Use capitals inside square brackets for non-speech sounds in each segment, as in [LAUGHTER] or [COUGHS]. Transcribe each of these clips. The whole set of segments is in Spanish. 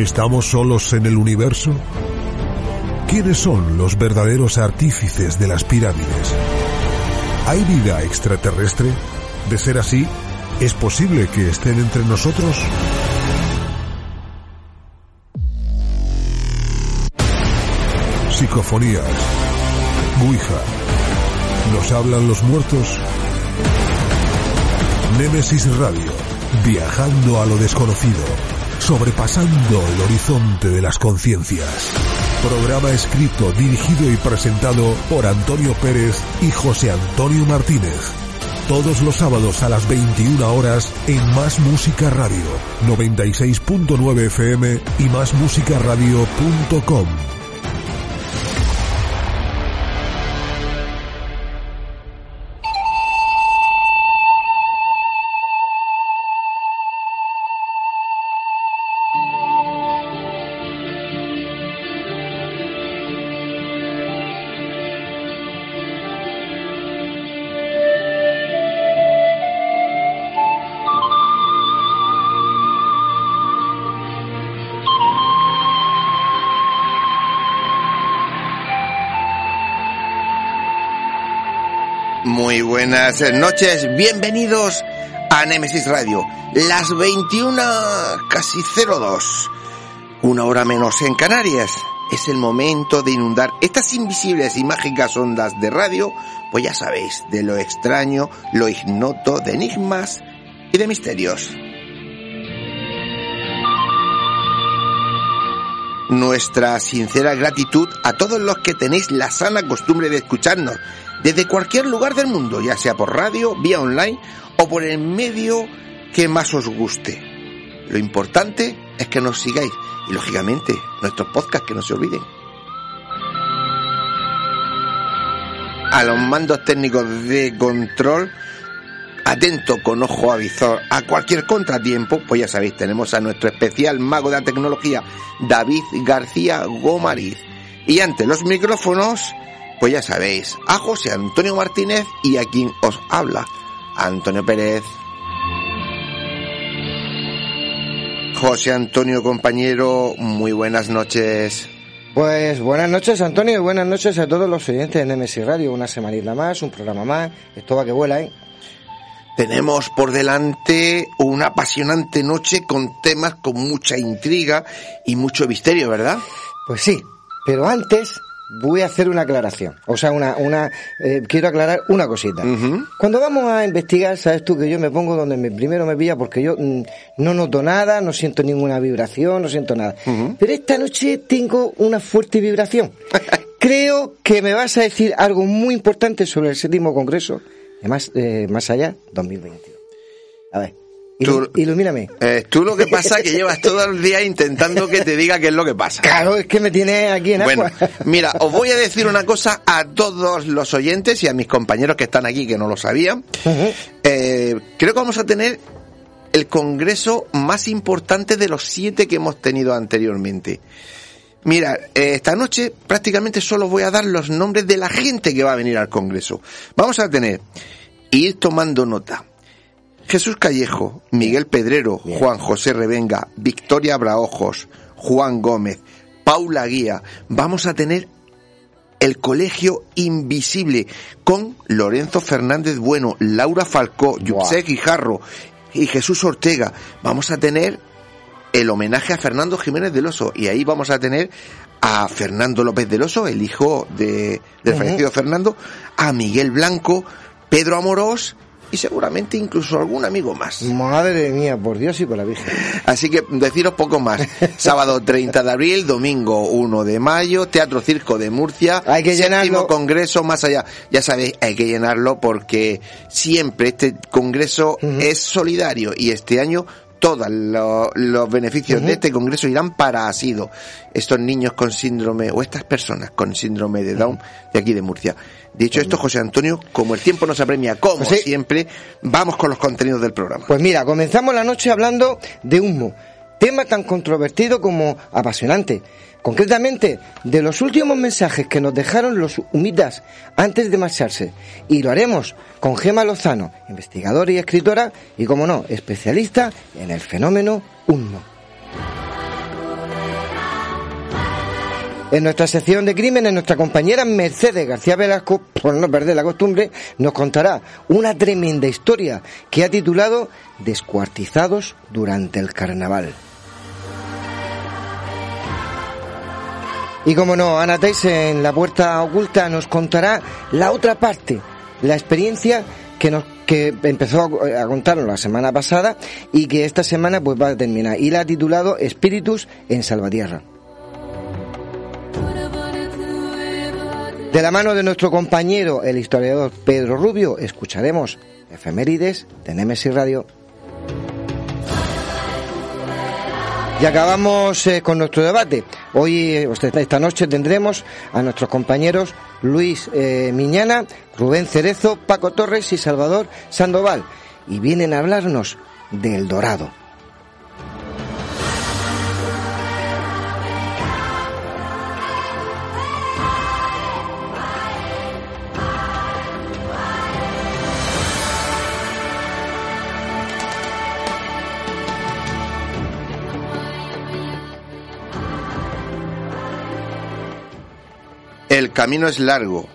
¿Estamos solos en el universo? ¿Quiénes son los verdaderos artífices de las pirámides? ¿Hay vida extraterrestre? De ser así, ¿es posible que estén entre nosotros? Psicofonías. Ouija. ¿Nos hablan los muertos? Némesis Radio. Viajando a lo desconocido. Sobrepasando el horizonte de las conciencias. Programa escrito, dirigido y presentado por Antonio Pérez y José Antonio Martínez. Todos los sábados a las 21 horas en Más Música Radio, 96.9 FM y másmusicaradio.com. buenas noches, bienvenidos a Nemesis Radio. Las 21, casi 02, una hora menos en Canarias. Es el momento de inundar estas invisibles y mágicas ondas de radio, pues ya sabéis, de lo extraño, lo ignoto, de enigmas y de misterios. Nuestra sincera gratitud a todos los que tenéis la sana costumbre de escucharnos desde cualquier lugar del mundo, ya sea por radio, vía online o por el medio que más os guste. Lo importante es que nos sigáis y lógicamente nuestros podcasts que no se olviden. A los mandos técnicos de control, atento con ojo avisor a cualquier contratiempo, pues ya sabéis, tenemos a nuestro especial mago de la tecnología, David García Gomariz. Y ante los micrófonos, pues ya sabéis, a José Antonio Martínez y a quien os habla, Antonio Pérez. José Antonio, compañero, muy buenas noches. Pues buenas noches, Antonio, y buenas noches a todos los oyentes de Nemesis Radio. Una semanita más, un programa más. Esto va que vuela, ¿eh? Tenemos por delante una apasionante noche con temas con mucha intriga y mucho misterio, ¿verdad? Pues sí, pero antes voy a hacer una aclaración. O sea, una, una eh, quiero aclarar una cosita. Cuando vamos a investigar, sabes tú que yo me pongo donde me, primero me pilla porque yo mm, no noto nada, no siento ninguna vibración, no siento nada. Pero esta noche tengo una fuerte vibración. [LAUGHS] Creo que me vas a decir algo muy importante sobre el séptimo congreso, de más, eh, más allá, 2022. A ver. Tú- ilumíname. Eh, tú lo que pasa es que [LAUGHS] llevas todo el día intentando que te diga qué es lo que pasa. Claro, es que me tiene aquí en Bueno, agua. [LAUGHS] mira, os voy a decir una cosa a todos los oyentes y a mis compañeros que están aquí que no lo sabían. Eh, creo que vamos a tener el congreso más importante de los siete que hemos tenido anteriormente. Mira, eh, esta noche prácticamente solo voy a dar los nombres de la gente que va a venir al congreso. Vamos a tener, ir tomando nota. Jesús Callejo, Miguel Pedrero, Juan José Revenga, Victoria Braojos, Juan Gómez, Paula Guía. Vamos a tener el Colegio Invisible con Lorenzo Fernández Bueno, Laura Falcó, Yuxé Guijarro y Jesús Ortega. Vamos a tener el homenaje a Fernando Jiménez del Oso y ahí vamos a tener a Fernando López del Oso, el hijo de, del fallecido Fernando, a Miguel Blanco, Pedro Amorós y seguramente incluso algún amigo más. Madre mía, por Dios y por la Virgen. Así que deciros poco más. [LAUGHS] Sábado 30 de abril, domingo 1 de mayo, Teatro Circo de Murcia. Hay que séptimo llenarlo. congreso más allá. Ya sabéis, hay que llenarlo porque siempre este congreso es solidario y este año todos lo- los beneficios de este congreso irán para asido. Estos niños con síndrome o estas personas con síndrome de Down de aquí de Murcia. Dicho esto, José Antonio, como el tiempo nos apremia, como siempre, vamos con los contenidos del programa. Pues mira, comenzamos la noche hablando de humo, tema tan controvertido como apasionante. Concretamente, de los últimos mensajes que nos dejaron los humitas antes de marcharse. Y lo haremos con Gema Lozano, investigadora y escritora, y como no, especialista en el fenómeno humo. En nuestra sección de crímenes, nuestra compañera Mercedes García Velasco, por no perder la costumbre, nos contará una tremenda historia que ha titulado Descuartizados durante el carnaval. Y como no, Ana Tais en la puerta oculta nos contará la otra parte, la experiencia que nos que empezó a, contarnos la semana pasada y que esta semana pues va a terminar y la ha titulado Espíritus en Salvatierra. De la mano de nuestro compañero, el historiador Pedro Rubio, escucharemos efemérides de Nemesis Radio. Y acabamos eh, con nuestro debate. Hoy, esta noche, tendremos a nuestros compañeros Luis eh, Miñana, Rubén Cerezo, Paco Torres y Salvador Sandoval. Y vienen a hablarnos del Dorado. El camino es largo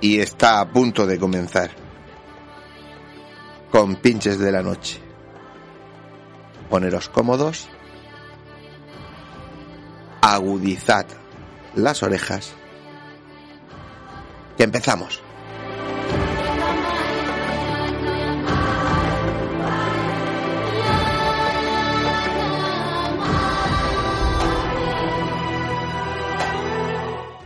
y está a punto de comenzar. Con pinches de la noche. Poneros cómodos. Agudizad las orejas. Y empezamos.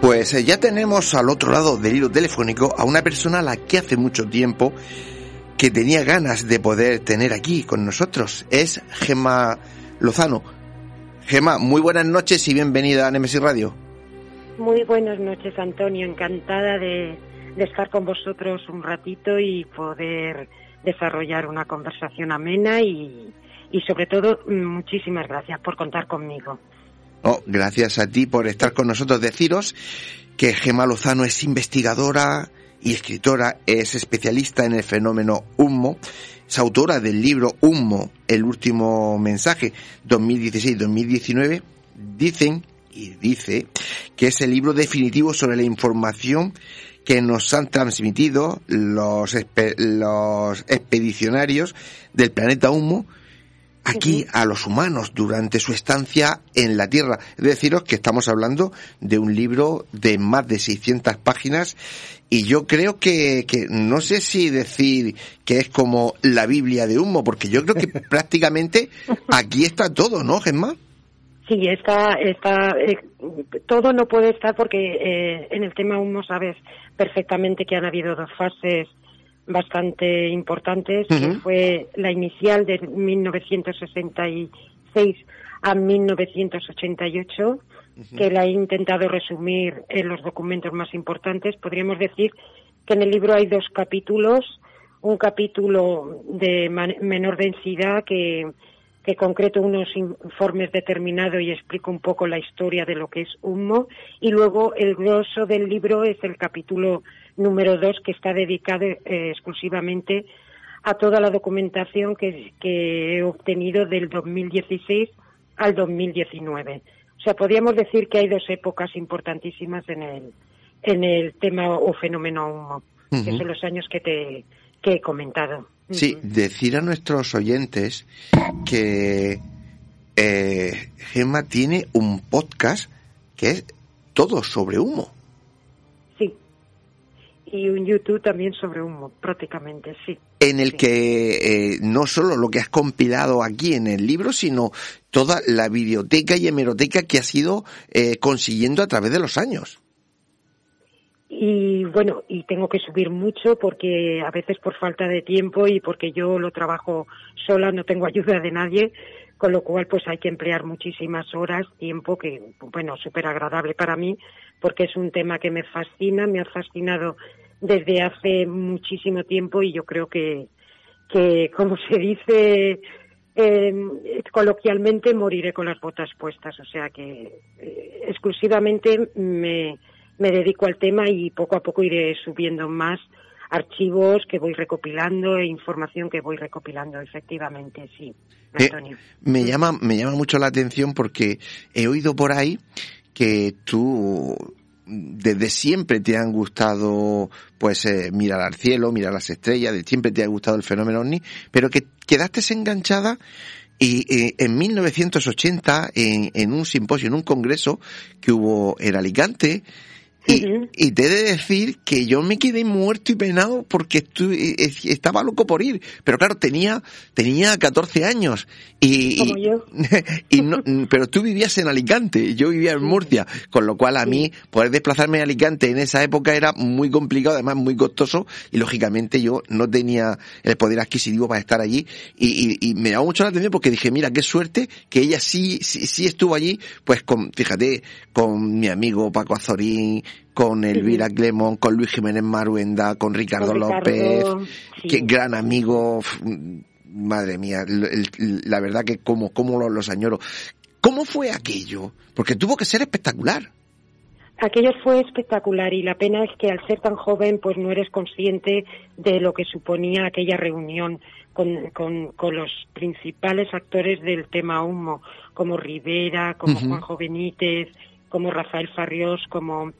Pues eh, ya tenemos al otro lado del hilo telefónico a una persona a la que hace mucho tiempo que tenía ganas de poder tener aquí con nosotros. Es Gema Lozano. Gema, muy buenas noches y bienvenida a Nemesis Radio. Muy buenas noches, Antonio. Encantada de, estar con vosotros un ratito y poder desarrollar una conversación amena y, y sobre todo muchísimas gracias por contar conmigo. Oh, gracias a ti por estar con nosotros. Deciros que Gema Lozano es investigadora y escritora, es especialista en el fenómeno Humo, es autora del libro Humo, el último mensaje, 2016-2019. Dicen y dice que es el libro definitivo sobre la información que nos han transmitido los, los expedicionarios del planeta Humo aquí a los humanos durante su estancia en la Tierra. Es deciros que estamos hablando de un libro de más de 600 páginas y yo creo que, que no sé si decir que es como la Biblia de humo, porque yo creo que [LAUGHS] prácticamente aquí está todo, ¿no, Gemma? Sí, está, está, eh, todo no puede estar porque eh, en el tema humo sabes perfectamente que han habido dos fases bastante importantes, que fue la inicial de 1966 a 1988, que la he intentado resumir en los documentos más importantes. Podríamos decir que en el libro hay dos capítulos, un capítulo de menor densidad que, que concreto unos informes determinados y explico un poco la historia de lo que es humo, y luego el grosso del libro es el capítulo número dos que está dedicado eh, exclusivamente a toda la documentación que, he obtenido del 2016 al 2019. O sea, podríamos decir que hay dos épocas importantísimas en el, en el tema o fenómeno humo, que son los años que te que he comentado. Sí, decir a nuestros oyentes que eh, Gemma tiene un podcast que es todo sobre humo y un YouTube también sobre humo, prácticamente, sí. En el que eh, no solo lo que has compilado aquí en el libro, sino toda la biblioteca y hemeroteca que has ido eh, consiguiendo a través de los años. y bueno, y tengo que subir mucho porque a veces por falta de tiempo y porque yo lo trabajo sola, no tengo ayuda de nadie, con lo cual pues hay que emplear muchísimas horas, tiempo que, bueno, súper agradable para mí porque es un tema que me fascina, me ha fascinado desde hace muchísimo tiempo y yo creo que, que [LAUGHS] como se dice eh, coloquialmente, moriré con las botas puestas. O sea que eh, exclusivamente me, me dedico al tema y poco a poco iré subiendo más archivos que voy recopilando e información que voy recopilando, efectivamente, sí. Eh, me llama, me llama mucho la atención porque he oído por ahí que tú desde siempre te han gustado, pues, eh, mirar al cielo, mirar las estrellas, de siempre te ha gustado el fenómeno ovni, pero que quedaste enganchada y en 1980, en, en un simposio, en un congreso que hubo en Alicante, y, te he de decir que yo me quedé muerto y penado porque estaba loco por ir. Pero claro, tenía, tenía 14 años. Y, Como yo. [LAUGHS] y no, pero tú vivías en Alicante, yo vivía en Murcia. Con lo cual a mí poder desplazarme a Alicante en esa época era muy complicado, además muy costoso. Y lógicamente yo no tenía el poder adquisitivo para estar allí. Y, y, me llamó mucho la atención porque dije, mira, qué suerte que ella sí, sí, sí estuvo allí, pues con, fíjate, con mi amigo Paco Azorín, con Elvira Clemón, con Luis Jiménez Maruenda, con Ricardo, López, que gran amigo, madre mía, la verdad que como, como los, añoro. ¿Cómo fue aquello? Porque tuvo que ser espectacular. Aquello fue espectacular y la pena es que al ser tan joven pues no eres consciente de lo que suponía aquella reunión con, con, con los principales actores del tema humo, como Rivera, como Juanjo Benítez, como Rafael Farriós, como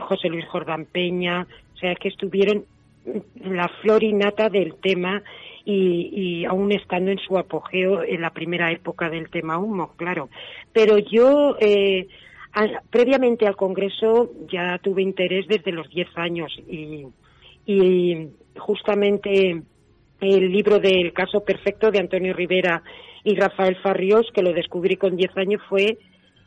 José Luis Jordán Peña, o sea, que estuvieron la flor innata del tema y, y, aún estando en su apogeo en la primera época del tema humo, claro. Pero yo, eh, previamente al Congreso, ya tuve interés desde los 10 años y, y justamente el libro del caso perfecto de Antonio Rivera y Rafael Farriós, que lo descubrí con 10 años, fue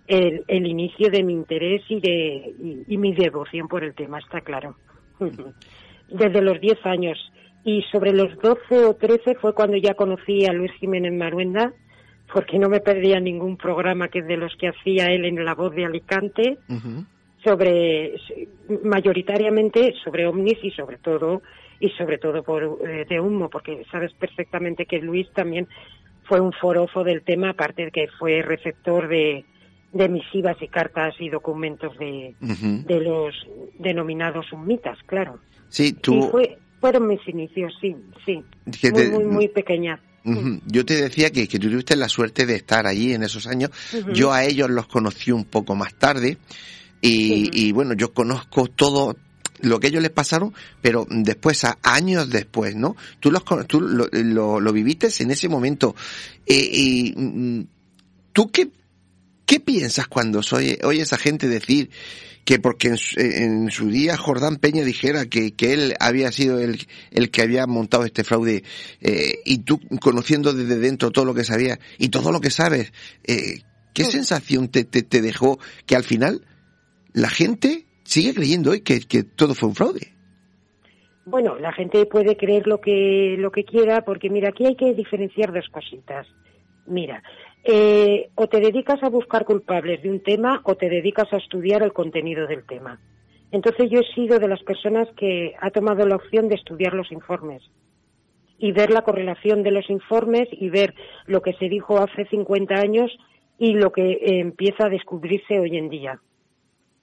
el, el inicio de mi interés y, de, y, mi devoción por el tema, está claro. [LAUGHS] Desde los 10 años. Y sobre los 12 o 13 fue cuando ya conocí a Luis Jiménez Maruenda, porque no me perdía ningún programa que de los que hacía él en La Voz de Alicante, sobre, mayoritariamente sobre ovnis y sobre todo, y sobre todo por, eh, de humo, porque sabes perfectamente que Luis también fue un forofo del tema, aparte de que fue receptor de, de misivas y cartas y documentos de, de los denominados sumitas, claro. Sí, tú... fue, fueron mis inicios, sí, sí. Muy, muy, muy pequeña. Yo te decía que, que tú tuviste la suerte de estar allí en esos años. Yo a ellos los conocí un poco más tarde y, y bueno, yo conozco todo lo que ellos les pasaron, pero después, a años después, ¿no? Tú, los, tú lo, lo, lo viviste en ese momento. Eh, y, mm, ¿Tú qué ¿Qué piensas cuando oyes a gente decir que porque en su, día Jordán Peña dijera que, él había sido el, que había montado este fraude eh, y tú conociendo desde dentro todo lo que sabías y todo lo que sabes, eh, ¿qué sensación te, te, dejó que al final la gente sigue creyendo hoy que, que todo fue un fraude? Bueno, la gente puede creer lo que, lo que quiera porque mira, aquí hay que diferenciar dos cositas. Mira, eh, o te dedicas a buscar culpables de un tema o te dedicas a estudiar el contenido del tema. Entonces yo he sido de las personas que ha tomado la opción de estudiar los informes y ver la correlación de los informes y ver lo que se dijo hace 50 años y lo que eh, empieza a descubrirse hoy en día.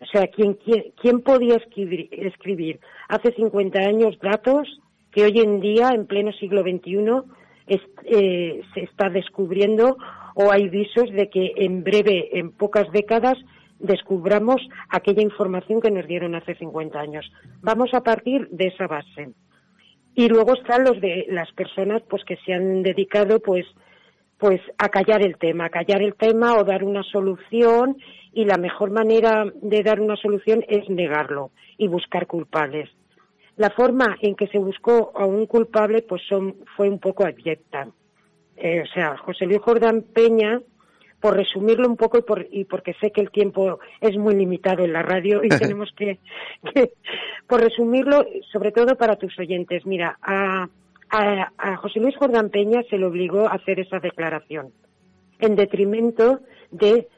O sea, ¿quién, quién, podía escribir, escribir hace 50 años datos que hoy en día, en pleno siglo XXI, eh, se está descubriendo o hay visos de que en breve, en pocas décadas, descubramos aquella información que nos dieron hace 50 años. Vamos a partir de esa base. Y luego están los de las personas pues que se han dedicado pues pues a callar el tema, a callar el tema o dar una solución y la mejor manera de dar una solución es negarlo y buscar culpables. La forma en que se buscó a un culpable pues son, fue un poco abyecta. Eh, o sea, José Luis Jordán Peña por resumirlo un poco y, por, y porque sé que el tiempo es muy limitado en la radio y [LAUGHS] tenemos que, por resumirlo, sobre todo para tus oyentes, mira, a, a, José Luis Jordán Peña se le obligó a hacer esa declaración en detrimento de,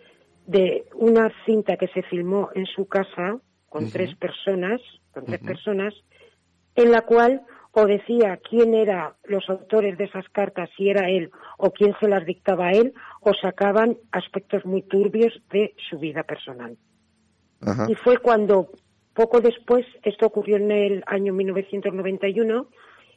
de una cinta que se filmó en su casa con tres personas, con tres personas, en la cual o decía quién eran los autores de esas cartas, si era él o quién se las dictaba a él, o sacaban aspectos muy turbios de su vida personal. Y fue cuando, poco después, esto ocurrió en el año 1991,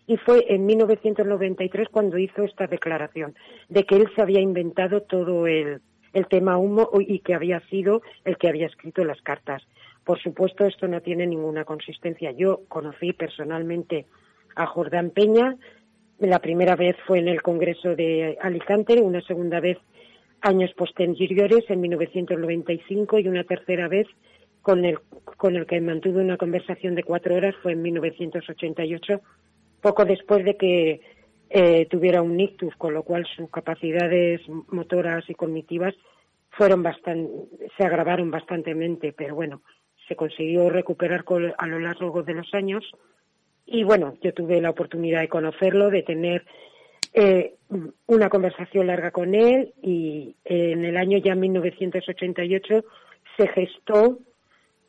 y fue en 1993 cuando hizo esta declaración de que él se había inventado todo el, el tema humo y que había sido el que había escrito las cartas. Por supuesto, esto no tiene ninguna consistencia. Yo conocí personalmente a Jordán Peña. La primera vez fue en el Congreso de Alicante, una segunda vez años posteriores, en 1995, y una tercera vez con el, con el que mantuve una conversación de cuatro horas fue en 1988, poco después de que eh, tuviera un ictus, con lo cual sus capacidades motoras y cognitivas fueron se agravaron bastantemente, pero bueno, se consiguió recuperar a lo largo de los años y bueno, yo tuve la oportunidad de conocerlo, de tener eh, una conversación larga con él y en el año ya 1988 se gestó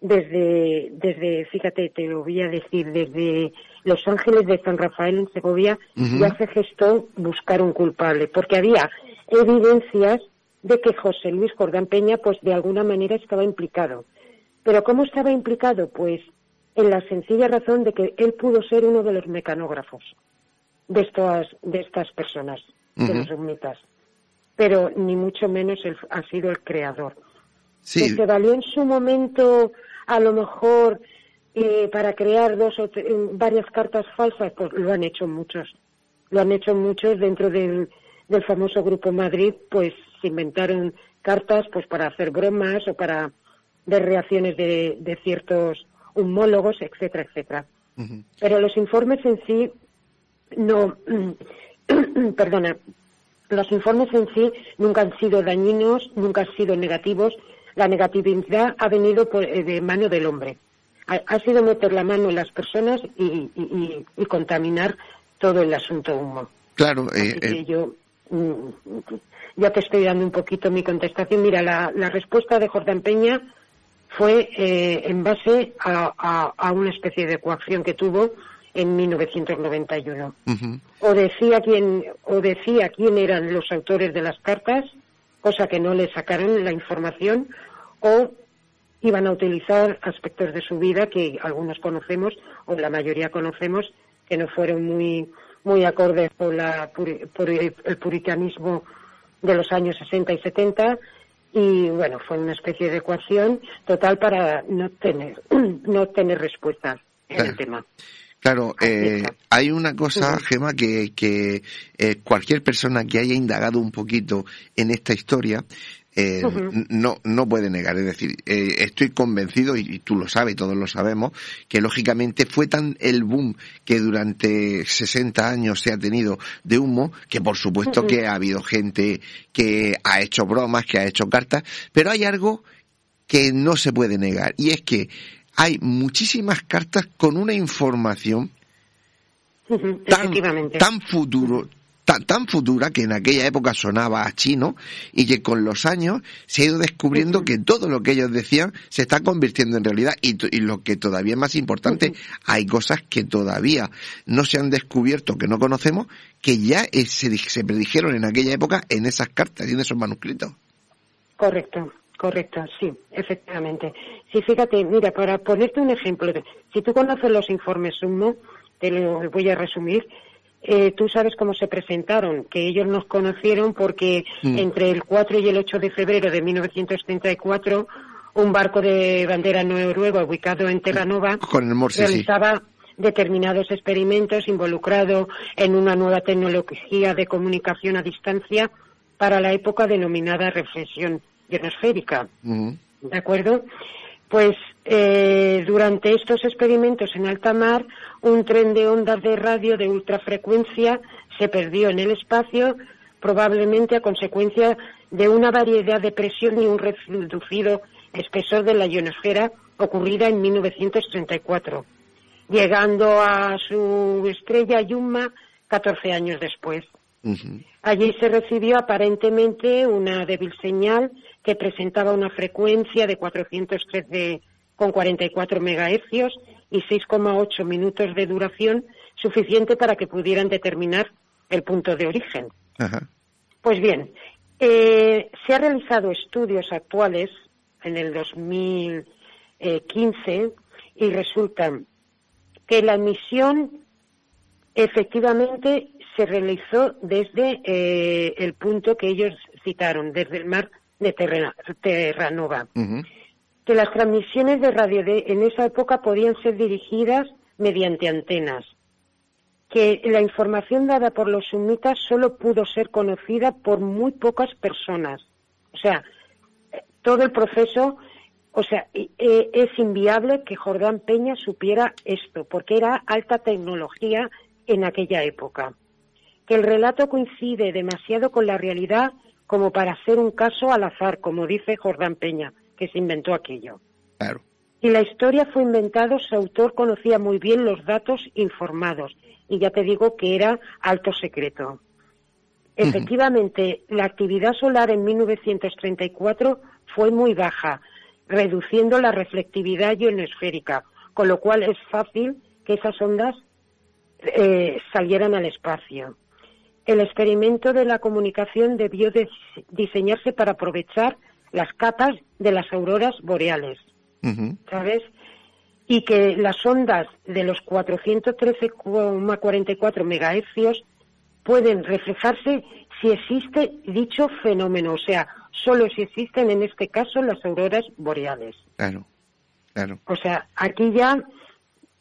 desde, desde, fíjate, te lo voy a decir, desde Los Ángeles de San Rafael en Segovia, ya se gestó buscar un culpable, porque había evidencias de que José Luis Jordán Peña, pues de alguna manera estaba implicado. Pero ¿cómo estaba implicado? Pues en la sencilla razón de que él pudo ser uno de los mecanógrafos de estas, de estas personas, de los ermitas. Pero ni mucho menos él ha sido el creador. Sí. se valió en su momento, a lo mejor, eh, para crear dos o varias cartas falsas, pues lo han hecho muchos. Lo han hecho muchos dentro del, del famoso Grupo Madrid, pues se inventaron cartas pues para hacer bromas o para ver reacciones de, de ciertos homólogos, etcétera, etcétera. Pero los informes en sí no, [CLEARS THROAT] perdona, los informes en sí nunca han sido dañinos, nunca han sido negativos. La negatividad ha venido eh, de mano del hombre. Ha, sido meter la mano en las personas y, contaminar todo el asunto humo. Claro, eh, eh, yo mm, ya te estoy dando un poquito mi contestación. Mira, la, la respuesta de Jordán Peña fue eh, en base a, una especie de coacción que tuvo en 1991. O decía quién o decía quién eran los autores de las cartas, cosa que no le sacaron la información, o iban a utilizar aspectos de su vida que algunos conocemos o la mayoría conocemos que no fueron muy muy acordes por, la, por el puritanismo de los años 60 y 70 y bueno, fue una especie de ecuación total para no tener, [CLEARS THROAT] no tener respuesta en el tema. Claro, eh, hay una cosa, Gema, que, que eh, cualquier persona que haya indagado un poquito en esta historia eh, no, no puede negar. Es decir, eh, estoy convencido, y, tú lo sabes, todos lo sabemos, que lógicamente fue tan el boom que durante 60 años se ha tenido de humo, que por supuesto que ha habido gente que ha hecho bromas, que ha hecho cartas, pero hay algo que no se puede negar, y es que hay muchísimas cartas con una información tan, tan futuro, tan, futura que en aquella época sonaba a chino y que con los años se ha ido descubriendo que todo lo que ellos decían se está convirtiendo en realidad y, lo que todavía es más importante, hay cosas que todavía no se han descubierto, que no conocemos, que ya se, se predijeron en aquella época en esas cartas y en esos manuscritos. Correcto. Correcto, sí, efectivamente. Sí, fíjate, mira, para ponerte un ejemplo, si tú conoces los informes Sumo, te lo voy a resumir, eh, tú sabes cómo se presentaron, que ellos nos conocieron porque mm. entre el 4 y el 8 de febrero de 1934 un barco de bandera noruega ubicado en Terranova realizaba determinados experimentos involucrado en una nueva tecnología de comunicación a distancia para la época denominada reflexión ionosférica. Mm. ¿De acuerdo? Pues eh, durante estos experimentos en alta mar, un tren de ondas de radio de ultrafrecuencia se perdió en el espacio, probablemente a consecuencia de una variedad de presión y un reducido espesor de la ionosfera ocurrida en 1934, llegando a su estrella Yuma 14 años después. Allí se recibió aparentemente una débil señal que presentaba una frecuencia de 413 con 44 megahercios y 6,8 minutos de duración, suficiente para que pudieran determinar el punto de origen. Pues bien, eh, se han realizado estudios actuales en el 2015 y resulta que la emisión efectivamente se realizó desde eh, el punto que ellos citaron, desde el mar de Terranova. Que las transmisiones de radio de, en esa época podían ser dirigidas mediante antenas. Que la información dada por los sumitas solo pudo ser conocida por muy pocas personas. O sea, todo el proceso, o sea, es inviable que Jordán Peña supiera esto, porque era alta tecnología en aquella época que el relato coincide demasiado con la realidad como para ser un caso al azar, como dice Jordán Peña, que se inventó aquello. Claro. Si la historia fue inventada, su autor conocía muy bien los datos informados, y ya te digo que era alto secreto. Efectivamente, la actividad solar en 1934 fue muy baja, reduciendo la reflectividad ionosférica, con lo cual es fácil que esas ondas eh, salieran al espacio. El experimento de la comunicación debió diseñarse para aprovechar las capas de las auroras boreales, ¿sabes? Y que las ondas de los 413,44 megahercios pueden reflejarse si existe dicho fenómeno, o sea, solo si existen en este caso las auroras boreales. Claro, claro. O sea, aquí ya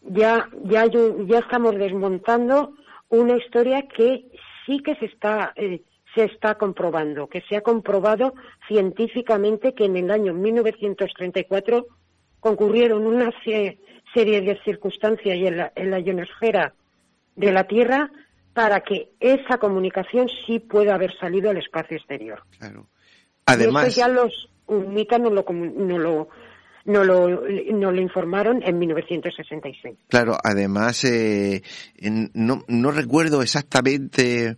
ya ya ya estamos desmontando una historia que sí que se está, eh, se está comprobando, que se ha comprobado científicamente que en el año 1934 concurrieron una serie de circunstancias en la, en la ionosfera de la Tierra para que esa comunicación sí pueda haber salido al espacio exterior. Claro. Además, y eso ya los UNITA no lo, no lo no lo, no lo informaron en 1966. Claro, además, eh, no, no recuerdo exactamente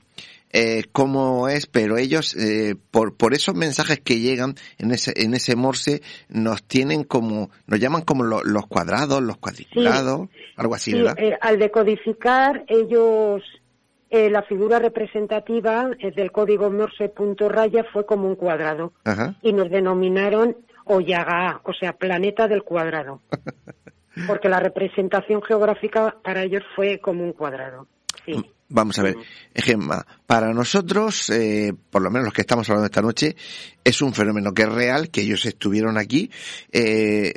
eh, cómo es, pero ellos, eh, por, por esos mensajes que llegan en ese, en ese morse, nos tienen como, nos llaman como los cuadrados, los cuadriculados, algo así, ¿verdad? Eh, al decodificar, ellos, eh, la figura representativa del código morse punto raya fue como un cuadrado. Y nos denominaron o Yaga, o sea, planeta del cuadrado. [LAUGHS] Porque la representación geográfica para ellos fue como un cuadrado. Sí. Vamos a ver, Gemma, para nosotros, eh, por lo menos los que estamos hablando esta noche, es un fenómeno que es real, que ellos estuvieron aquí. Eh,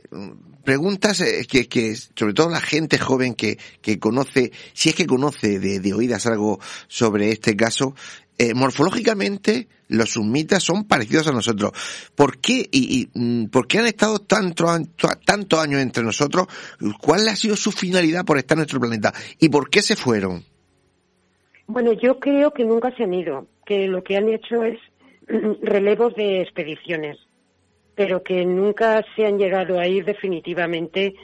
preguntas eh, que, que, sobre todo la gente joven que, que conoce, si es que conoce de, de oídas algo sobre este caso, eh, morfológicamente los sumitas son parecidos a nosotros. ¿Por qué, y, mm, ¿por qué han estado tanto, tantos años entre nosotros? ¿Cuál ha sido su finalidad por estar en nuestro planeta? ¿Y por qué se fueron? Bueno, yo creo que nunca se han ido, que lo que han hecho es relevos de expediciones, pero que nunca se han llegado a ir definitivamente.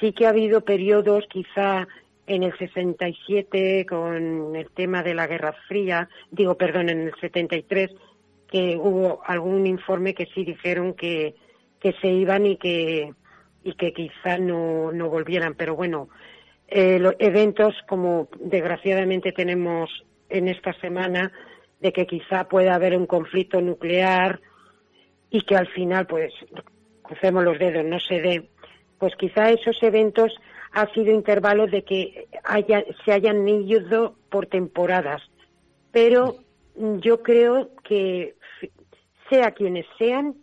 Sí que ha habido periodos quizá en el 67 con el tema de la Guerra Fría, digo, perdón, en el 73, que hubo algún informe que sí dijeron que, que se iban y que, y que quizá no, no volvieran. Pero bueno, eh, los eventos como desgraciadamente tenemos en esta semana, de que quizá pueda haber un conflicto nuclear y que al final, pues, crucemos los dedos, no se dé, pues quizá esos eventos ha sido intervalos de que haya, se hayan ido por temporadas. Pero yo creo que, sea quienes sean,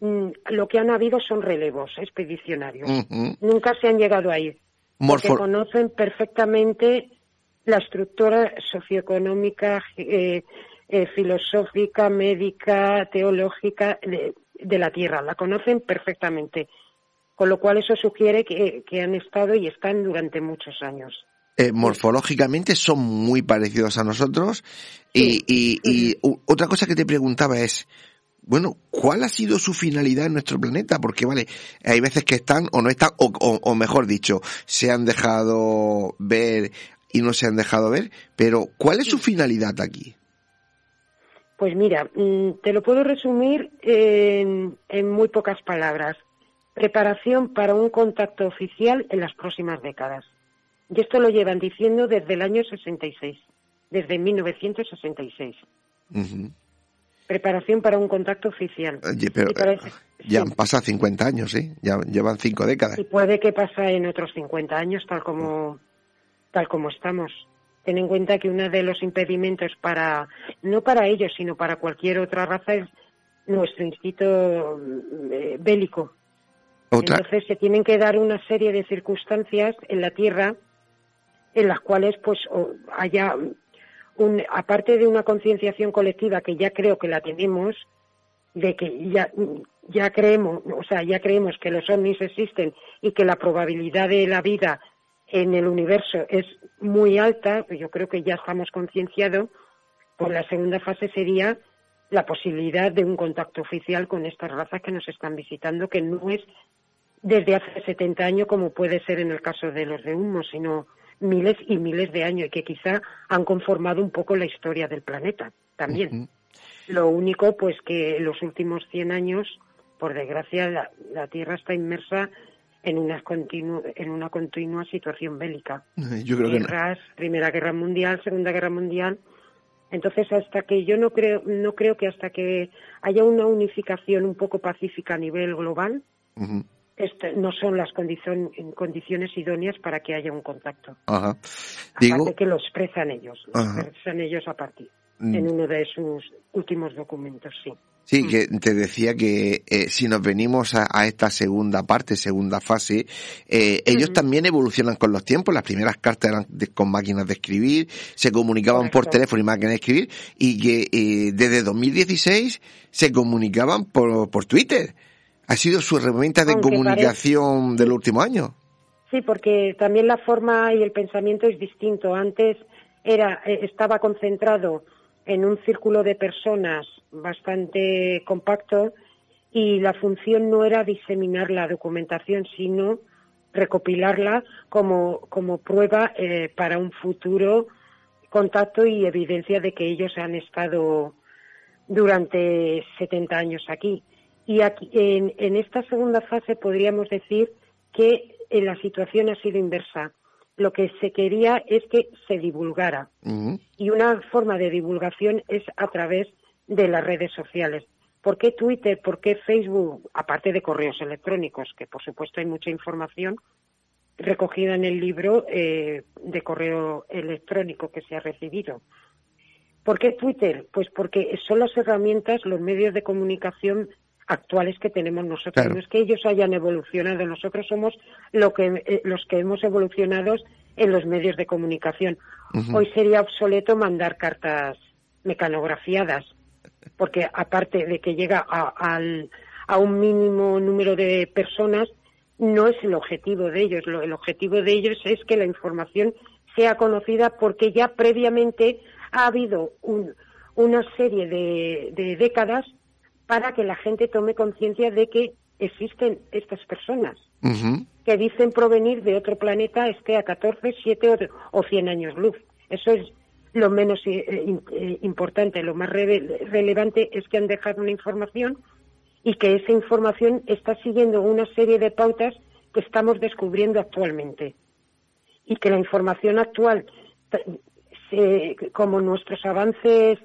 mm, lo que han habido son relevos expedicionarios. Nunca se han llegado a ir. Porque conocen perfectamente la estructura socioeconómica, eh, eh, filosófica, médica, teológica de la Tierra. La conocen perfectamente con lo cual eso sugiere que, han estado y están durante muchos años. Eh, morfológicamente son muy parecidos a nosotros y, otra cosa que te preguntaba es bueno, ¿cuál ha sido su finalidad en nuestro planeta? Porque, vale, hay veces que están o no están, o, mejor dicho, se han dejado ver y no se han dejado ver, pero ¿cuál es su finalidad aquí? Pues mira, mm, te lo puedo resumir en, en muy pocas palabras. Preparación para un contacto oficial en las próximas décadas. Y esto lo llevan diciendo desde el año 66, desde 1966 preparación para un contacto oficial. ya han pasado 50 años, ¿sí? Ya llevan cinco décadas. Y puede que pase en otros 50 años, tal como, tal como estamos. Ten en cuenta que uno de los impedimentos para, no para ellos, sino para cualquier otra raza es nuestro instinto eh, bélico. Entonces se tienen que dar una serie de circunstancias en la Tierra en las cuales pues haya aparte de una concienciación colectiva que ya creo que la tenemos, de que ya, ya creemos, o sea, ya creemos que los ovnis existen y que la probabilidad de la vida en el universo es muy alta, yo creo que ya estamos concienciados, pues la segunda fase sería la posibilidad de un contacto oficial con estas razas que nos están visitando, que no es desde hace 70 años como puede ser en el caso de los de Humo, sino miles y miles de años y que quizá han conformado un poco la historia del planeta también. Lo único, pues que en los últimos 100 años, por desgracia, la, Tierra está inmersa en una, en una continua situación bélica. Yo creo Guerras, Primera Guerra Mundial, Segunda Guerra Mundial. Entonces, hasta que yo no creo, no creo que hasta que haya una unificación un poco pacífica a nivel global, no son las condiciones idóneas para que haya un contacto. Ajá. Digo, que lo expresan ellos, lo expresan ellos a partir mm. en uno de sus últimos documentos, sí. Sí, que te decía que eh, si nos venimos a, esta segunda parte, segunda fase, eh, ellos también evolucionan con los tiempos. Las primeras cartas eran con máquinas de escribir, se comunicaban por teléfono y máquinas de escribir, y que eh, desde 2016 se comunicaban por, por Twitter ha sido su herramienta de comunicación del último año. Sí, porque también la forma y el pensamiento es distinto. Antes era eh, estaba concentrado en un círculo de personas bastante compacto y la función no era diseminar la documentación, sino recopilarla como, como prueba eh, para un futuro contacto y evidencia de que ellos han estado durante 70 años aquí. Y aquí, en, esta segunda fase podríamos decir que en la situación ha sido inversa. Lo que se quería es que se divulgara. Y una forma de divulgación es a través de las redes sociales. ¿Por qué Twitter? ¿Por qué Facebook? Aparte de correos electrónicos, que por supuesto hay mucha información recogida en el libro eh, de correo electrónico que se ha recibido. ¿Por qué Twitter? Pues porque son las herramientas, los medios de comunicación actuales que tenemos nosotros. No es que ellos hayan evolucionado, nosotros somos lo que, eh, los que hemos evolucionado en los medios de comunicación. Hoy sería obsoleto mandar cartas mecanografiadas, porque aparte de que llega a, a un mínimo número de personas, no es el objetivo de ellos. el objetivo de ellos es que la información sea conocida porque ya previamente ha habido una serie de décadas para que la gente tome conciencia de que existen estas personas que dicen provenir de otro planeta, esté a 14, 7 o 100 años luz. Eso es lo menos eh, eh, importante, lo más relevante es que han dejado una información y que esa información está siguiendo una serie de pautas que estamos descubriendo actualmente. Y que la información actual, como nuestros avances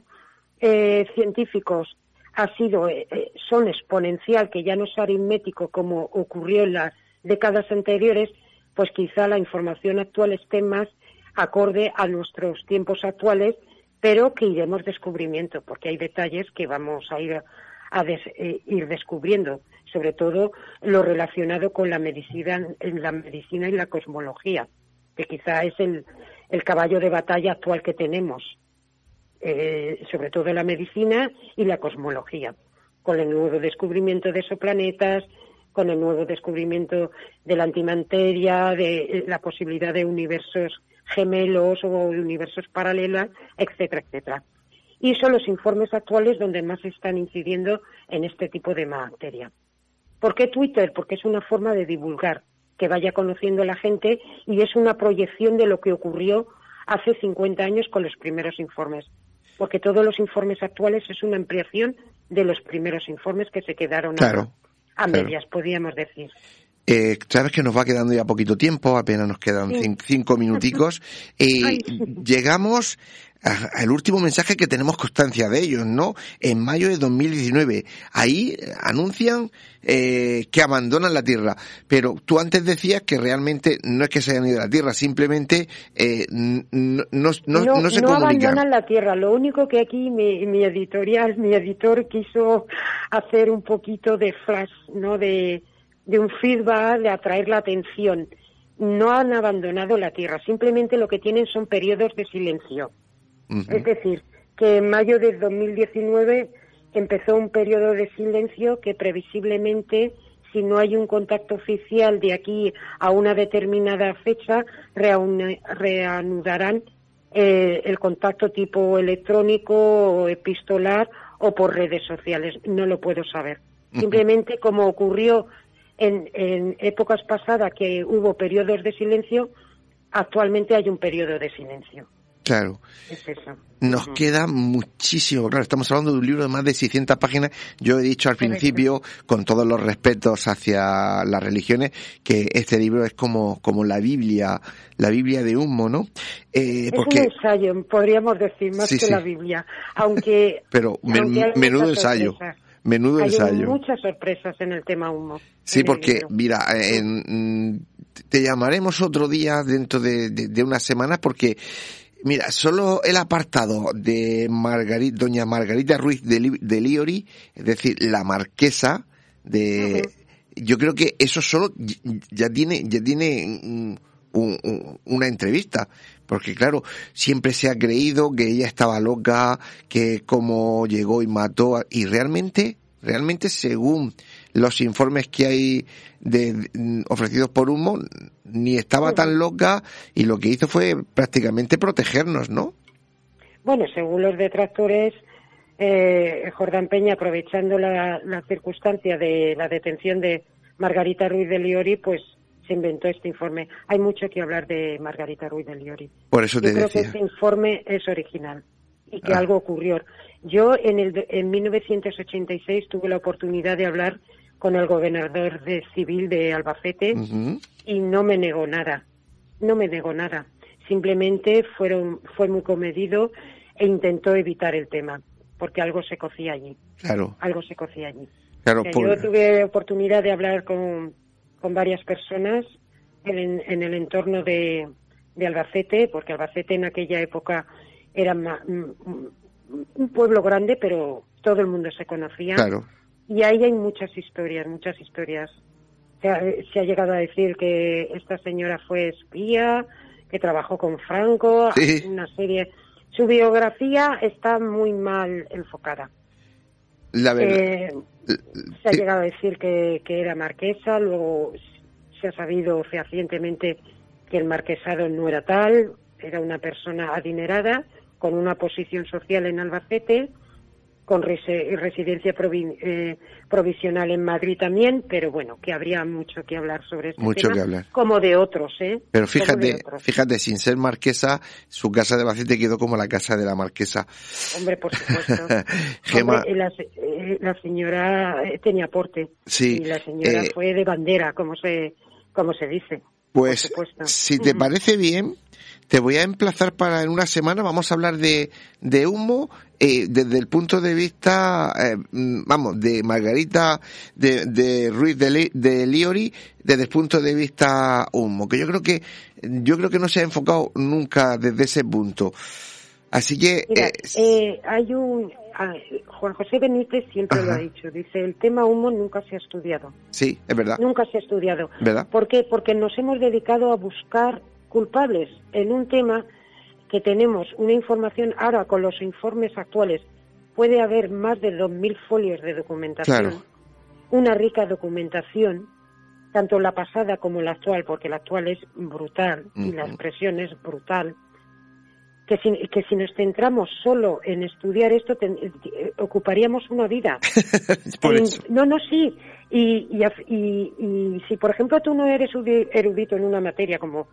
eh, científicos ha sido, eh, eh, son exponencial, que ya no es aritmético como ocurrió en las décadas anteriores, pues quizá la información actual esté más acorde a nuestros tiempos actuales, pero que iremos descubrimiento, porque hay detalles que vamos a ir a eh, descubriendo, sobre todo lo relacionado con la medicina, la medicina y la cosmología, que quizá es el, el caballo de batalla actual que tenemos eh, sobre todo la medicina y la cosmología, con el nuevo descubrimiento de exoplanetas, con el nuevo descubrimiento de la antimateria, de eh, la posibilidad de universos gemelos o universos paralelos, etcétera, etcétera. y son los informes actuales donde más están incidiendo en este tipo de materia. ¿Por qué Twitter? Porque es una forma de divulgar, que vaya conociendo la gente y es una proyección de lo que ocurrió hace 50 años con los primeros informes. Porque todos los informes actuales es una ampliación de los primeros informes que se quedaron a, medias, podríamos decir. Eh, sabes que nos va quedando ya poquito tiempo, apenas nos quedan cinco minuticos. [LAUGHS] Eh, llegamos al último mensaje que tenemos constancia de ellos, ¿no? En mayo de 2019. Ahí anuncian eh, que abandonan la Tierra. Pero tú antes decías que realmente no es que se hayan ido a la Tierra, simplemente eh, no, no, no, no, se no abandonan la Tierra. Lo único que aquí mi, mi editorial, mi editor quiso hacer un poquito de flash, ¿no? De de un feedback, de atraer la atención. No han abandonado la Tierra, simplemente lo que tienen son periodos de silencio. Es decir, que en mayo de 2019 empezó un periodo de silencio que previsiblemente, si no hay un contacto oficial de aquí a una determinada fecha, reanudarán eh, el contacto tipo electrónico o epistolar o por redes sociales. No lo puedo saber. Simplemente como ocurrió en, épocas pasadas que hubo periodos de silencio, actualmente hay un periodo de silencio. Claro. Nos queda muchísimo. Claro, estamos hablando de un libro de más de 600 páginas. Yo he dicho al principio, con todos los respetos hacia las religiones, que este libro es como, como la Biblia, la Biblia de humo, ¿no? Eh, porque... Es un ensayo, podríamos decir, más que la Biblia. Aunque. [LAUGHS] Pero menudo ensayo. Menudo Hay ensayo. muchas sorpresas en el tema humo. Sí, porque, mira, en, te llamaremos otro día dentro de, de, unas semanas porque, mira, solo el apartado de Margarita, doña Margarita Ruiz de, Liori, es decir, la marquesa de... Yo creo que eso solo ya tiene, ya tiene una entrevista. Porque claro, siempre se ha creído que ella estaba loca, que cómo llegó y mató, y realmente, realmente según los informes que hay de, ofrecidos por Humo, ni estaba tan loca y lo que hizo fue prácticamente protegernos, ¿no? Bueno, según los detractores, eh, Jordán Peña, aprovechando la, la circunstancia de la detención de Margarita Ruiz de Liori, pues se inventó este informe. Hay mucho que hablar de Margarita Ruiz de Liori. Por eso te Yo creo que este informe es original y que ah. algo ocurrió. Yo en, el, en 1986 tuve la oportunidad de hablar con el gobernador de civil de Albacete y no me negó nada. No me negó nada. Simplemente fueron, fue muy comedido e intentó evitar el tema, porque algo se cocía allí. Claro. Algo se cocía allí. Claro, Yo tuve oportunidad de hablar con con varias personas en, el entorno de, Albacete, porque Albacete en aquella época era un pueblo grande, pero todo el mundo se conocía. Y ahí hay muchas historias, muchas historias. Se ha, llegado a decir que esta señora fue espía, que trabajó con Franco, una serie. Su biografía está muy mal enfocada. La verdad. Eh, se ha llegado a decir que, era marquesa, luego se ha sabido fehacientemente que el marquesado no era tal, era una persona adinerada, con una posición social en Albacete, con residencia eh, provisional en Madrid también, pero bueno, que habría mucho que hablar sobre este mucho que hablar. como de otros, ¿eh? Pero fíjate, fíjate, sin ser marquesa, su casa de Albacete quedó como la casa de la marquesa. Hombre, por supuesto. [LAUGHS] Gema... Eh, la, señora eh, tenía aporte. Sí. Y la señora fue de bandera, como se, como se dice. Pues, si te parece bien, te voy a emplazar para en una semana, vamos a hablar de, de humo eh, desde el punto de vista, eh, mm, vamos, de Margarita, de, de Ruiz de, de, Liori, desde el punto de vista humo, que yo creo que, yo creo que no se ha enfocado nunca desde ese punto. Así que... Mira, eh, hay un... Ah, Juan José Benítez siempre lo ha dicho, dice, el tema humo nunca se ha estudiado. Sí, es verdad. Nunca se ha estudiado. ¿Verdad? ¿Por qué? Porque nos hemos dedicado a buscar culpables en un tema que tenemos una información ahora con los informes actuales puede haber más de 2.000 folios de documentación, una rica documentación, tanto la pasada como la actual, porque la actual es brutal y la expresión es brutal. que si, que si nos centramos solo en estudiar esto, eh, ocuparíamos una vida. [LAUGHS] no, no, sí. Y, y, y, si, por ejemplo, tú no eres erudito en una materia como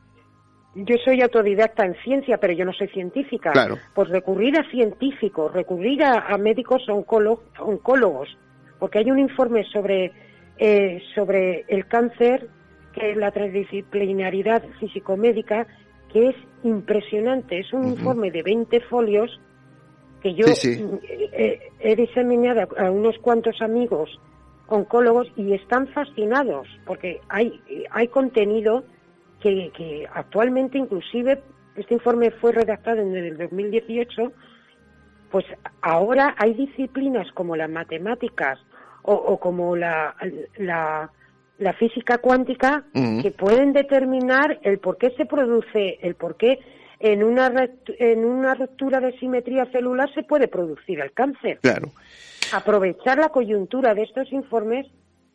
yo soy autodidacta en ciencia, pero yo no soy científica, pues recurrir a científicos, recurrir a, médicos oncólogos, porque hay un informe sobre, eh, sobre el cáncer, que es la transdisciplinaridad físico-médica, que es impresionante. Es un informe de 20 folios que yo eh, he diseminado a unos cuantos amigos oncólogos y están fascinados porque hay, hay contenido que, que actualmente inclusive este informe fue redactado en el 2018 pues ahora hay disciplinas como las matemáticas o, como la, la la física cuántica que pueden determinar el por qué se produce, el por qué en una, en una ruptura de simetría celular se puede producir el cáncer. Claro. Aprovechar la coyuntura de estos informes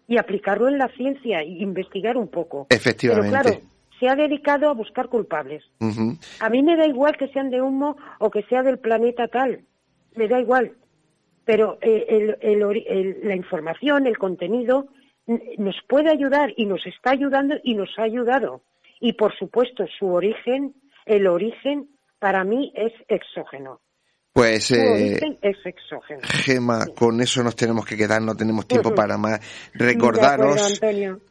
y aplicarlo en la ciencia e investigar un poco. Efectivamente. Pero claro, se ha dedicado a buscar culpables. A mí me da igual que sean de humo o que sea del planeta tal. Me da igual. Pero eh, la información, el contenido, nos puede ayudar y nos está ayudando y nos ha ayudado. Y por supuesto, su origen, el origen, para mí es exógeno. Pues, eh, es exógeno. Gema, con eso nos tenemos que quedar, no tenemos tiempo para más. Recordaros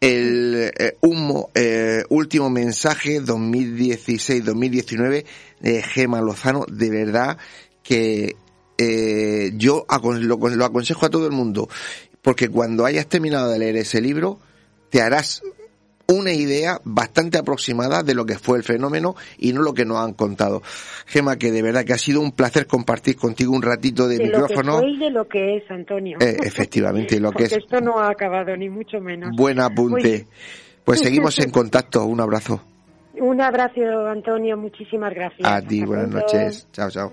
el eh, humo, eh, último mensaje 2016-2019 de Gema Lozano, de verdad que eh, yo lo aconsejo a todo el mundo porque cuando hayas terminado de leer ese libro, te harás una idea bastante aproximada de lo que fue el fenómeno y no lo que nos han contado. Gema, que de verdad que ha sido un placer compartir contigo un ratito de, micrófono. Lo que y de lo que es, Antonio. Eh, efectivamente, lo que es. [LAUGHS] esto no ha acabado, ni mucho menos. Buen apunte. Pues seguimos en contacto. Un abrazo. Un abrazo, Antonio. Muchísimas gracias. A ti, buenas noches. Chao, chao.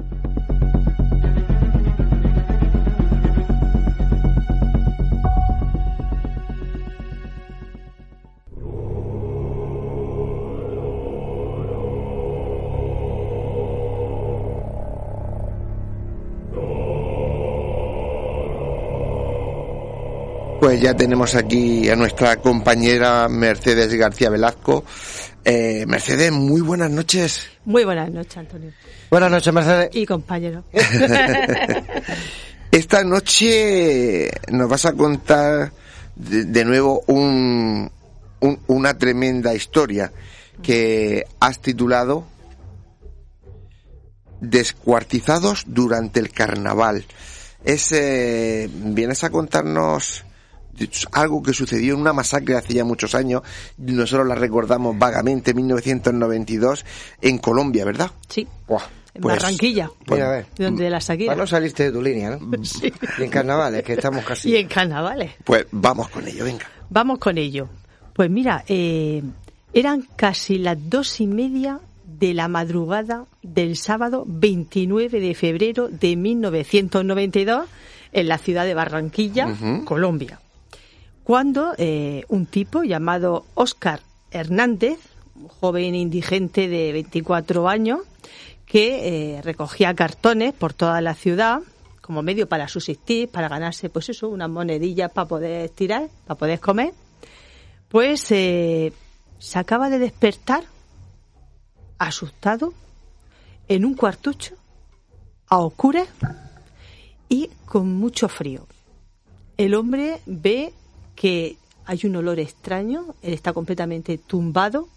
Ya tenemos aquí a nuestra compañera Mercedes García Velasco. Eh, Mercedes, muy buenas noches. Muy buenas noches, Antonio. Buenas noches, Mercedes. Y compañero. [LAUGHS] Esta noche nos vas a contar de, nuevo un, una tremenda historia que has titulado Descuartizados durante el carnaval. Es, eh, vienes a contarnos algo que sucedió en una masacre hace ya muchos años, nosotros la recordamos vagamente, 1992, en Colombia, ¿verdad? Sí. en pues, Barranquilla, pues, donde la Shakira. no saliste de tu línea, ¿no? Sí. Y en carnavales, que estamos casi. Y en carnavales. Pues vamos con ello, venga. Vamos con ello. Pues mira, eh, eran casi las dos y media de la madrugada del sábado 29 de febrero de 1992 en la ciudad de Barranquilla, Colombia cuando eh, un tipo llamado Oscar Hernández, un joven indigente de 24 años, que eh, recogía cartones por toda la ciudad como medio para subsistir, para ganarse, pues eso, unas monedillas para poder tirar, para poder comer, pues eh, se acaba de despertar asustado en un cuartucho a oscuras y con mucho frío. El hombre ve que hay un olor extraño, él está completamente tumbado,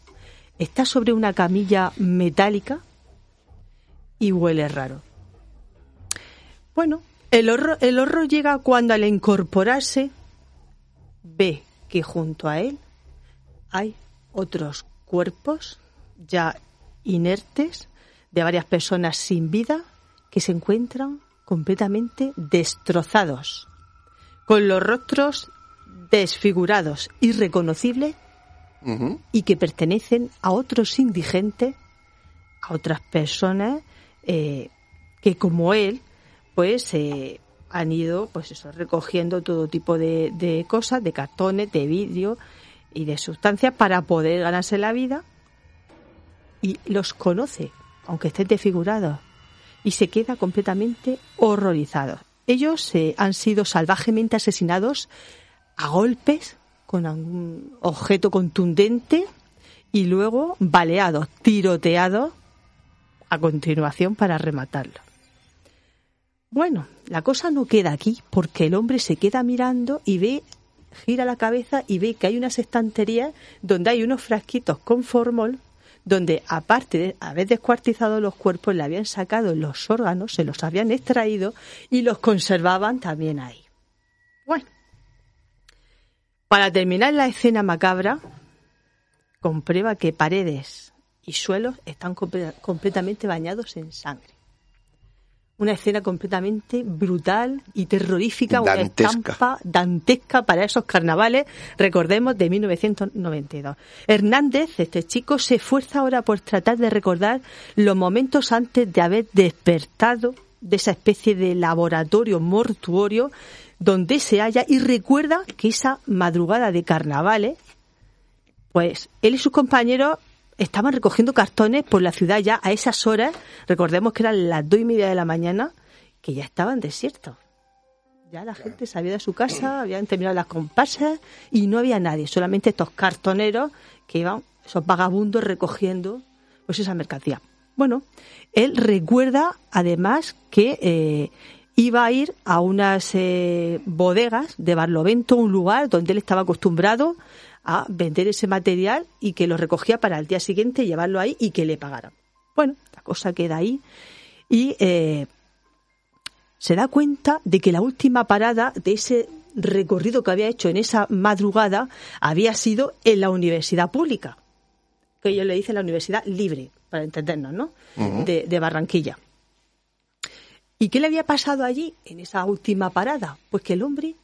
está sobre una camilla metálica y huele raro. Bueno, el horror, el horror llega cuando al incorporarse ve que junto a él hay otros cuerpos ya inertes de varias personas sin vida que se encuentran completamente destrozados, con los rostros desfigurados, irreconocibles y que pertenecen a otros indigentes, a otras personas eh, que como él, pues eh, han ido, pues eso, recogiendo todo tipo de, de cosas, de cartones, de vidrio y de sustancias para poder ganarse la vida y los conoce, aunque estén desfigurados, y se queda completamente horrorizado. Ellos eh, han sido salvajemente asesinados a golpes con algún objeto contundente y luego baleados, tiroteados a continuación para rematarlo. Bueno, la cosa no queda aquí porque el hombre se queda mirando y ve, gira la cabeza y ve que hay unas estanterías donde hay unos frasquitos con formol donde aparte de haber descuartizado los cuerpos, le habían sacado los órganos, se los habían extraído y los conservaban también ahí. Bueno, para terminar la escena macabra, comprueba que paredes y suelos están completamente bañados en sangre una escena completamente brutal y terrorífica, una estampa dantesca para esos carnavales, recordemos, de 1992. Hernández, este chico, se esfuerza ahora por tratar de recordar los momentos antes de haber despertado de esa especie de laboratorio mortuorio donde se halla y recuerda que esa madrugada de carnavales, pues él y sus compañeros estaban recogiendo cartones por la ciudad ya a esas horas, recordemos que eran las dos y media de la mañana, que ya estaban desiertos. Ya la gente salía de su casa, habían terminado las comparsas y no había nadie, solamente estos cartoneros que iban, esos vagabundos recogiendo pues esa mercancía. Bueno, él recuerda además que eh, iba a ir a unas eh, bodegas de Barlovento, un lugar donde él estaba acostumbrado a vender ese material y que lo recogía para el día siguiente llevarlo ahí y que le pagaran. Bueno, la cosa queda ahí y eh, se da cuenta de que la última parada de ese recorrido que había hecho en esa madrugada había sido en la universidad pública, que ellos le dicen la universidad libre, para entendernos, ¿no? de, de Barranquilla. ¿Y qué le había pasado allí en esa última parada? Pues que el hombre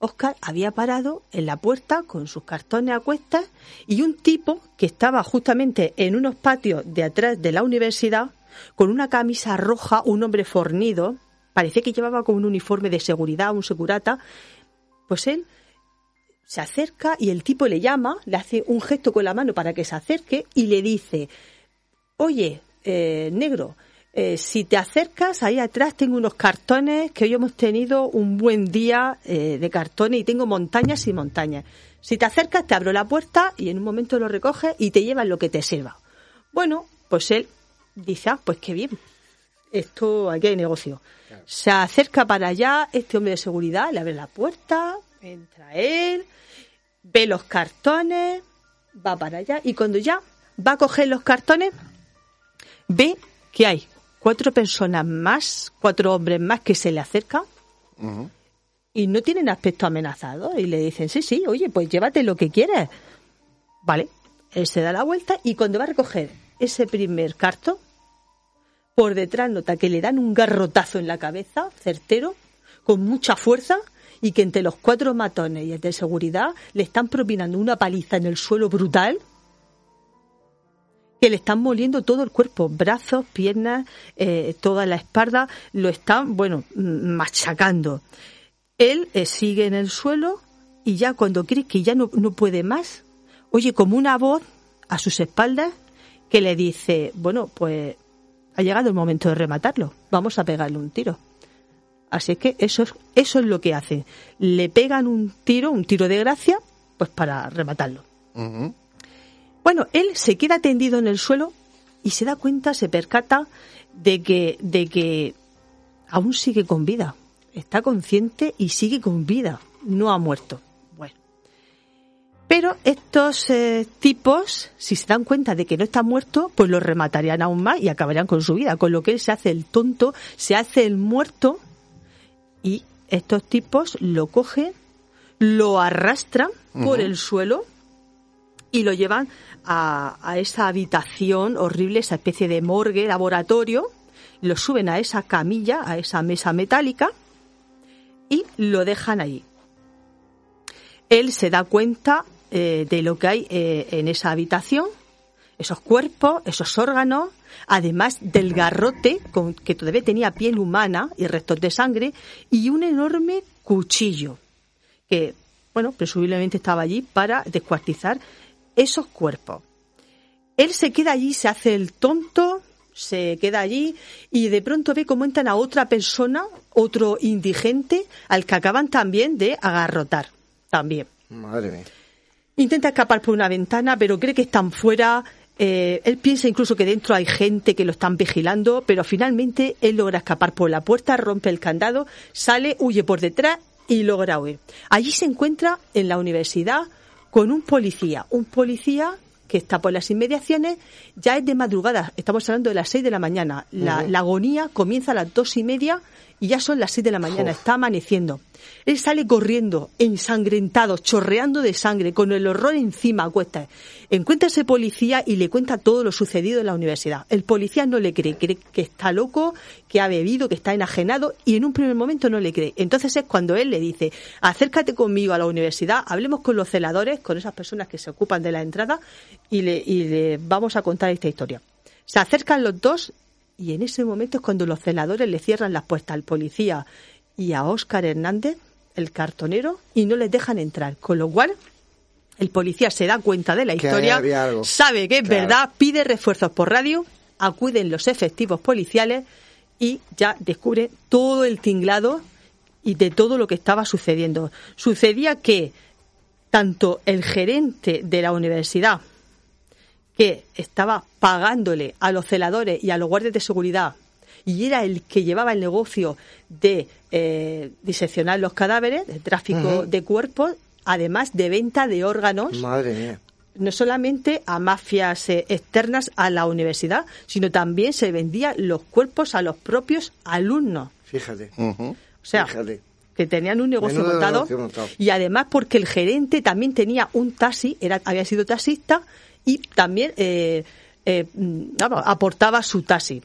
Oscar había parado en la puerta con sus cartones a cuestas y un tipo que estaba justamente en unos patios de atrás de la universidad con una camisa roja, un hombre fornido, parecía que llevaba como un uniforme de seguridad, un segurata, pues él se acerca y el tipo le llama, le hace un gesto con la mano para que se acerque y le dice, oye, eh, negro, eh, si te acercas, ahí atrás tengo unos cartones que hoy hemos tenido un buen día eh, de cartones y tengo montañas y montañas. Si te acercas, te abro la puerta y en un momento lo recoges y te llevas lo que te sirva. Bueno, pues él dice, ah, pues qué bien, esto aquí hay negocio. Se acerca para allá, este hombre de seguridad le abre la puerta, entra él, ve los cartones, va para allá y cuando ya va a coger los cartones, ve que hay cuatro personas más, cuatro hombres más que se le acercan y no tienen aspecto amenazado y le dicen, sí, sí, oye, pues llévate lo que quieres. Vale, él se da la vuelta y cuando va a recoger ese primer carto, por detrás nota que le dan un garrotazo en la cabeza, certero, con mucha fuerza, y que entre los cuatro matones y el de seguridad le están propinando una paliza en el suelo brutal que le están moliendo todo el cuerpo, brazos, piernas, eh, toda la espalda, lo están, bueno, machacando. Él eh, sigue en el suelo y ya cuando cree que ya no, no puede más, oye como una voz a sus espaldas que le dice, bueno, pues ha llegado el momento de rematarlo, vamos a pegarle un tiro. Así que eso es, eso es lo que hacen. Le pegan un tiro, un tiro de gracia, pues para rematarlo. Bueno, él se queda tendido en el suelo y se da cuenta, se percata de que, de que aún sigue con vida. Está consciente y sigue con vida. No ha muerto. Bueno. Pero estos eh, tipos, si se dan cuenta de que no está muerto, pues lo rematarían aún más y acabarían con su vida. Con lo que él se hace el tonto, se hace el muerto y estos tipos lo cogen, lo arrastran por el suelo y lo llevan a, a esa habitación horrible, esa especie de morgue, laboratorio, lo suben a esa camilla, a esa mesa metálica y lo dejan ahí. Él se da cuenta eh, de lo que hay eh, en esa habitación, esos cuerpos, esos órganos, además del garrote con, que todavía tenía piel humana y restos de sangre y un enorme cuchillo que, bueno, presumiblemente estaba allí para descuartizar esos cuerpos. Él se queda allí, se hace el tonto, se queda allí y de pronto ve cómo entran a otra persona, otro indigente, al que acaban también de agarrotar. También. Madre mía. Intenta escapar por una ventana, pero cree que están fuera. Eh, él piensa incluso que dentro hay gente que lo están vigilando, pero finalmente él logra escapar por la puerta, rompe el candado, sale, huye por detrás y logra huir. Allí se encuentra en la universidad con un policía, un policía que está por las inmediaciones, ya es de madrugada, estamos hablando de las seis de la mañana. La, la agonía comienza a las dos y media y ya son las seis de la mañana, está amaneciendo. Él sale corriendo, ensangrentado, chorreando de sangre, con el horror encima a cuestas. Encuentra a ese policía y le cuenta todo lo sucedido en la universidad. El policía no le cree, cree que está loco, que ha bebido, que está enajenado y en un primer momento no le cree. Entonces es cuando él le dice, acércate conmigo a la universidad, hablemos con los celadores, con esas personas que se ocupan de la entrada y le, y le vamos a contar esta historia. Se acercan los dos y en ese momento es cuando los celadores le cierran las puertas al policía y a Óscar Hernández, el cartonero, y no les dejan entrar. Con lo cual, el policía se da cuenta de la historia, sabe que es Claro. verdad, pide refuerzos por radio, acuden los efectivos policiales y ya descubre todo el tinglado y de todo lo que estaba sucediendo. Sucedía que tanto el gerente de la universidad, que estaba pagándole a los celadores y a los guardias de seguridad y era el que llevaba el negocio de eh, diseccionar los cadáveres, de tráfico de cuerpos, además de venta de órganos, Madre mía. no solamente a mafias eh, externas a la universidad, sino también se vendían los cuerpos a los propios alumnos. Fíjate. O sea, Fíjate. que tenían un negocio montado, negocio montado. y además porque el gerente también tenía un taxi, era, había sido taxista y también eh, eh, aportaba su taxi.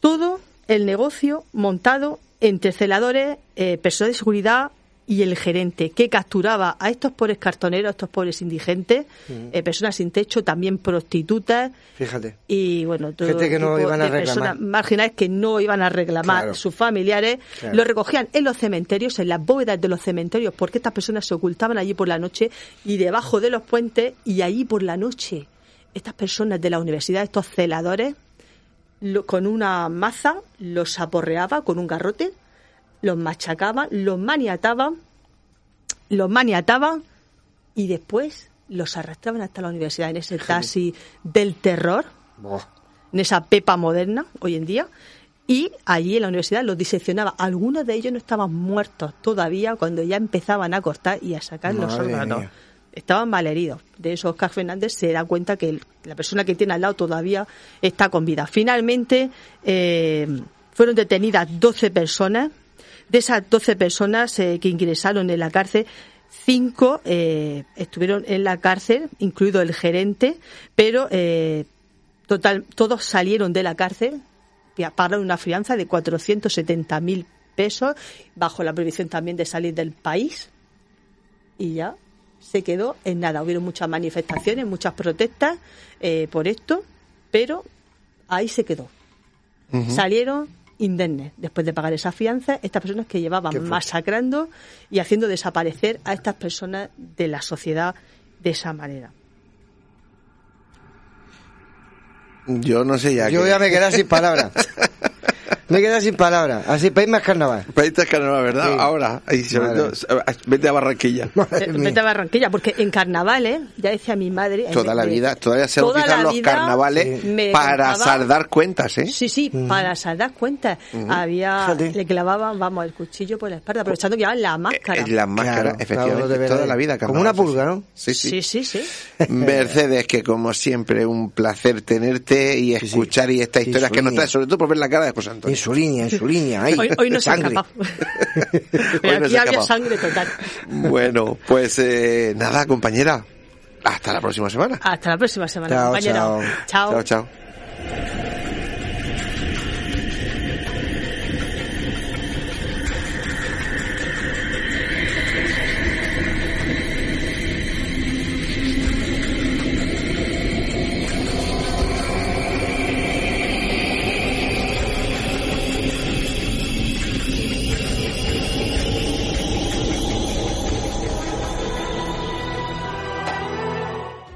Todo el negocio montado entre celadores, eh, personal de seguridad y el gerente, que capturaba a estos pobres cartoneros, a estos pobres indigentes, eh, personas sin techo, también prostitutas, Fíjate. y bueno todo Gente que no tipo iban a de reclamar. personas marginales que no iban a reclamar Claro. sus familiares Claro. lo recogían en los cementerios en las bóvedas de los cementerios porque estas personas se ocultaban allí por la noche y debajo de los puentes y allí por la noche estas personas de la universidad estos celadores lo- con una maza los aporreaba con un garrote los machacaban los maniataban los maniataban y después los arrastraban hasta la universidad en ese taxi del terror, en esa pepa moderna hoy en día, y allí en la universidad los diseccionaba. Algunos de ellos no estaban muertos todavía cuando ya empezaban a cortar y a sacar los órganos. mía. Estaban malheridos. De eso Oscar Fernández se da cuenta que la persona que tiene al lado todavía está con vida. Finalmente eh, fueron detenidas 12 personas. De esas 12 personas eh, que ingresaron en la cárcel, cinco eh, estuvieron en la cárcel, incluido el gerente, pero eh, total, todos salieron de la cárcel, pagaron una fianza de 470.000 pesos, bajo la prohibición también de salir del país, y ya se quedó en nada. Hubieron muchas manifestaciones, muchas protestas eh, por esto, pero ahí se quedó. Salieron indemnes después de pagar esa fianza estas personas que llevaban masacrando y haciendo desaparecer a estas personas de la sociedad de esa manera. Yo no sé ya. Yo qué- ya me quedé sin palabras. [LAUGHS] me quedé sin palabras. Así, país más carnaval. Países carnaval, ¿verdad? Sí. Ahora, y sobre Madre. todo, vete a Barranquilla. [LAUGHS] Madre Eh, mía. Vete a Barranquilla, porque en carnavales, ya decía mi madre... Toda la me- vida, todavía se toda utilizan la los vida carnavales para saldar cuentas, ¿eh? Sí, sí, para saldar cuentas. Había, le clavaban, vamos, el cuchillo por la espalda, aprovechando que llevaban la máscara. Eh, La máscara, Claro, efectivamente, claro, toda la vida. Como carnaval, una sí, sí. pulga, ¿no? Sí, sí. Sí, sí, sí. Mercedes, que como siempre, un placer tenerte y escuchar y estas Sí, historias que nos traes, sobre todo por ver la cara de José Antonio. En su línea, en su línea, ahí. Hoy, hoy no se ha sangre. escapado. [LAUGHS] Hoy Pero no aquí había sangre total. Bueno, pues eh, nada, compañera. Hasta la próxima semana. Hasta la próxima semana, Chao, compañero. chao. Chao, chao.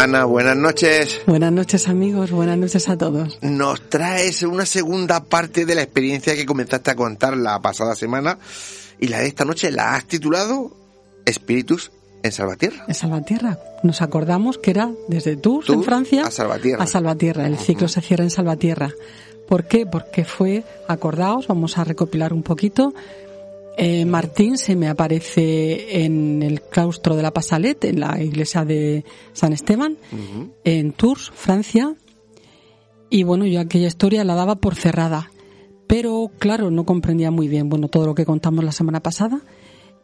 Ana, buenas noches. Buenas noches amigos, buenas noches a todos. Nos traes una segunda parte de la experiencia que comenzaste a contar la pasada semana y la de esta noche la has titulado Espíritus en Salvatierra. En Salvatierra. Nos acordamos que era desde Tours, en Francia, a Salvatierra. a Salvatierra. El ciclo se cierra en Salvatierra. ¿Por qué? Porque fue, acordaos, vamos a recopilar un poquito. Eh, Martín se me aparece en el claustro de la Pasalette, en la iglesia de San Esteban, en Tours, Francia. Y bueno, yo aquella historia la daba por cerrada. Pero claro, no comprendía muy bien, bueno, todo lo que contamos la semana pasada.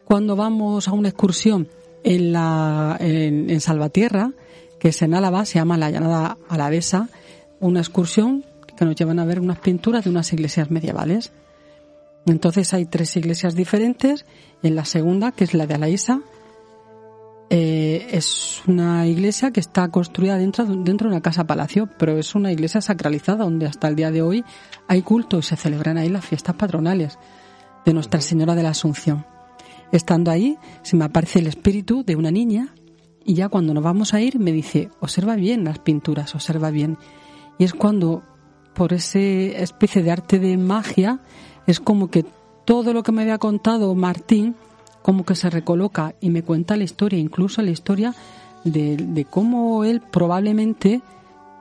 Cuando vamos a una excursión en, la, en, en Salvatierra, que es en Álava, se llama la llanada alavesa, una excursión que nos llevan a ver unas pinturas de unas iglesias medievales. Entonces hay tres iglesias diferentes. En la segunda, que es la de Alaísa, eh, es una iglesia que está construida dentro, dentro de una casa palacio, pero es una iglesia sacralizada donde hasta el día de hoy hay culto y se celebran ahí las fiestas patronales de Nuestra Señora de la Asunción. Estando ahí, se me aparece el espíritu de una niña y ya cuando nos vamos a ir me dice, observa bien las pinturas, observa bien. Y es cuando, por ese especie de arte de magia, es como que todo lo que me había contado Martín, como que se recoloca y me cuenta la historia, incluso la historia de, cómo él probablemente,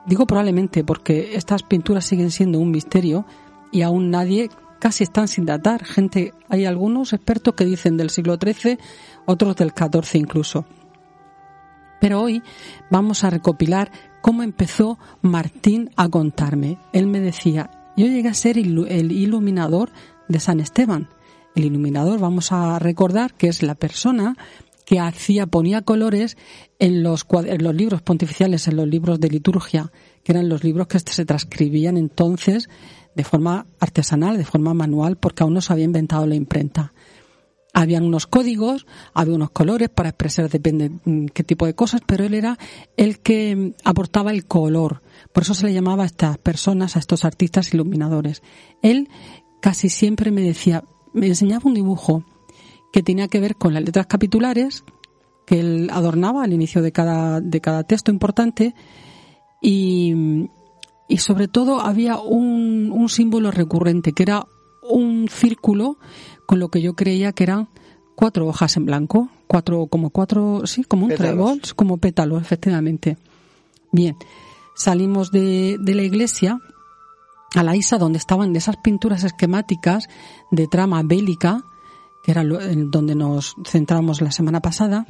digo probablemente porque estas pinturas siguen siendo un misterio y aún nadie casi están sin datar. Gente, hay algunos expertos que dicen del siglo XIII, otros del XIV incluso. Pero hoy vamos a recopilar cómo empezó Martín a contarme. Él me decía, yo llegué a ser el iluminador de San Esteban. El iluminador, vamos a recordar que es la persona que hacía, ponía colores en los, en los libros pontificiales, en los libros de liturgia, que eran los libros que se transcribían entonces de forma artesanal, de forma manual, porque aún no se había inventado la imprenta. Habían unos códigos, había unos colores para expresar depende mm, qué tipo de cosas, pero él era el que mm, aportaba el color. Por eso se le llamaba a estas personas, a estos artistas iluminadores. Él casi siempre me decía, me enseñaba un dibujo que tenía que ver con las letras capitulares que él adornaba al inicio de cada, de cada texto importante y, y sobre todo había un, un símbolo recurrente que era un círculo con lo que yo creía que eran cuatro hojas en blanco, cuatro, como cuatro, sí, como un trébol, como pétalos, efectivamente. Bien, salimos de, de la iglesia a la Isa donde estaban esas pinturas esquemáticas de trama bélica, que era lo- en donde nos centramos la semana pasada,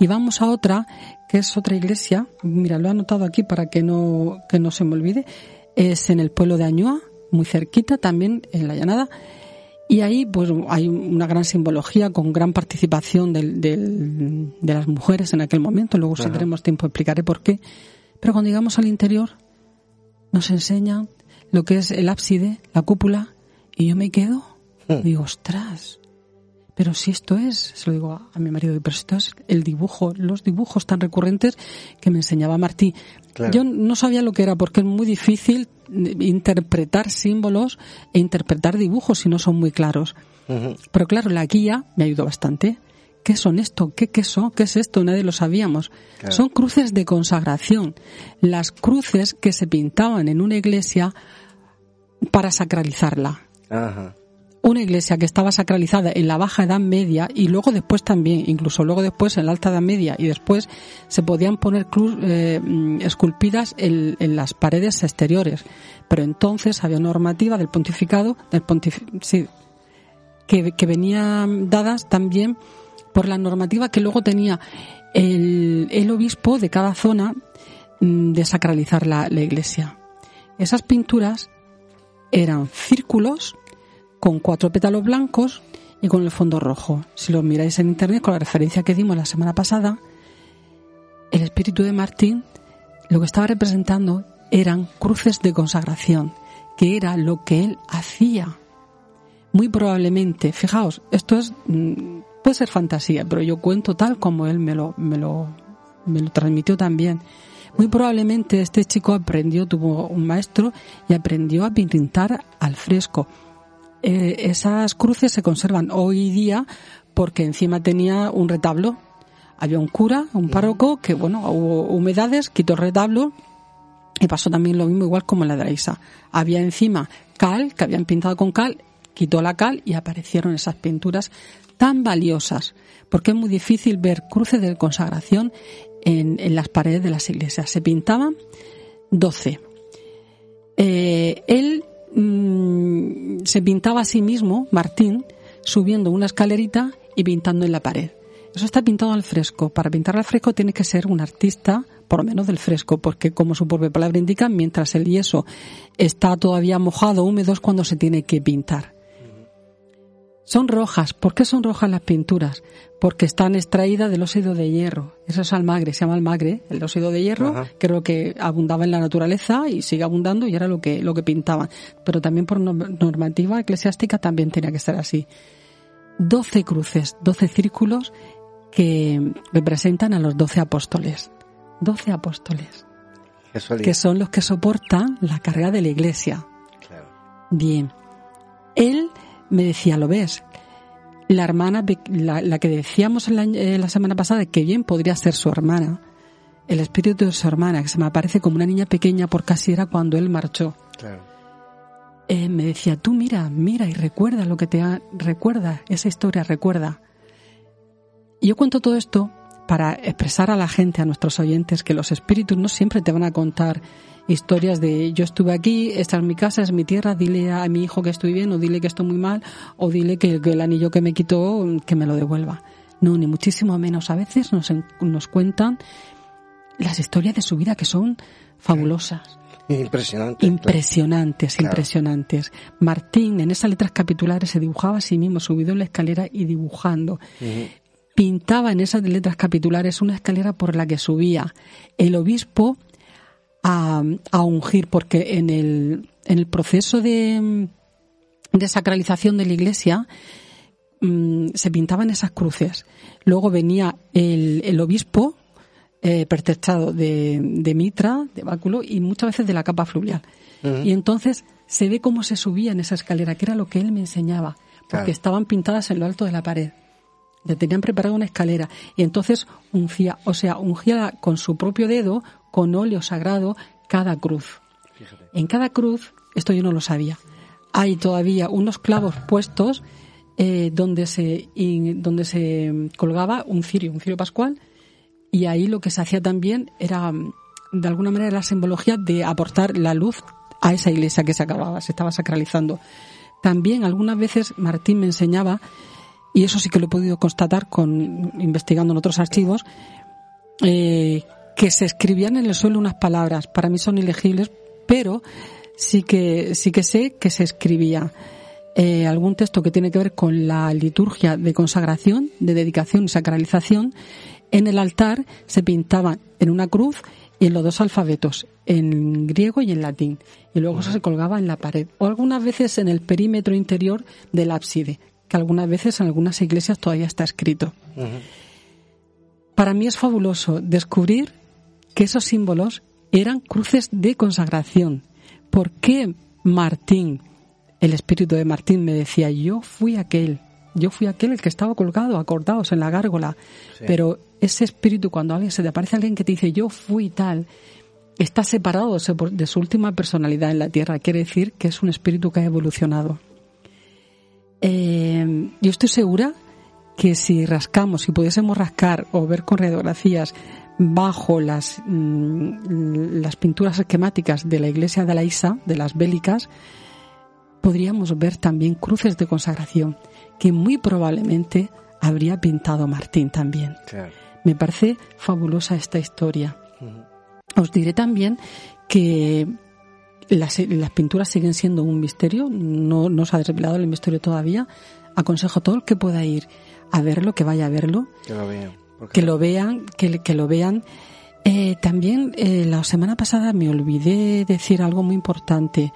y vamos a otra, que es otra iglesia, mira, lo he anotado aquí para que no, que no se me olvide, es en el pueblo de Añoa, muy cerquita también, en la llanada, Y ahí pues hay una gran simbología con gran participación del, del, de las mujeres en aquel momento. Luego si tenemos tiempo explicaré por qué. Pero cuando llegamos al interior nos enseñan lo que es el ábside, la cúpula, y yo me quedo. Hmm. Digo, ostras, pero si esto es, se lo digo a, a mi marido, pero esto es el dibujo, los dibujos tan recurrentes que me enseñaba Martí. Claro. Yo no sabía lo que era porque es muy difícil interpretar símbolos e interpretar dibujos si no son muy claros. Pero claro, la guía me ayudó bastante. ¿Qué son esto? ¿Qué, qué son? ¿Qué es esto? Nadie lo sabíamos. Claro. Son cruces de consagración. Las cruces que se pintaban en una iglesia para sacralizarla. Ajá. Una iglesia que estaba sacralizada en la Baja Edad Media y luego después también, incluso luego después en la Alta Edad Media y después se podían poner cru- eh, mm, esculpidas en, las paredes exteriores. Pero entonces había normativa del pontificado, del pontif sí, que, que venían dadas también por la normativa que luego tenía el, el obispo de cada zona mm, de sacralizar la iglesia. Esas pinturas eran círculos con cuatro pétalos blancos y con el fondo rojo. Si lo miráis en internet con la referencia que dimos la semana pasada, el espíritu de Martín lo que estaba representando eran cruces de consagración, que era lo que él hacía. Muy probablemente, fijaos, esto es mm, puede ser fantasía, pero yo cuento tal como él me lo me lo me lo transmitió también. Muy probablemente este chico aprendió, tuvo un maestro y aprendió a pintar al fresco. Eh, esas cruces se conservan hoy día porque encima tenía un retablo. Había un cura, un párroco, que bueno, hubo humedades, quitó el retablo y pasó también lo mismo igual como en la de la Isa. Había encima cal, que habían pintado con cal, quitó la cal y aparecieron esas pinturas tan valiosas, porque es muy difícil ver cruces de consagración en, en las paredes de las iglesias. Se pintaban 12. Eh, él mm, se pintaba a sí mismo, Martín, subiendo una escalerita y pintando en la pared. Eso está pintado al fresco. Para pintar al fresco tiene que ser un artista, por lo menos del fresco, porque como su propia palabra indica, mientras el yeso está todavía mojado, húmedo, es cuando se tiene que pintar. Son rojas. ¿Por qué son rojas las pinturas? Porque están extraídas del óxido de hierro. Eso es almagre, se llama almagre, el óxido de hierro, Ajá. que es lo que abundaba en la naturaleza y sigue abundando y era lo que, lo que pintaban. Pero también por no- normativa eclesiástica también tenía que ser así. Doce cruces, doce círculos que representan a los doce apóstoles. Doce apóstoles, que son los que soportan la carga de la iglesia. Claro. Bien. Él me decía, ¿lo ves? La hermana, la, la que decíamos en la, eh, la semana pasada que bien podría ser su hermana, el espíritu de su hermana, que se me aparece como una niña pequeña porque así era cuando él marchó. Claro. Eh, me decía, tú mira, mira y recuerda lo que te ha, recuerda esa historia, recuerda. Y yo cuento todo esto para expresar a la gente, a nuestros oyentes, que los espíritus no siempre te van a contar historias de yo estuve aquí, esta es mi casa, es mi tierra, dile a mi hijo que estoy bien, o dile que estoy muy mal, o dile que, que el anillo que me quitó, que me lo devuelva. No, ni muchísimo menos. A veces nos, nos cuentan las historias de su vida que son fabulosas. Impresionante. Impresionantes, Claro. impresionantes. Martín en esas letras capitulares se dibujaba a sí mismo, subido en la escalera y dibujando. Pintaba en esas letras capitulares una escalera por la que subía el obispo a, a ungir, porque en el, en el proceso de, de sacralización de la iglesia mm, se pintaban esas cruces. Luego venía el, el obispo eh, pertrechado de, de mitra, de báculo y muchas veces de la capa fluvial. Y entonces se ve cómo se subía en esa escalera, que era lo que él me enseñaba, porque Claro. estaban pintadas en lo alto de la pared. Le tenían preparada una escalera y entonces ungía, o sea, ungía con su propio dedo, con óleo sagrado, cada cruz. En cada cruz, esto yo no lo sabía, hay todavía unos clavos puestos eh, donde se in- donde se colgaba un cirio, un cirio pascual, y ahí lo que se hacía también era, mm, de alguna manera, la simbología de aportar la luz a esa iglesia que se acababa, se estaba sacralizando. También algunas veces Martín me enseñaba, y eso sí que lo he podido constatar con investigando en otros archivos, eh, que se escribían en el suelo unas palabras. Para mí son ilegibles, pero sí que sí que sé que se escribía. eh, algún texto que tiene que ver con la liturgia de consagración, de dedicación y sacralización, en el altar se pintaban en una cruz y en los dos alfabetos, en griego y en latín, y luego eso se colgaba en la pared, o algunas veces en el perímetro interior del ábside, que algunas veces en algunas iglesias todavía está escrito. Para mí es fabuloso descubrir que esos símbolos eran cruces de consagración. ¿Por qué Martín, el espíritu de Martín me decía, yo fui aquel, yo fui aquel el que estaba colgado, acordados en la gárgola, pero ese espíritu cuando alguien se te aparece alguien que te dice yo fui tal, está separado de su última personalidad en la tierra, quiere decir que es un espíritu que ha evolucionado. Eh, yo estoy segura que si rascamos, si pudiésemos rascar o ver con radiografías bajo las, mm, las pinturas esquemáticas de la iglesia de la Isa, de las bélicas, podríamos ver también cruces de consagración que muy probablemente habría pintado Martín también. Me parece fabulosa esta historia. Os diré también que las, las, pinturas siguen siendo un misterio, no, no se ha revelado el misterio todavía. Aconsejo a todo el que pueda ir a verlo, que vaya a verlo. Que lo. Que lo vean, que, que lo vean. Eh, también eh, la semana pasada me olvidé decir algo muy importante.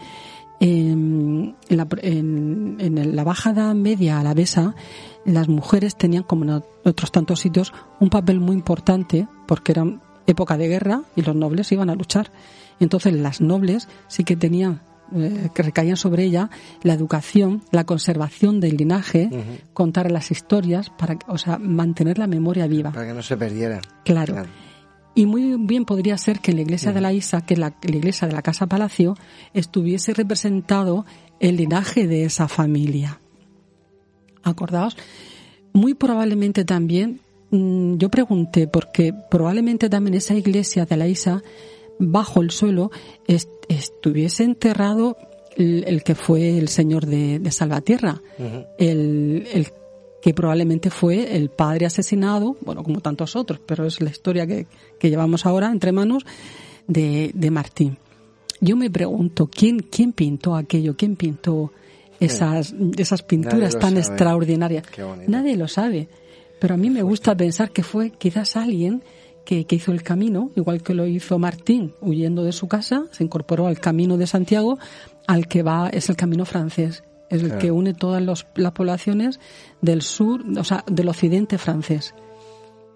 en, la, en, en la bajada media a la besa, las mujeres tenían, como en otros tantos sitios, un papel muy importante porque era época de guerra y los nobles iban a luchar. Entonces las nobles sí que tenían eh, que recaían sobre ella la educación, la conservación del linaje, contar las historias, para, o sea, mantener la memoria viva. Para que no se perdiera. Claro. Y muy bien podría ser que en la iglesia de la Isa, que la, la iglesia de la Casa Palacio, estuviese representado el linaje de esa familia. ¿Acordaos? Muy probablemente también, mm, yo pregunté, porque probablemente también esa iglesia de la Isa bajo el suelo estuviese enterrado el, que fue el señor de, Salvatierra, el, el, que probablemente fue el padre asesinado, bueno, como tantos otros, pero es la historia que, que llevamos ahora entre manos de, de, Martín. Yo me pregunto, ¿quién, quién pintó aquello? ¿Quién pintó esas, esas pinturas tan extraordinarias? Nadie lo sabe. Pero a mí me gusta pensar que fue quizás alguien que, hizo el camino, igual que lo hizo Martín, huyendo de su casa, se incorporó al camino de Santiago, al que va, es el camino francés, es el que une todas las poblaciones del sur, o sea, del occidente francés,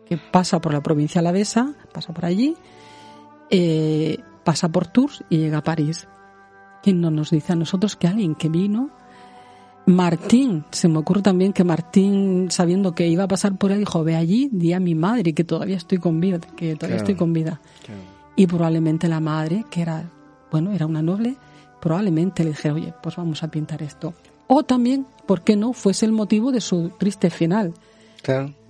que pasa por la provincia alavesa, pasa por allí, eh, pasa por Tours y llega a París. ¿Quién no nos dice a nosotros que alguien que vino Martín, se me ocurre también que Martín, sabiendo que iba a pasar por ahí, dijo, ve allí, di a mi madre que todavía estoy con vida, que todavía estoy con vida. Y probablemente la madre, que era, bueno, era una noble, probablemente le dije, oye, pues vamos a pintar esto. O también, ¿por qué no? Fuese el motivo de su triste final.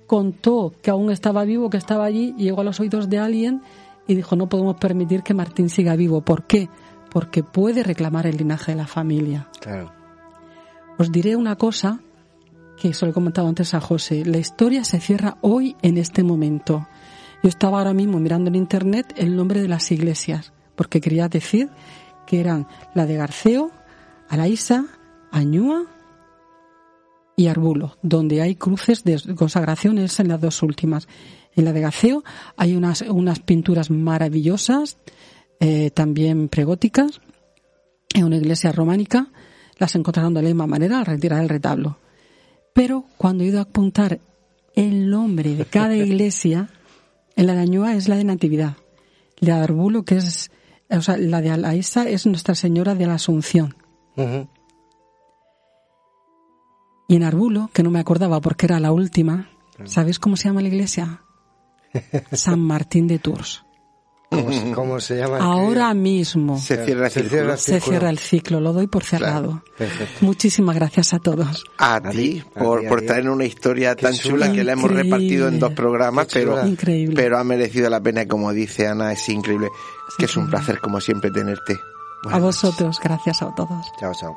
Contó que aún estaba vivo, que estaba allí, llegó a los oídos de alguien y dijo, no podemos permitir que Martín siga vivo. ¿Por qué? Porque puede reclamar el linaje de la familia. Claro. Os diré una cosa que se lo he comentado antes a José. La historia se cierra hoy en este momento. Yo estaba ahora mismo mirando en internet el nombre de las iglesias, porque quería decir que eran la de Garceo, Alaísa, Añúa y Arbulo, donde hay cruces de consagraciones en las dos últimas. En la de Garceo hay unas, unas pinturas maravillosas, eh, también pregóticas, en una iglesia románica, las encontraron de la misma manera al retirar el retablo. Pero cuando he ido a apuntar el nombre de cada [LAUGHS] iglesia, en la de Añúa es la de Natividad. La de Arbulo, que es, o sea, la de Alaísa es Nuestra Señora de la Asunción. Y en Arbulo, que no me acordaba porque era la última, ¿sabéis cómo se llama la iglesia? [LAUGHS] San Martín de Tours. [LAUGHS] ¿Cómo, se llama? Ahora mismo se cierra, se cierra el ciclo. Lo doy por cerrado. Muchísimas gracias a todos. A, ti por, por traer una historia tan chula, que la hemos repartido en dos programas, pero, pero ha merecido la pena. Como dice Ana, es increíble. que es un placer, como siempre, tenerte. a vosotros, gracias a todos. Chao, chao.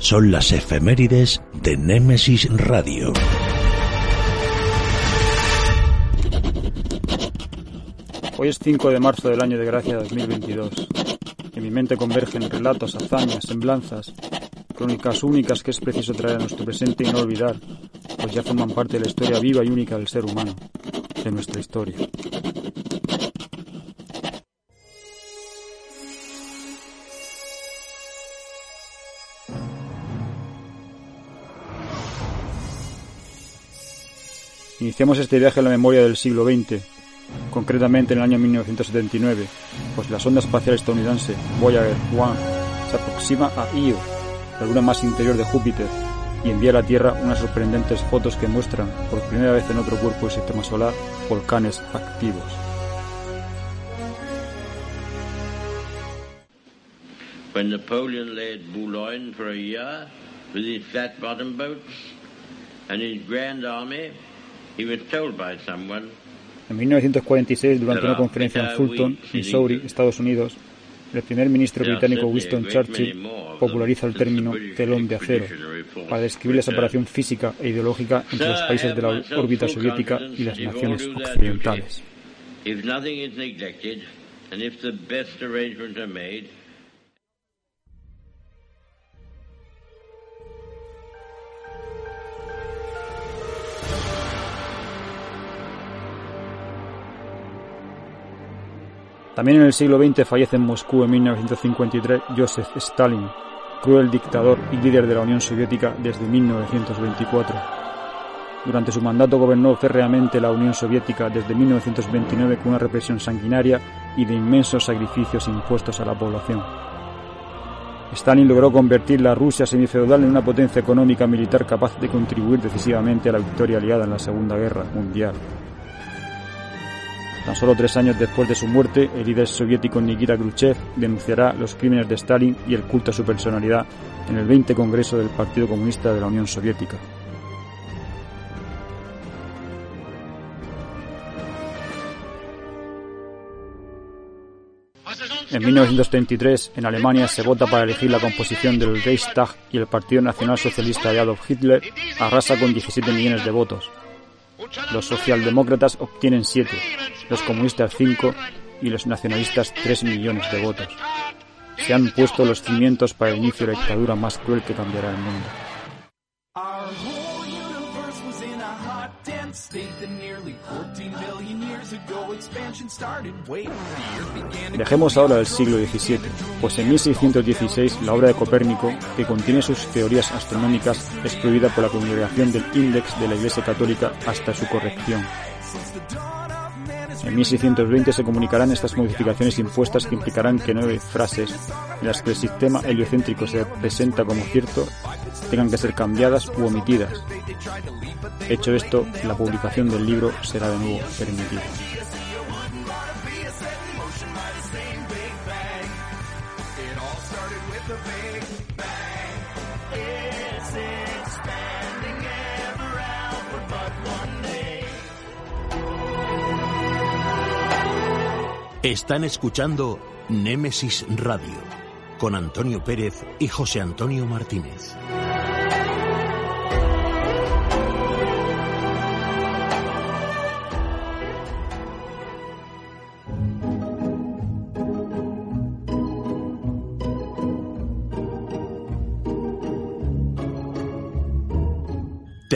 son las efemérides de Némesis Radio. Hoy es 5 de marzo del año de gracia 2022. En mi mente convergen relatos, hazañas, semblanzas, crónicas únicas que es preciso traer a nuestro presente y no olvidar, pues ya forman parte de la historia viva y única del ser humano, de nuestra historia. Iniciamos este viaje en la memoria del siglo XX, concretamente en el año 1979, pues la sonda espacial estadounidense Voyager 1 se aproxima a Io, la luna más interior de Júpiter, y envía a la Tierra unas sorprendentes fotos que muestran, por primera vez en otro cuerpo del sistema solar, volcanes activos. When Napoleon Boulogne for a year with his flat boats and his grand En 1946, durante una conferencia en Fulton, Missouri, Estados Unidos, el primer ministro británico Winston Churchill populariza el término telón de acero para describir la separación física e ideológica entre los países de la órbita soviética y las naciones occidentales. También en el siglo XX fallece en Moscú en 1953 Joseph Stalin, cruel dictador y líder de la Unión Soviética desde 1924. Durante su mandato gobernó férreamente la Unión Soviética desde 1929 con una represión sanguinaria y de inmensos sacrificios impuestos a la población. Stalin logró convertir la Rusia semifeudal en una potencia económica militar capaz de contribuir decisivamente a la victoria aliada en la Segunda Guerra Mundial. Tan solo tres años después de su muerte, el líder soviético Nikita Khrushchev denunciará los crímenes de Stalin y el culto a su personalidad en el 20 Congreso del Partido Comunista de la Unión Soviética. En 1933, en Alemania se vota para elegir la composición del Reichstag y el Partido Nacional Socialista de Adolf Hitler arrasa con 17 millones de votos. Los socialdemócratas obtienen 7, los comunistas 5 y los nacionalistas 3 millones de votos. Se han puesto los cimientos para el inicio de la dictadura más cruel que cambiará el mundo. Dejemos ahora el siglo XVII, pues en 1616 la obra de Copérnico, que contiene sus teorías astronómicas, es prohibida por la congregación del Index de la Iglesia Católica hasta su corrección. En 1620 se comunicarán estas modificaciones impuestas que implicarán que nueve frases en las que el sistema heliocéntrico se presenta como cierto tengan que ser cambiadas u omitidas. Hecho esto, la publicación del libro será de nuevo permitida. Están escuchando Némesis Radio con Antonio Pérez y José Antonio Martínez.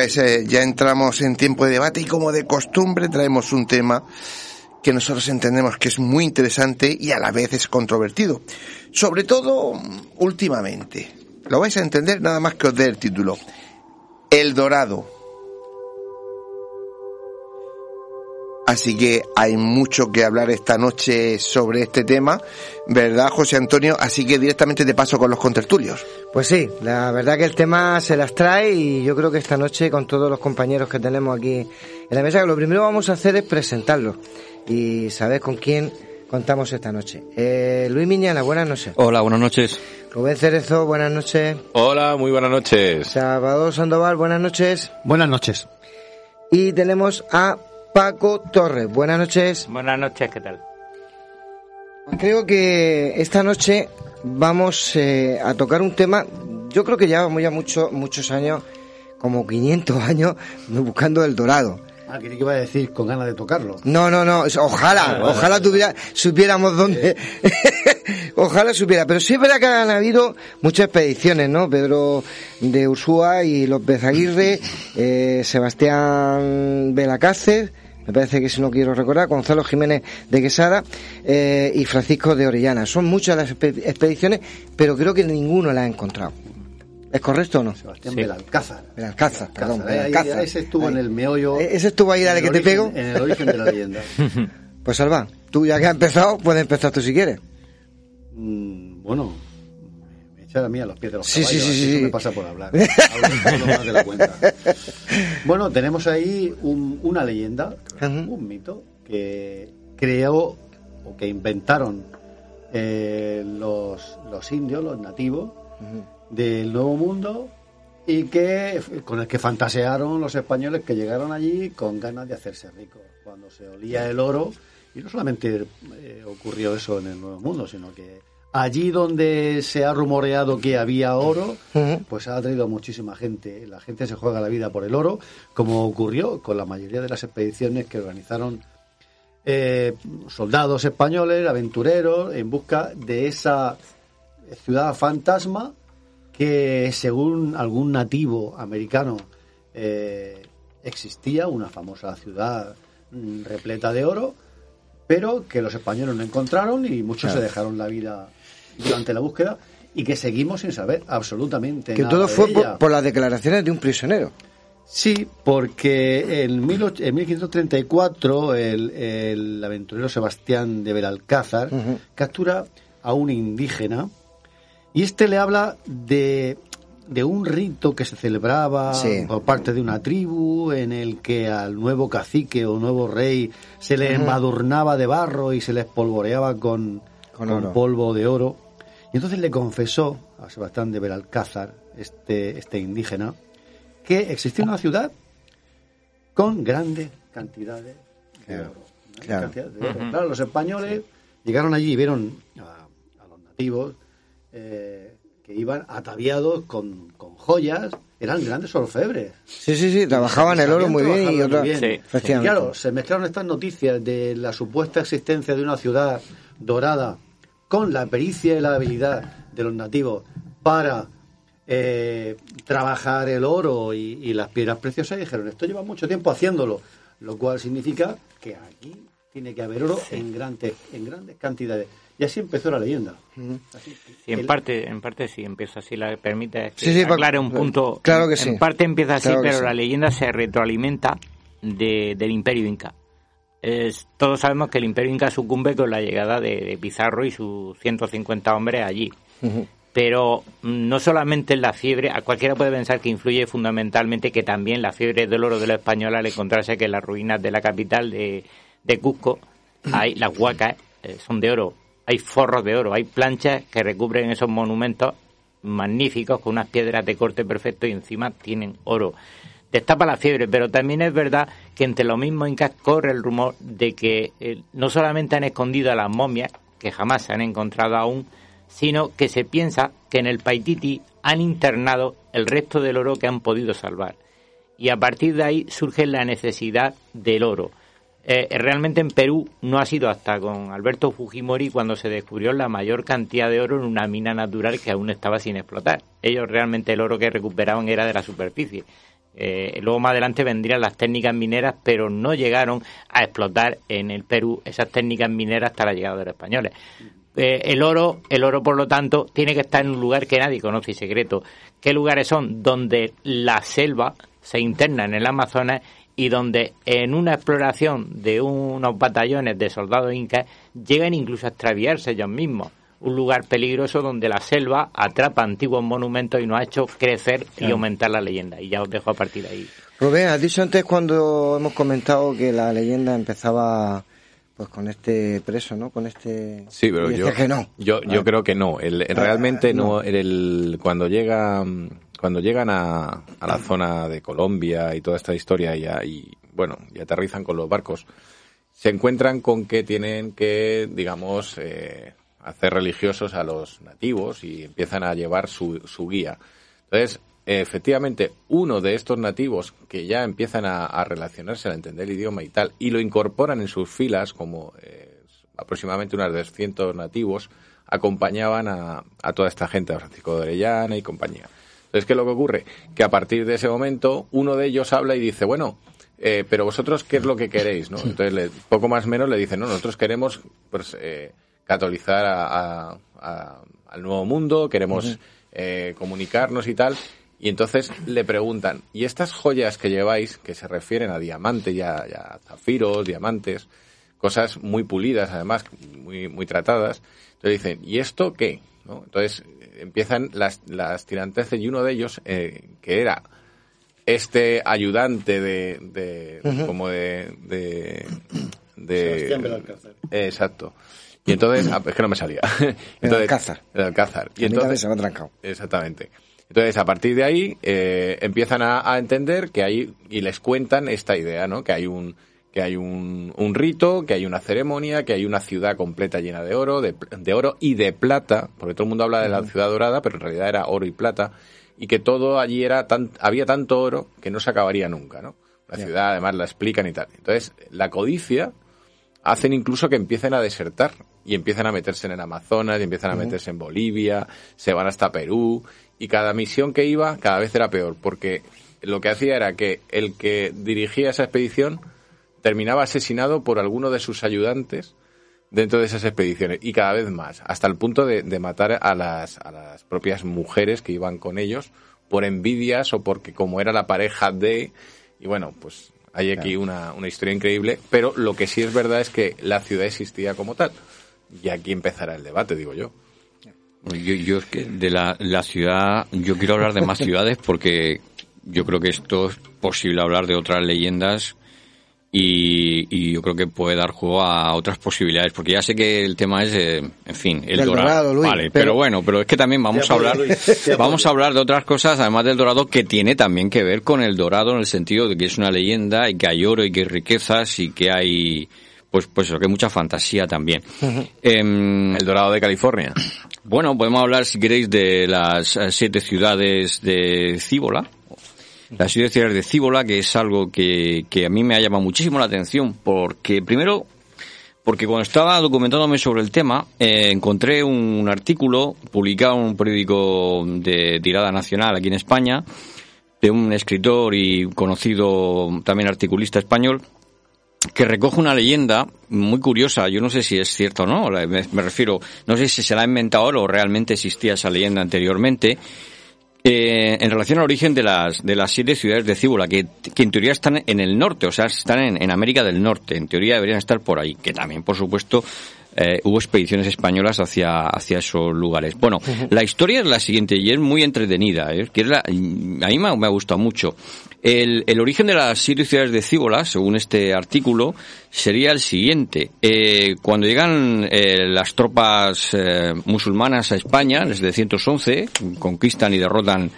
Pues eh, ya entramos en tiempo de debate y como de costumbre traemos un tema que nosotros entendemos que es muy interesante y a la vez es controvertido. Sobre todo últimamente. Lo vais a entender nada más que os dé el título. El Dorado. Así que hay mucho que hablar esta noche sobre este tema, ¿verdad, José Antonio? Así que directamente te paso con los contertulios. Pues sí, la verdad que el tema se las trae y yo creo que esta noche con todos los compañeros que tenemos aquí en la mesa, lo primero que vamos a hacer es presentarlos y saber con quién contamos esta noche. Eh, Luis Miñana, buenas noches. Hola, buenas noches. Rubén Cerezo, buenas noches. Hola, muy buenas noches. Salvador Sandoval, buenas noches. Buenas noches. Y tenemos a Paco Torres. Buenas noches. Buenas noches, ¿qué tal? Creo que esta noche vamos eh, a tocar un tema, yo creo que llevamos ya mucho, muchos años, como 500 años, buscando el dorado. Ah, que iba a decir con ganas de tocarlo. No, no, no, ojalá, ojalá tuviera, supiéramos dónde, [LAUGHS] ojalá supiera, pero sí es verdad que han habido muchas expediciones, ¿no? Pedro de Ursúa y López Aguirre, eh, Sebastián Belacácer, me parece que si no quiero recordar, Gonzalo Jiménez de Quesada eh, y Francisco de Orellana. Son muchas las expediciones, pero creo que ninguno la ha encontrado. ¿Es correcto o no? Sebastián sí. Belalcázar. Belalcázar, perdón. Belalcázar. Ahí, ese estuvo ahí. en el meollo. Ese estuvo ahí, dale que origen, te pego. En el origen de la leyenda. [LAUGHS] pues Salva, tú ya que has empezado, puedes empezar tú si quieres. Mm, bueno, a mí a los pies de los sí, caballos. Sí, sí, sí. Me pasa por hablar. Hablo más de la cuenta. [LAUGHS] Bueno, tenemos ahí un, una leyenda, uh -huh. un mito, que creó o que inventaron eh, los, los indios, los nativos. Uh -huh del Nuevo Mundo y que con el que fantasearon los españoles que llegaron allí con ganas de hacerse ricos cuando se olía el oro y no solamente eh, ocurrió eso en el Nuevo Mundo sino que allí donde se ha rumoreado que había oro pues ha traído muchísima gente la gente se juega la vida por el oro como ocurrió con la mayoría de las expediciones que organizaron eh, soldados españoles aventureros en busca de esa ciudad fantasma que según algún nativo americano eh, existía una famosa ciudad mm, repleta de oro, pero que los españoles no encontraron y muchos Claro. se dejaron la vida durante la búsqueda y que seguimos sin saber absolutamente Que nada todo de fue ella. por, por las declaraciones de un prisionero. Sí, porque en, 18- en 1534 el, el aventurero Sebastián de Belalcázar captura a un indígena y este le habla de, de un rito que se celebraba Sí. por parte de una tribu en el que al nuevo cacique o nuevo rey se le embadurnaba de barro y se le espolvoreaba con, Con polvo de oro. Y entonces le confesó a Sebastián de Belalcázar, este, este indígena, que existía una ciudad con grandes cantidades de Claro, oro. Claro. cantidades de oro. Ujú. Claro, los españoles llegaron allí y vieron a, a los nativos eh, que iban ataviados con, con joyas, eran grandes orfebres. Sí, sí, sí, trabajaban el oro muy bien y otra. muy bien. Y claro, se mezclaron estas noticias de la supuesta existencia de una ciudad dorada con la pericia y la habilidad de los nativos para eh, trabajar el oro y, y las piedras preciosas y dijeron, esto lleva mucho tiempo haciéndolo, lo cual significa que aquí tiene que haber oro en grandes, en grandes cantidades. Y así empezó la leyenda. Así Sí, en el- parte, en parte sí empieza así, la permite que Sí, sí, un punto. claro que en sí. parte empieza así, Claro pero sí. la leyenda se retroalimenta de, del Imperio Inca. Es- todos sabemos que el Imperio Inca sucumbe con la llegada de, de Pizarro y sus 150 hombres allí. Pero mm, no solamente en la fiebre, a cualquiera puede pensar que influye fundamentalmente que también la fiebre del oro de la española al encontrarse que en las ruinas de la capital de, de Cusco hay las huacas eh, son de oro, hay forros de oro, hay planchas que recubren esos monumentos magníficos con unas piedras de corte perfecto y encima tienen oro. Destapa la fiebre, pero también es verdad que entre los mismos incas corre el rumor de que eh, no solamente han escondido a las momias, que jamás se han encontrado aún, sino que se piensa que en el Paititi han internado el resto del oro que han podido salvar. Y a partir de ahí surge la necesidad del oro. Eh, realmente en Perú no ha sido hasta con Alberto Fujimori cuando se descubrió la mayor cantidad de oro en una mina natural que aún estaba sin explotar. Ellos realmente el oro que recuperaban era de la superficie. Eh, luego más adelante vendrían las técnicas mineras, pero no llegaron a explotar en el Perú esas técnicas mineras hasta la llegada de los españoles. Eh, el oro, el oro por lo tanto, tiene que estar en un lugar que nadie conoce y secreto. ¿Qué lugares son? Donde la selva se interna en el Amazonas y donde en una exploración de unos batallones de soldados incas llegan incluso a extraviarse ellos mismos. Un lugar peligroso donde la selva atrapa antiguos monumentos y nos ha hecho crecer y aumentar la leyenda. Y ya os dejo a partir de ahí. Rubén, has dicho antes cuando hemos comentado que la leyenda empezaba pues con este preso, ¿no? Con este... Sí, pero y yo, decía que no. yo, yo Ah. creo que no. El, el- Ah, realmente no. no. El, cuando llega, cuando llegan a, a la zona de Colombia y toda esta historia y, a- y, bueno, y aterrizan con los barcos, se encuentran con que tienen que, digamos, eh, hacer religiosos a los nativos y empiezan a llevar su, su guía. Entonces, efectivamente, uno de estos nativos que ya empiezan a, a relacionarse, a entender el idioma y tal, y lo incorporan en sus filas, como eh, aproximadamente unas 200 nativos, acompañaban a, a toda esta gente, a Francisco de Orellana y compañía. Entonces, ¿qué es lo que ocurre? Que a partir de ese momento, uno de ellos habla y dice, bueno, eh, pero vosotros, ¿qué es lo que queréis? ¿no? Entonces, le- poco más o menos le dicen, no, nosotros queremos pues, eh, catolizar a- a- a- al nuevo mundo, queremos eh, comunicarnos y tal. Y entonces le preguntan, ¿y estas joyas que lleváis, que se refieren a diamantes y a, y a zafiros, diamantes, cosas muy pulidas además, muy, muy tratadas? Entonces dicen, ¿y esto qué? ¿No? Entonces eh, empiezan las, las tiranteces y uno de ellos, eh, que era este ayudante de, de Ujú. como de, de, de- Sebastián Belalcázar. Eh, exacto. Y entonces, ah, es que no me salía. [LAUGHS] [LAUGHS] Entonces, Alcázar. el Alcázar. Y entonces, se me ha trancado. Exactamente. Entonces, a partir de ahí, eh, empiezan a, a entender que hay, y les cuentan esta idea, ¿no? Que hay un, que hay un, un rito, que hay una ceremonia, que hay una ciudad completa llena de oro, de, de oro y de plata, porque todo el mundo habla de la ciudad dorada, pero en realidad era oro y plata, y que todo allí era tan, había tanto oro que no se acabaría nunca, ¿no? La ciudad además la explican y tal. Entonces, la codicia hacen incluso que empiecen a desertar y empiezan a meterse en el Amazonas y empiezan a meterse en Bolivia, se van hasta Perú y cada misión que iba cada vez era peor porque lo que hacía era que el que dirigía esa expedición terminaba asesinado por alguno de sus ayudantes dentro de esas expediciones y cada vez más, hasta el punto de, de matar a las, a las propias mujeres que iban con ellos por envidias o porque como era la pareja de... Y bueno, pues hay aquí una, una historia increíble, pero lo que sí es verdad es que la ciudad existía como tal. Y aquí empezará el debate, digo yo. Yo, yo es que de la, la ciudad, yo quiero hablar de más [LAUGHS] ciudades porque yo creo que esto es posible hablar de otras leyendas y, y yo creo que puede dar juego a otras posibilidades porque ya sé que el tema es, eh, en fin, el Del dorado. Dorado, Luis, vale, pero- pero, bueno, pero es que también vamos a hablar, Luis, vamos a hablar de otras cosas además del dorado que tiene también que ver con el dorado en el sentido de que es una leyenda y que hay oro y que hay riquezas y que hay pues pues eso, que hay mucha fantasía también. [LAUGHS] Em, el Dorado de California. Bueno, podemos hablar, si queréis, de las eh, siete ciudades de Cíbola. Las siete ciudades de Cíbola, que es algo que, que a mí me ha llamado muchísimo la atención, porque primero, porque cuando estaba documentándome sobre el tema, eh, encontré un artículo publicado en un periódico de tirada nacional aquí en España, de un escritor y conocido también articulista español, que recoge una leyenda muy curiosa. Yo no sé si es cierto o no. Me, refiero, no sé si se la ha inventado o realmente existía esa leyenda anteriormente. eh, en relación al origen de las, de las siete ciudades de Cíbola, que, que en teoría están en el norte, o sea, están en, en América del Norte. En teoría deberían estar por ahí. Que también, por supuesto, eh, hubo expediciones españolas hacia, hacia esos lugares. Bueno, la historia es la siguiente y es muy entretenida. ¿eh? Que es la- a mí me ha, me ha gustado mucho. El, el origen de las siete ciudades de Cíbola, según este artículo, sería el siguiente. Eh, cuando llegan eh, las tropas eh, musulmanas a España, desde 111, conquistan y derrotan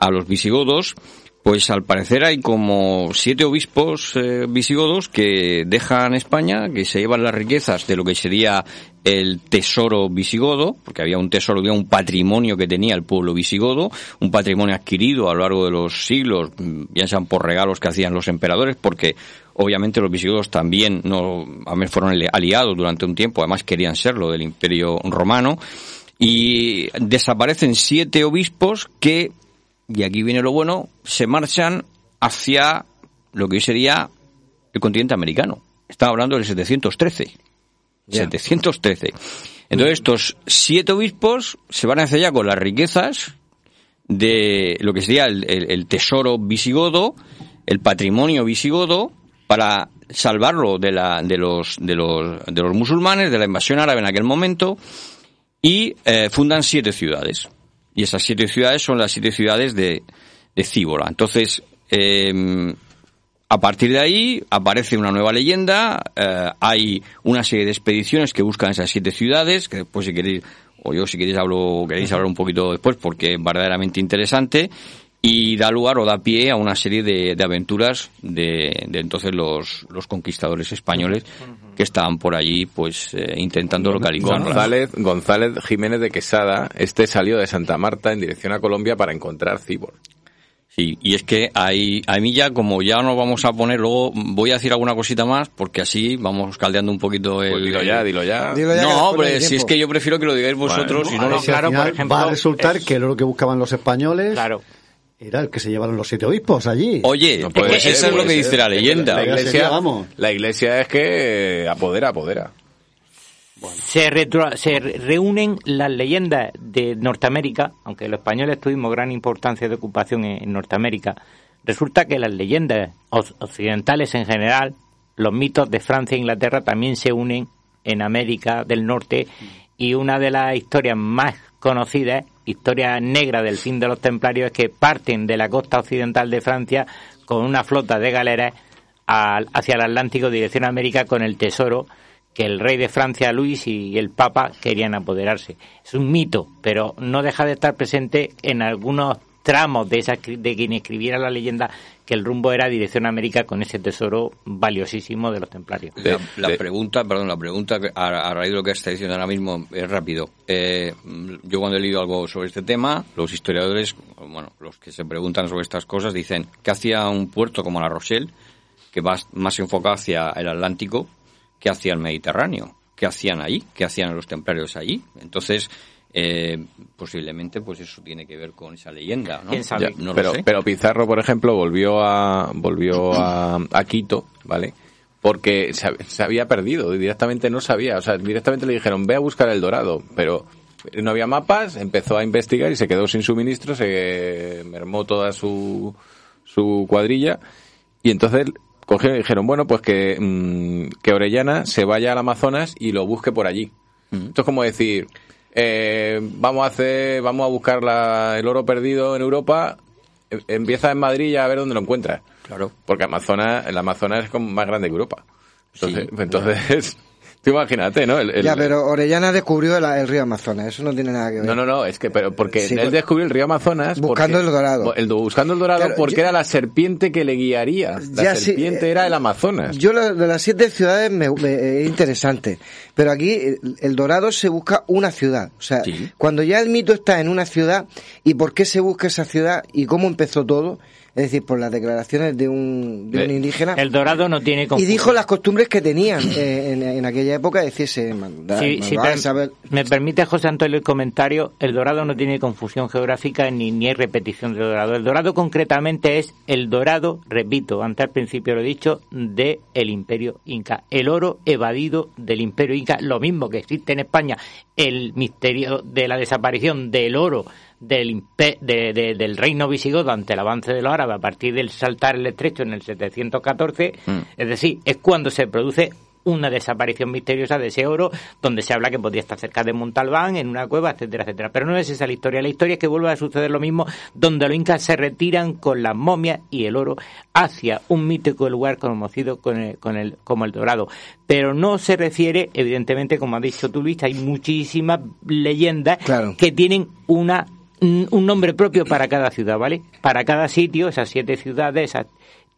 a los visigodos, pues al parecer hay como siete obispos eh, visigodos que dejan España, que se llevan las riquezas de lo que sería el tesoro visigodo, porque había un tesoro, había un patrimonio que tenía el pueblo visigodo, un patrimonio adquirido a lo largo de los siglos, mm, ya sean por regalos que hacían los emperadores, porque obviamente los visigodos también no fueron aliados durante un tiempo, además querían serlo del imperio romano, y desaparecen siete obispos que y aquí viene lo bueno, se marchan hacia lo que hoy sería el continente americano. Estaba hablando del 713. 713. Entonces estos siete obispos se van a hacer ya con las riquezas de lo que sería el, el- el tesoro visigodo, el patrimonio visigodo, para salvarlo de, la, de, los, de, los, de los musulmanes, de la invasión árabe en aquel momento, y eh, fundan siete ciudades. Y esas siete ciudades son las siete ciudades de, de. Entonces, eh, a partir de ahí aparece una nueva leyenda, eh, hay una serie de expediciones que buscan esas siete ciudades, que después si queréis, o yo si queréis hablo, queréis hablar un poquito después porque es verdaderamente interesante, y da lugar o da pie a una serie de, de aventuras de, de entonces los conquistadores españoles que estaban por allí pues eh, intentando localizarlas. González, González Jiménez de Quesada, este salió de Santa Marta en dirección a Colombia para encontrar Cibor. Sí, y es que ahí, a mí ya, como ya nos vamos a poner, luego voy a decir alguna cosita más, porque así vamos caldeando un poquito el... Pues dilo ya, el- dilo ya. Dilo ya que no, hombre, no si es que yo prefiero que lo digáis vosotros, Bueno, y no lo si al claro, por final ejemplo, va a resultar es- que oro que buscaban los españoles Claro. Era el que se llevaron los siete obispos allí. Oye, No pues eso es lo que ser. dice la leyenda. La iglesia, sería, vamos. la iglesia es que apodera, apodera. Se, retro- se re- reúnen las leyendas de Norteamérica, aunque los españoles tuvimos gran importancia de ocupación en, en Norteamérica. Resulta que las leyendas oc- occidentales en general, los mitos de Francia e Inglaterra también se unen en América del Norte y una de las historias más conocidas, historia negra del fin de los templarios, es que parten de la costa occidental de Francia con una flota de galeras al- hacia el Atlántico dirección a América con el tesoro que el rey de Francia, Luis, y el Papa querían apoderarse. Es un mito, pero no deja de estar presente en algunos tramos de, esa, de quien escribiera la leyenda que el rumbo era dirección a América con ese tesoro valiosísimo de los templarios. La, la pregunta, perdón, la pregunta que a, a raíz de lo que está diciendo ahora mismo es rápido. Eh, yo cuando he leído algo sobre este tema, los historiadores, bueno, los que se preguntan sobre estas cosas dicen que hacía un puerto como La Rochelle, que va más enfocado hacia el Atlántico que hacia el Mediterráneo. ¿Qué hacían allí? ¿Qué hacían los templarios allí? Entonces, eh, posiblemente, pues eso tiene que ver con esa leyenda, ¿no? ¿Quién sabe? Ya, no lo pero, sé. pero Pizarro, por ejemplo, volvió a volvió a, a Quito, ¿vale? Porque se había perdido, directamente no sabía, o sea, directamente le dijeron, ve a buscar el dorado, pero no había mapas, empezó a investigar y se quedó sin suministro, se mermó toda su, su cuadrilla y entonces cogieron y dijeron, bueno, pues que, mm, que Orellana se vaya al Amazonas y lo busque por allí. Esto es como decir, eh, vamos a hacer, vamos a buscar la- el oro perdido en Europa, em- empieza en Madrid y a ver dónde lo encuentras. Claro. Porque Amazonas, el Amazonas es como más grande que Europa. Entonces, Sí. entonces tú imagínate, ¿no? El- el- Ya, pero Orellana descubrió el, el río Amazonas, eso no tiene nada que ver. No, no, no, es que, pero porque Sí, él pues- descubrió el río Amazonas. Buscando porque- el dorado. el- buscando el dorado Claro, porque yo- era la serpiente que le guiaría. La Ya sí, serpiente eh, era el Amazonas. Yo lo de las siete ciudades me, me- es interesante, pero aquí el, el dorado se busca una ciudad. O sea, cuando ya el mito está en una ciudad y por qué se busca esa ciudad y cómo empezó todo, es decir, por las declaraciones de un, de un indígena. El dorado no tiene Y dijo las costumbres que tenían eh, en, en aquella época, es decir, se manda- Si, si mandaba per- saber- me permite, José Antonio, el comentario, el dorado no tiene confusión geográfica ni, ni hay repetición del dorado. El dorado concretamente es el dorado, repito, antes al principio lo he dicho, de el imperio inca. El oro evadido del imperio inca, lo mismo que existe en España, el misterio de la desaparición del oro del, de- de- del reino visigodo ante el avance de los árabes a partir del saltar el estrecho en el 714, es decir, es cuando se produce una desaparición misteriosa de ese oro, donde se habla que podría estar cerca de Montalbán, en una cueva, etcétera, etcétera. Pero no es esa la historia. La historia es que vuelve a suceder lo mismo, donde los incas se retiran con las momias y el oro hacia un mítico lugar conocido con el- con el- como el Dorado. Pero no se refiere, evidentemente, como ha dicho tú, Luis, hay muchísimas leyendas que tienen una un un nombre propio para cada ciudad, ¿vale? Para cada sitio, esas siete ciudades,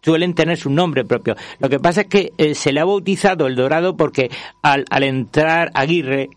suelen tener su nombre propio. Lo que pasa es que eh, se le ha bautizado el Dorado porque al, al entrar Aguirre,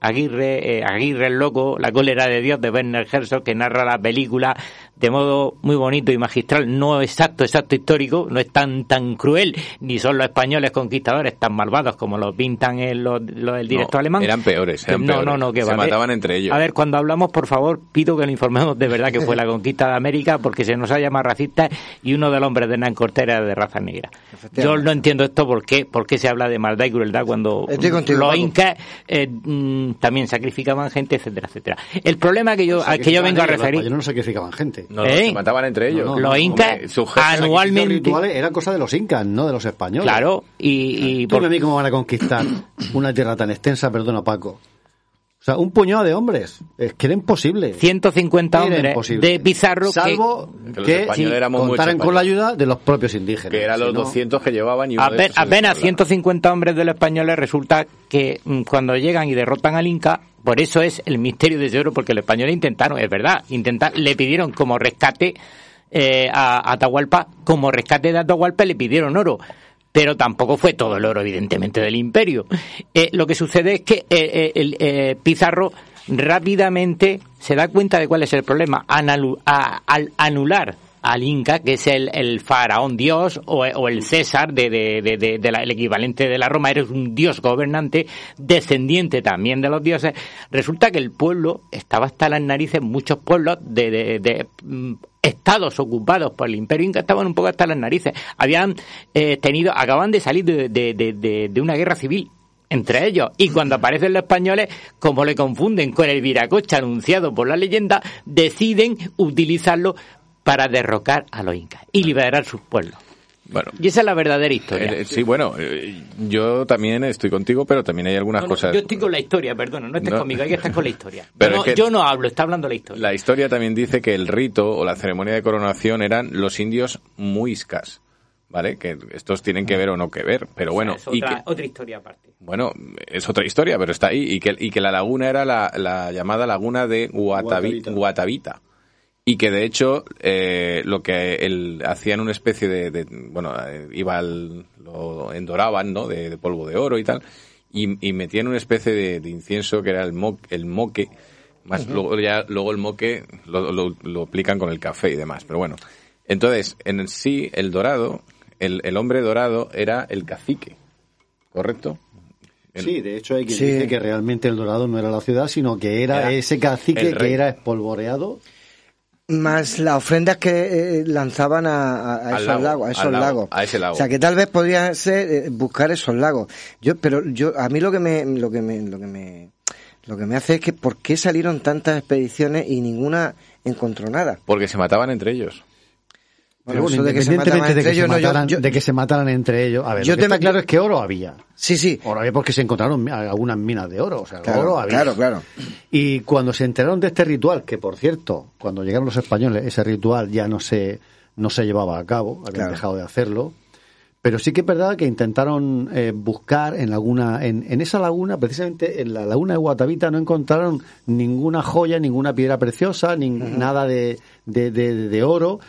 Aguirre, eh, Aguirre el loco, la cólera de Dios de Werner Herzog, que narra la película de modo muy bonito y magistral, no exacto, exacto histórico, no es tan tan cruel, ni son los españoles conquistadores tan malvados como los pintan en los, los del directo No, alemán. Eran peores, eran no, peores. no, no, que Se va. mataban entre ellos. A ver, cuando hablamos, por favor, pido que lo informemos de verdad que fue la [LAUGHS] conquista de América, porque se nos ha llamado racistas y uno de los hombres de Hernán Cortés era de raza negra. Yo no entiendo esto, ¿por qué, por qué se habla de maldad y crueldad cuando Estoy contigo, los incas eh, mm, también sacrificaban gente, etcétera, etcétera. El problema que yo, al que yo vengo a referir... no sacrificaban gente. No, no, ¿Eh? se mataban entre ellos. no, los incas anualmente... rituales era cosa de los incas, no de los españoles. Claro, y... y Tú por- a mí cómo van a conquistar [COUGHS] una tierra tan extensa, perdona Paco. O sea, un puñado de hombres. Es que era imposible. 150 Era hombres imposible. de Pizarro Salvo Que los que, españoles muy contaran con la ayuda de los propios indígenas. Que eran los Si no- 200 que llevaban y uno de Ape- estos se apenas descargaba. 150 hombres de los españoles resulta que mm, cuando llegan y derrotan al Inca, por eso es el misterio de ese oro, porque los españoles intentaron, es verdad, intentar, le pidieron como rescate eh, a, Atahualpa, como rescate de Atahualpa le pidieron oro. Pero tampoco fue todo el oro, evidentemente, del imperio. Eh, lo que sucede es que eh, eh, eh, Pizarro rápidamente se da cuenta de cuál es el problema. A- al anular al Inca, que es el, faraón dios o, el César, de, de- la- el equivalente de la Roma, eres un dios gobernante, descendiente también de los dioses. Resulta que el pueblo estaba hasta las narices, muchos pueblos de, mm, estados ocupados por el imperio inca estaban un poco hasta las narices. Habían eh, tenido, acaban de salir de- de- de- de una guerra civil entre ellos. Y cuando aparecen los españoles, como le confunden con el viracocha anunciado por la leyenda, deciden utilizarlo para derrocar a los incas y liberar sus pueblos. Bueno. Y esa es la verdadera historia. Eh, sí, bueno, eh, yo también estoy contigo, pero también hay algunas No, no, cosas. yo estoy con la historia, perdona, no estés No. conmigo, hay que estar con la historia. [LAUGHS] Pero No, es que- Yo no hablo, está hablando la historia. La historia también dice que el rito o la ceremonia de coronación eran los indios muiscas, ¿vale? Que estos tienen que ver o no que ver, pero bueno, es y otra, que, otra historia aparte. bueno, es otra historia, pero está ahí, y que, y que la laguna era la, la llamada laguna de Guatavi- Guatavita. Guatavita. Y que de hecho eh, lo que él hacían una especie de, de- bueno, eh, iba al, lo endoraban, ¿no? De, de polvo de oro y tal, y, y metían una especie de, de incienso que era el, mo, el moque, más luego ya luego el moque lo, lo, lo aplican con el café y demás, pero bueno. Entonces, en sí, el dorado, el, el hombre dorado era el cacique, ¿correcto? El- Sí, de hecho hay quien Sí. dice que realmente el Dorado no era la ciudad, sino que era, Era ese cacique que era espolvoreado. Más las ofrendas que eh, lanzaban a, esos lago, lagos, a esos lago, lagos. a ese lago. O sea, que tal vez podría ser eh, buscar esos lagos. Yo, pero yo, a mí lo que me, lo que me, lo que me, lo que me hace es que ¿por qué salieron tantas expediciones y ninguna encontró nada? Porque se mataban entre ellos. Pero Bueno, bueno, eso de que se mataban independientemente de entre que, se ellos, no, yo- mataran, yo- de que se mataran entre ellos. A ver, Yo lo que está claro es que oro había. Sí, sí. Oro había porque se encontraron algunas minas de oro. O sea, Claro, oro había. claro, claro. Y cuando se enteraron de este ritual, que por cierto, cuando llegaron los españoles, ese ritual ya no se, no se llevaba a cabo, habían Claro. dejado de hacerlo. Pero sí que es verdad que intentaron eh, buscar en laguna, en, en esa laguna, precisamente en la laguna de Guatavita, no encontraron ninguna joya, ninguna piedra preciosa, ni nada de, de- de oro.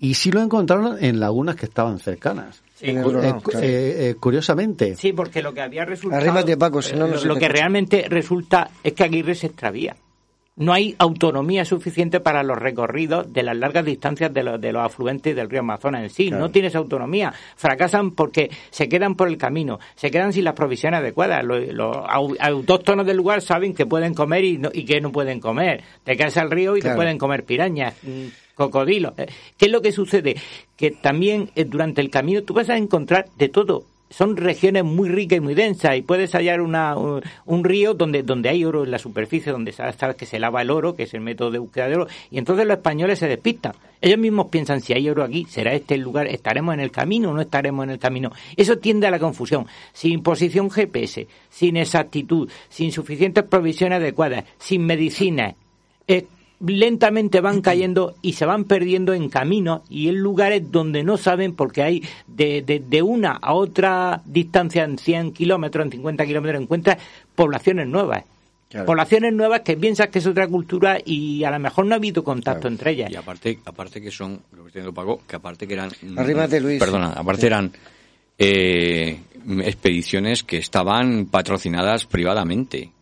Y sí lo encontraron en lagunas que estaban cercanas. Sí, Eh, eh, claro. eh, curiosamente. Sí, porque lo que había resultado... Arrímate, Paco, si no, no lo, lo que realmente resulta es que Aguirre se extravía. No hay autonomía suficiente para los recorridos de las largas distancias de los, de los afluentes del río Amazonas en sí. Claro. No tienes autonomía. Fracasan porque se quedan por el camino, se quedan sin las provisiones adecuadas. Los, los au- autóctonos del lugar saben que pueden comer y, no- y que no pueden comer. Te caes al río y Claro. te pueden comer pirañas. mm, Cocodrilos. Eh, ¿Qué es lo que sucede? Que también eh, durante el camino tú vas a encontrar de todo son regiones muy ricas y muy densas y puedes hallar una, un, un río donde, donde hay oro en la superficie, donde sabes, que se lava el oro, que es el método de búsqueda de oro, y entonces los españoles se despistan. Ellos mismos piensan, si hay oro aquí, ¿será este el lugar? ¿Estaremos en el camino o no estaremos en el camino? Eso tiende a la confusión. Sin posición GPS, sin exactitud, sin suficientes provisiones adecuadas, sin medicinas, eh, lentamente van cayendo y se van perdiendo en caminos y en lugares donde no saben porque hay de, de, de una a otra distancia en 100 kilómetros, en 50 kilómetros, encuentras poblaciones nuevas. Poblaciones nuevas que piensas que es otra cultura y a lo mejor no ha habido contacto entre ellas. Y aparte, aparte que son, lo que estoy diciendo Paco, que aparte que eran... mm, Arrímate, Luis. Perdona, aparte eran eh, expediciones que estaban patrocinadas privadamente.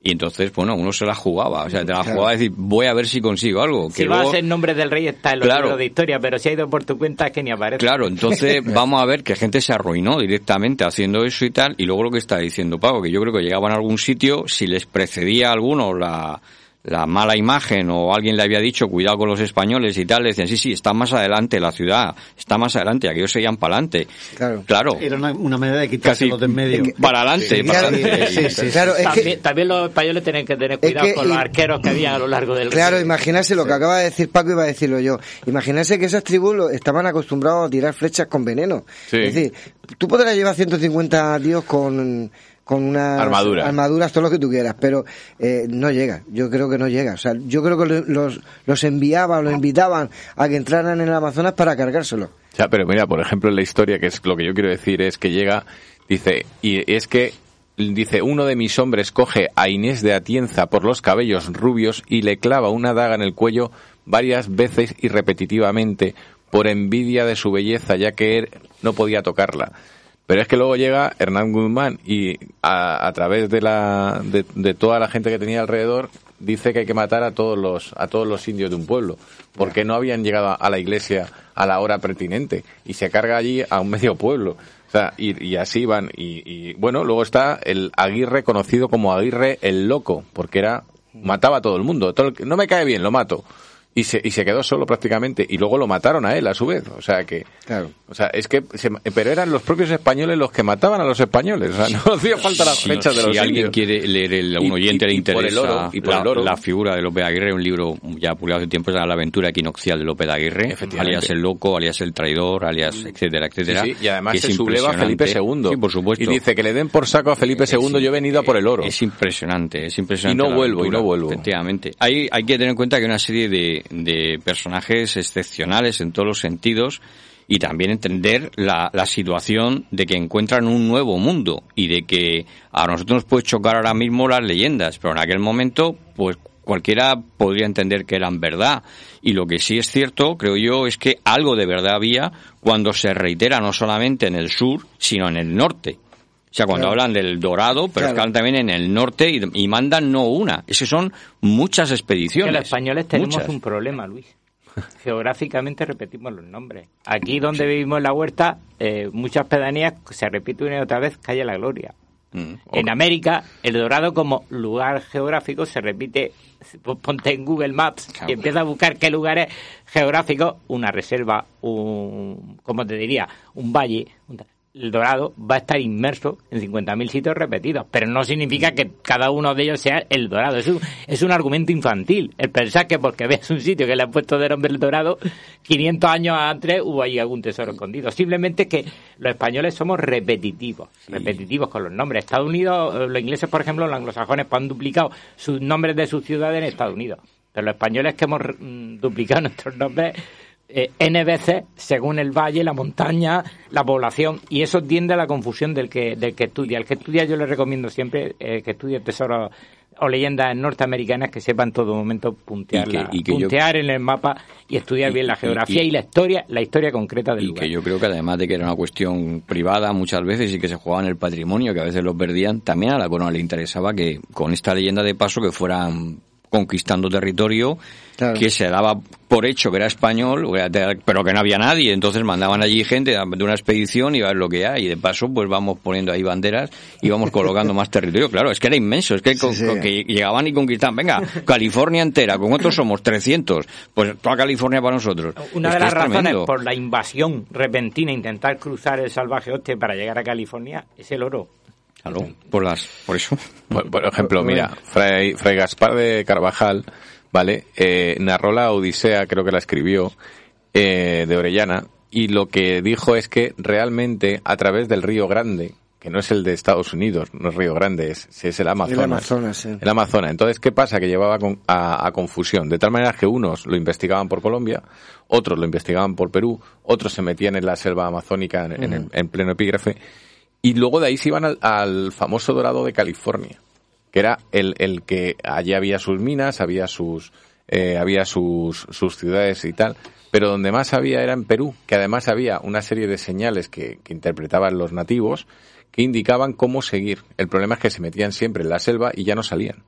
Y entonces, bueno, uno se la jugaba, o sea, te la jugaba a decir, voy a ver si consigo algo. Que si luego... vas en nombre del rey está en los Claro. libros de historia, pero si ha ido por tu cuenta es que ni aparece. Claro, entonces [LAUGHS] vamos a ver que gente se arruinó directamente haciendo eso y tal, y luego lo que está diciendo Pablo, que yo creo que llegaban a algún sitio, si les precedía a alguno la, la mala imagen o alguien le había dicho cuidado con los españoles y tal, le decían sí, sí, está más adelante la ciudad, está más adelante, aquellos seguían para adelante. Claro. Claro. Era una, una manera de quitárselo de en medio. Para adelante, para adelante. también, también los españoles tienen que tener cuidado que- con los arqueros que había a lo largo del Claro, imaginarse lo que acaba de decir Paco iba a decirlo yo. Imaginarse que esas tribus lo- estaban acostumbrados a tirar flechas con veneno. Sí. Es decir, tú podrás llevar 150 tíos con con unas Armadura. armaduras, todo lo que tú quieras, pero eh, no llega. Yo creo que no llega. O sea, yo creo que lo- los, los enviaban, los invitaban a que entraran en el Amazonas para cargárselo. Sea, pero mira, por ejemplo, en la historia, que es lo que yo quiero decir, es que llega, dice, y es que, dice, uno de mis hombres coge a Inés de Atienza por los cabellos rubios y le clava una daga en el cuello varias veces y repetitivamente por envidia de su belleza, ya que él no podía tocarla. Pero es que luego llega Hernán Guzmán y a, través de la de, de toda la gente que tenía alrededor dice que hay que matar a todos los a todos los indios de un pueblo porque no habían llegado a la iglesia a la hora pertinente y se carga allí a un medio pueblo. O sea, y, así van. Y, y, bueno, luego está el Aguirre conocido como Aguirre el Loco, porque era mataba a todo el mundo. Todo el no me cae bien, lo mato. Y se, y se quedó solo prácticamente. Y luego lo mataron a él a su vez. O sea que. Claro. O sea, es que. se- pero eran los propios españoles los que mataban a los españoles. O sea, no [LAUGHS] hacía falta las Si- flechas de los si alguien indios. quiere leer, el, a un Y- oyente y- le y por el interesa oro, y por la, el oro. la figura de López Aguirre, un libro ya publicado hace tiempo, es La aventura equinoccial de López Aguirre, alias el loco, alias el traidor, alias etcétera, etcétera. Sí, sí, y además que se es subleva a Felipe. II. Sí, por supuesto. Y dice que le den por saco a Felipe II, yo he venido a por el oro. Es impresionante, es impresionante. Y no vuelvo, y no vuelvo. Efectivamente. Hay, hay que tener en cuenta que una serie de, de personajes excepcionales en todos los sentidos y también entender la, la situación de que encuentran un nuevo mundo y de que a nosotros nos puede chocar ahora mismo las leyendas, pero en aquel momento, pues cualquiera podría entender que eran verdad. Y lo que sí es cierto, creo yo, es que algo de verdad había cuando se reitera no solamente en el sur, sino en el norte. O sea, cuando Claro. hablan del Dorado, pero Claro. es que hablan también en el norte y, y mandan no una, es que son muchas Que expediciones. los españoles tenemos muchas. un problema, Luis. [LAUGHS] Geográficamente repetimos los nombres. Aquí donde vivimos en la huerta, eh, muchas pedanías se repite una y otra vez Calle La Gloria. Mm. En América, el Dorado como lugar geográfico se repite, pues ponte en Google Maps y empieza a buscar qué lugares geográficos, una reserva, un, ¿cómo te diría? Un valle. un- el Dorado va a estar inmerso en 50.000 sitios repetidos, pero no significa que cada uno de ellos sea el Dorado. Es un, es un argumento infantil. El pensar que porque ves un sitio que le han puesto de nombre el Dorado, 500 años antes hubo ahí algún tesoro escondido. Simplemente que los españoles somos repetitivos, repetitivos con los nombres. Estados Unidos, eh, los ingleses, por ejemplo, los anglosajones pues, han duplicado sus nombres de sus ciudades en Estados Unidos. Pero los españoles que hemos mm, duplicado [LAUGHS] nuestros nombres eh, N veces según el valle, la montaña, la población, y eso tiende a la confusión del que, del que estudia. El que estudia yo le recomiendo siempre eh, que estudie tesoros o leyendas norteamericanas que sepa en todo momento puntear, Y que- la- y que yo- puntear en el mapa y estudiar bien la geografía y, la historia, la historia concreta del Y lugar. que yo creo que además de que era una cuestión privada muchas veces y que se jugaba en el patrimonio, que a veces lo perdían, también a la corona le interesaba que con esta leyenda de paso que fueran conquistando territorio que se daba por hecho que era español, pero que no había nadie, entonces mandaban allí gente de una expedición y a ver lo que hay, y de paso pues vamos poniendo ahí banderas y vamos colocando más territorio. Claro, es que era inmenso, es que, con- sí. con que llegaban y conquistaban, venga, California entera, ¿con cuántos somos? 300, pues toda California para nosotros. Una Es de las es razones tremendo. por la invasión repentina, intentar cruzar el salvaje oeste para llegar a California, es el oro. Claro, por las, por eso. Por, por ejemplo, mira, Fray, Fray Gaspar de Carvajal, ¿vale? Eh, narró la Odisea, creo que la escribió, eh, de Orellana, y lo que dijo es que realmente a través del Río Grande, que no es el de Estados Unidos, no es Río Grande, es, es el Amazonas. El Amazonas, sí. El Amazonas. Entonces, ¿qué pasa? Que llevaba con- a, a confusión. De tal manera que unos lo investigaban por Colombia, otros lo investigaban por Perú, otros se metían en la selva amazónica en, en pleno epígrafe, y luego de ahí se iban al, al famoso dorado de California, que era el, el que allí había sus minas, había sus, eh, había sus, sus ciudades y tal, pero donde más había era en Perú, que además había una serie de señales que, que interpretaban los nativos, que indicaban cómo seguir. El problema es que se metían siempre en la selva y ya no salían.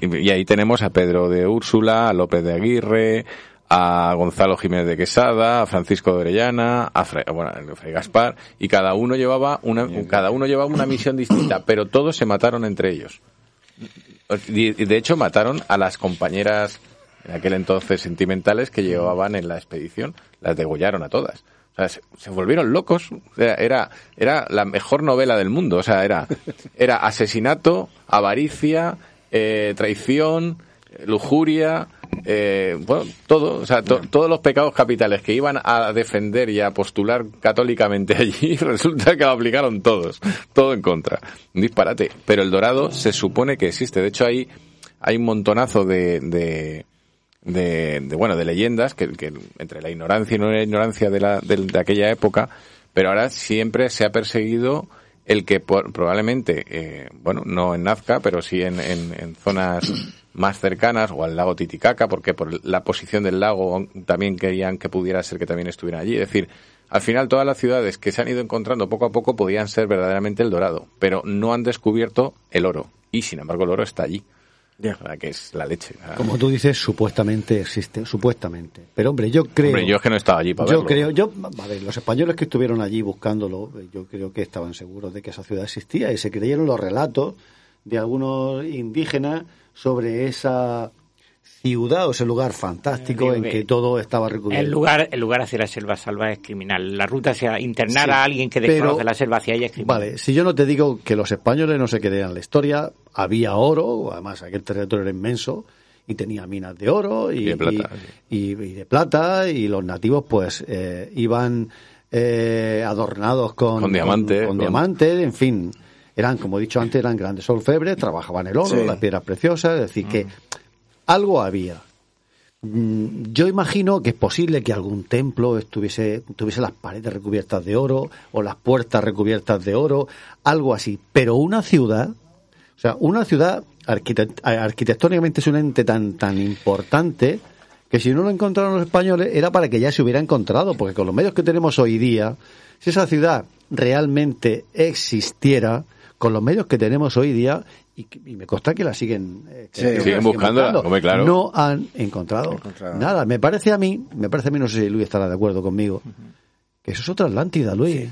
Y, y ahí tenemos a Pedro de Úrsula, a López de Aguirre, a Gonzalo Jiménez de Quesada, a Francisco de Orellana, a Fray, bueno, a Fray Gaspar, y cada uno llevaba una, cada uno llevaba una misión distinta, [COUGHS] pero todos se mataron entre ellos. De hecho mataron a las compañeras en aquel entonces sentimentales que llevaban en la expedición, las degollaron a todas. O sea, se, se volvieron locos. O sea, era, era la mejor novela del mundo. O sea, era, era asesinato, avaricia, eh, traición, lujuria, eh, bueno, todo, o sea, to- todos los pecados capitales que iban a defender y a postular católicamente [LAUGHS] allí, resulta que lo aplicaron todos, todo en contra. Un disparate. Pero el dorado se supone que existe. De hecho, hay, hay un montonazo de, de, de, de, bueno, de leyendas que, que entre la ignorancia y no la ignorancia de, la, de, de aquella época, pero ahora siempre se ha perseguido el que por- probablemente, eh, bueno, no en Nazca, pero sí en, en, en zonas más cercanas o al lago Titicaca, porque por la posición del lago también querían que pudiera ser que también estuvieran allí. Es decir, al final todas las ciudades que se han ido encontrando poco a poco podían ser verdaderamente el dorado, pero no han descubierto el oro. Y sin embargo el oro está allí. Que es la leche. Como tú dices, supuestamente existe, supuestamente. Pero hombre, yo creo... Hombre, yo es que no estaba allí para Yo verlo. creo, yo, a ver, los españoles que estuvieron allí buscándolo, eh, yo creo que estaban seguros de que esa ciudad existía y se creyeron los relatos de algunos indígenas sobre esa ciudad o ese lugar fantástico Digo en que todo estaba recubierto. El lugar, el lugar hacia la selva salvaje es criminal. La ruta hacia internar Sí, a alguien que pero- desconoce la selva hacia ella es criminal. Vale, si yo no te digo que los españoles no se creían la historia, había oro, además aquel territorio era inmenso y tenía minas de oro y, Y de plata, y- y- y de plata y los nativos pues eh, iban eh, adornados con, Con diamantes, con, con- diamantes, en fin, eran como he dicho antes eran grandes orfebres, trabajaban el oro, Sí. las piedras preciosas, es decir que algo había. Mm, Yo imagino que es posible que algún templo estuviese, tuviese las paredes recubiertas de oro o las puertas recubiertas de oro, algo así. Pero una ciudad, o sea, una ciudad arquitect- arquitectónicamente es un ente tan, tan importante que si no lo encontraron los españoles era para que ya se hubiera encontrado, porque con los medios que tenemos hoy día, si esa ciudad realmente existiera, con los medios que tenemos hoy día, y, que- y me consta que la siguen, eh, que- Sí. Siguen hombre, claro. no han encontrado, Encontrado. nada. Me parece a mí, me parece a mí, no sé si Luis estará de acuerdo conmigo, que eso es otra Atlántida, Luis.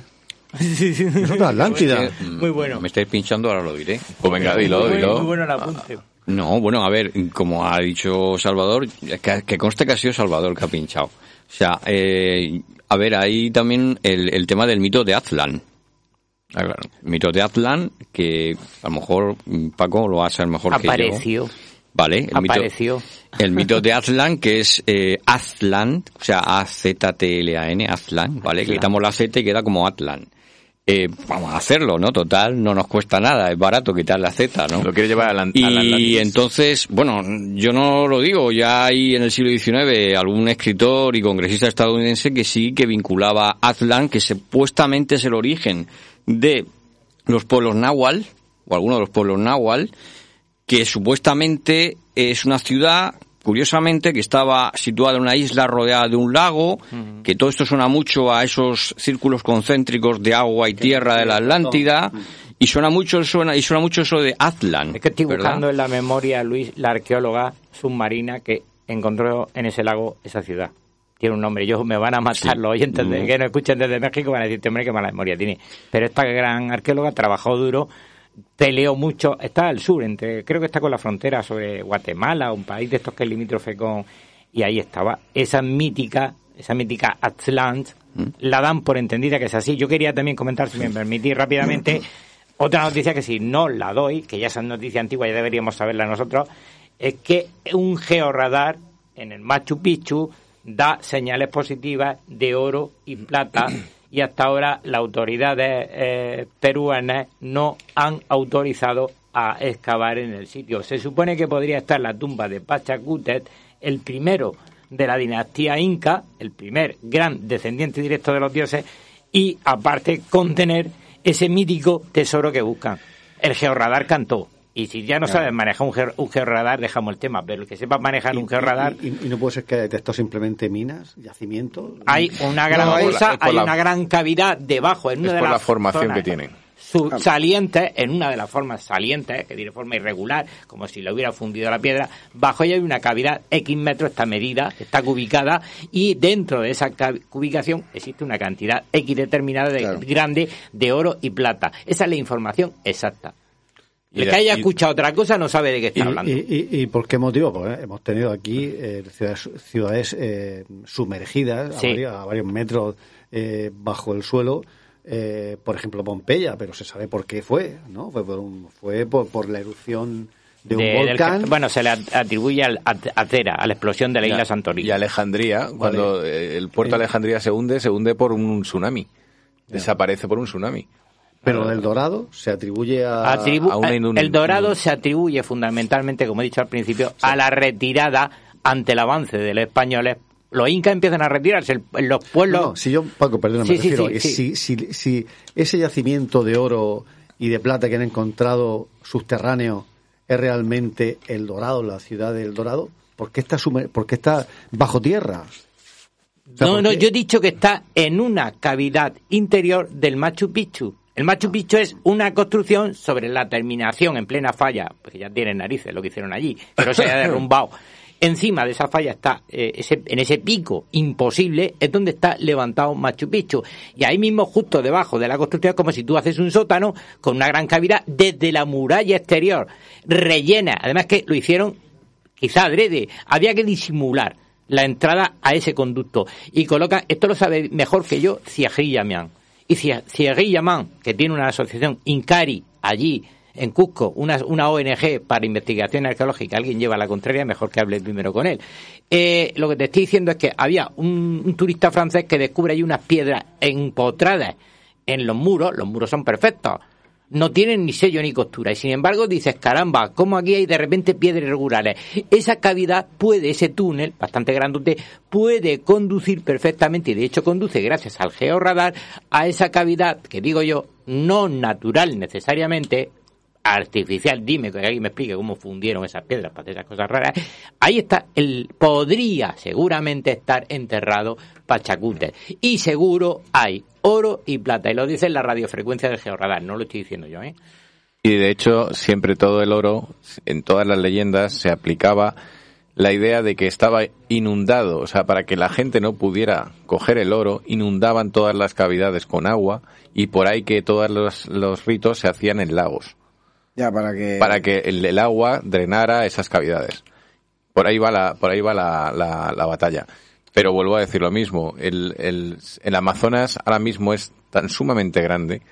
Es otra [LAUGHS] Atlántida. Es que, mm, Muy bueno. Me estáis pinchando, ahora lo diré. Pues venga, dilo, muy, dilo. muy bueno el apunte. No, bueno, a ver, como ha dicho Salvador, que, que conste que ha sido Salvador que ha pinchado. O sea, eh, a ver, hay también el, el tema del mito de Aztlán. Ah, claro, mito de Aztlán, que a lo mejor mm, Paco lo va a saber mejor que yo. Apareció. Vale, el mito, Apareció. el mito de Aztlán, que es eh, Aztlán, o sea, A-Z-T-L-A-N, Aztlán, ¿vale? Quitamos la Z y queda como Aztlán. Eh, vamos a hacerlo, ¿no? Total, no nos cuesta nada, es barato quitar la Z, ¿no? Lo quiere llevar al, al Y Atlantis. entonces, bueno, yo no lo digo, ya hay en el siglo XIX algún escritor y congresista estadounidense que sí que vinculaba Aztlán, que supuestamente es el origen de los pueblos náhuatl, o alguno de los pueblos náhuatl, que supuestamente es una ciudad, curiosamente, que estaba situada en una isla rodeada de un lago, que todo esto suena mucho a esos círculos concéntricos de agua y tierra de la Atlántida, y suena mucho, suena, y suena mucho eso de Aztlán. Es que estoy ¿verdad? buscando en la memoria, Luis, la arqueóloga submarina que encontró en ese lago esa ciudad. Tiene un nombre. Ellos me van a matar Sí. los oyentes de- Mm. que no escuchan desde México, van a decir, "Este hombre, qué mala memoria tiene. Pero esta gran arqueóloga trabajó duro, peleó mucho. Está al sur, entre creo que está con la frontera sobre Guatemala, un país de estos que es limítrofe con... Y ahí estaba esa mítica, esa mítica Aztlán, Mm. la dan por entendida que es así. Yo quería también comentar, si me permitís rápidamente, [LAUGHS] otra noticia que si no la doy, que ya esa noticia antigua ya deberíamos saberla nosotros, es que un georradar en el Machu Picchu da señales positivas de oro y plata [CLEARS THROAT] y hasta ahora las autoridades eh, peruanas no han autorizado a excavar en el sitio. Se supone que podría estar la tumba de Pachacútec, el primero de la dinastía inca, el primer gran descendiente directo de los dioses, y aparte contener ese mítico tesoro que buscan. El georradar cantó. Y si ya no Claro. sabes manejar un, geo- un georradar, dejamos el tema. Pero el que sepa manejar un georradar, Y, y- y no puede ser que haya detectado simplemente minas, yacimientos. hay una gran No, bolsa, hay la- una gran cavidad debajo. En una Es de por las la formación zonas. que tienen. salientes, en una de las formas salientes, que tiene forma irregular, como si le hubiera fundido la piedra, bajo ella hay una cavidad X metros, está medida, está cubicada, y dentro de esa ca- cubicación existe una cantidad X determinada de grande de oro y plata. Esa es la información exacta. Y El que haya y- escuchado otra cosa no sabe de qué está ¿Y, hablando. y- y- y por qué motivo? Pues hemos tenido aquí eh, ciudades, ciudades eh, sumergidas a, varios, a varios metros eh, bajo el suelo. eh, por ejemplo, Pompeya, pero se sabe por qué fue, ¿no? Fue por, un- fue por, por la erupción de un De- volcán. que- bueno, se le at- atribuye al, a, a Cera, a la explosión de la isla Santorini. Y Alejandría, cuando el puerto de Alejandría se hunde, se hunde por un tsunami. Desaparece por un tsunami. Pero del Dorado se atribuye a, Atribu- a una el- el dorado se atribuye fundamentalmente, como he dicho al principio, a la retirada ante el avance de los españoles. Los incas empiezan a retirarse, el- los pueblos... No, no, si yo, Paco, perdona, Sí, me sí, refiero. Si, si, si ese yacimiento de oro y de plata que han encontrado subterráneo es realmente el Dorado, la ciudad del Dorado, ¿por qué está, sumer- por qué está bajo tierra? O sea, no, ¿por no, yo he dicho que está en una cavidad interior del Machu Picchu. El Machu Picchu es una construcción sobre la terminación en plena falla, porque ya tienen narices lo que hicieron allí, pero se ha [LAUGHS] derrumbado. Encima de esa falla está, eh, ese, en ese pico imposible, es donde está levantado Machu Picchu. Y ahí mismo, justo debajo de la construcción, es como si tú haces un sótano con una gran cavidad desde la muralla exterior, rellena. Además que lo hicieron quizá adrede, había que disimular la entrada a ese conducto. Y coloca, esto lo sabe mejor que yo, Thierry Yamian. Y Thierry Yamian, que tiene una asociación Incari allí en Cusco, una, ONG para investigación arqueológica, alguien lleva la contraria, mejor que hable primero con él. Eh, lo que te estoy diciendo es que había un, un turista francés que descubre ahí unas piedras empotradas en los muros, los muros son perfectos, no tienen ni sello ni costura. Y sin embargo dices, caramba, ¿cómo aquí hay de repente piedras irregulares? Esa cavidad puede, ese túnel, bastante grandote, puede conducir perfectamente, y de hecho conduce gracias al georradar, a esa cavidad, que digo yo, no natural necesariamente, artificial, dime que alguien me explique cómo fundieron esas piedras para hacer esas cosas raras. Ahí está, el, podría seguramente estar enterrado Pachacútec. Y seguro hay oro y plata. Y lo dice en la radiofrecuencia del georradar, no lo estoy diciendo yo, ¿eh? Y de hecho, siempre todo el oro, en todas las leyendas, se aplicaba la idea de que estaba inundado. O sea, para que la gente no pudiera coger el oro, inundaban todas las cavidades con agua y por ahí que todos los, los ritos se hacían en lagos. Ya, para que... Para que el, el agua drenara esas cavidades. Por ahí va la, por ahí va la, la, la batalla. Pero vuelvo a decir lo mismo. El, el, el Amazonas ahora mismo es tan sumamente grande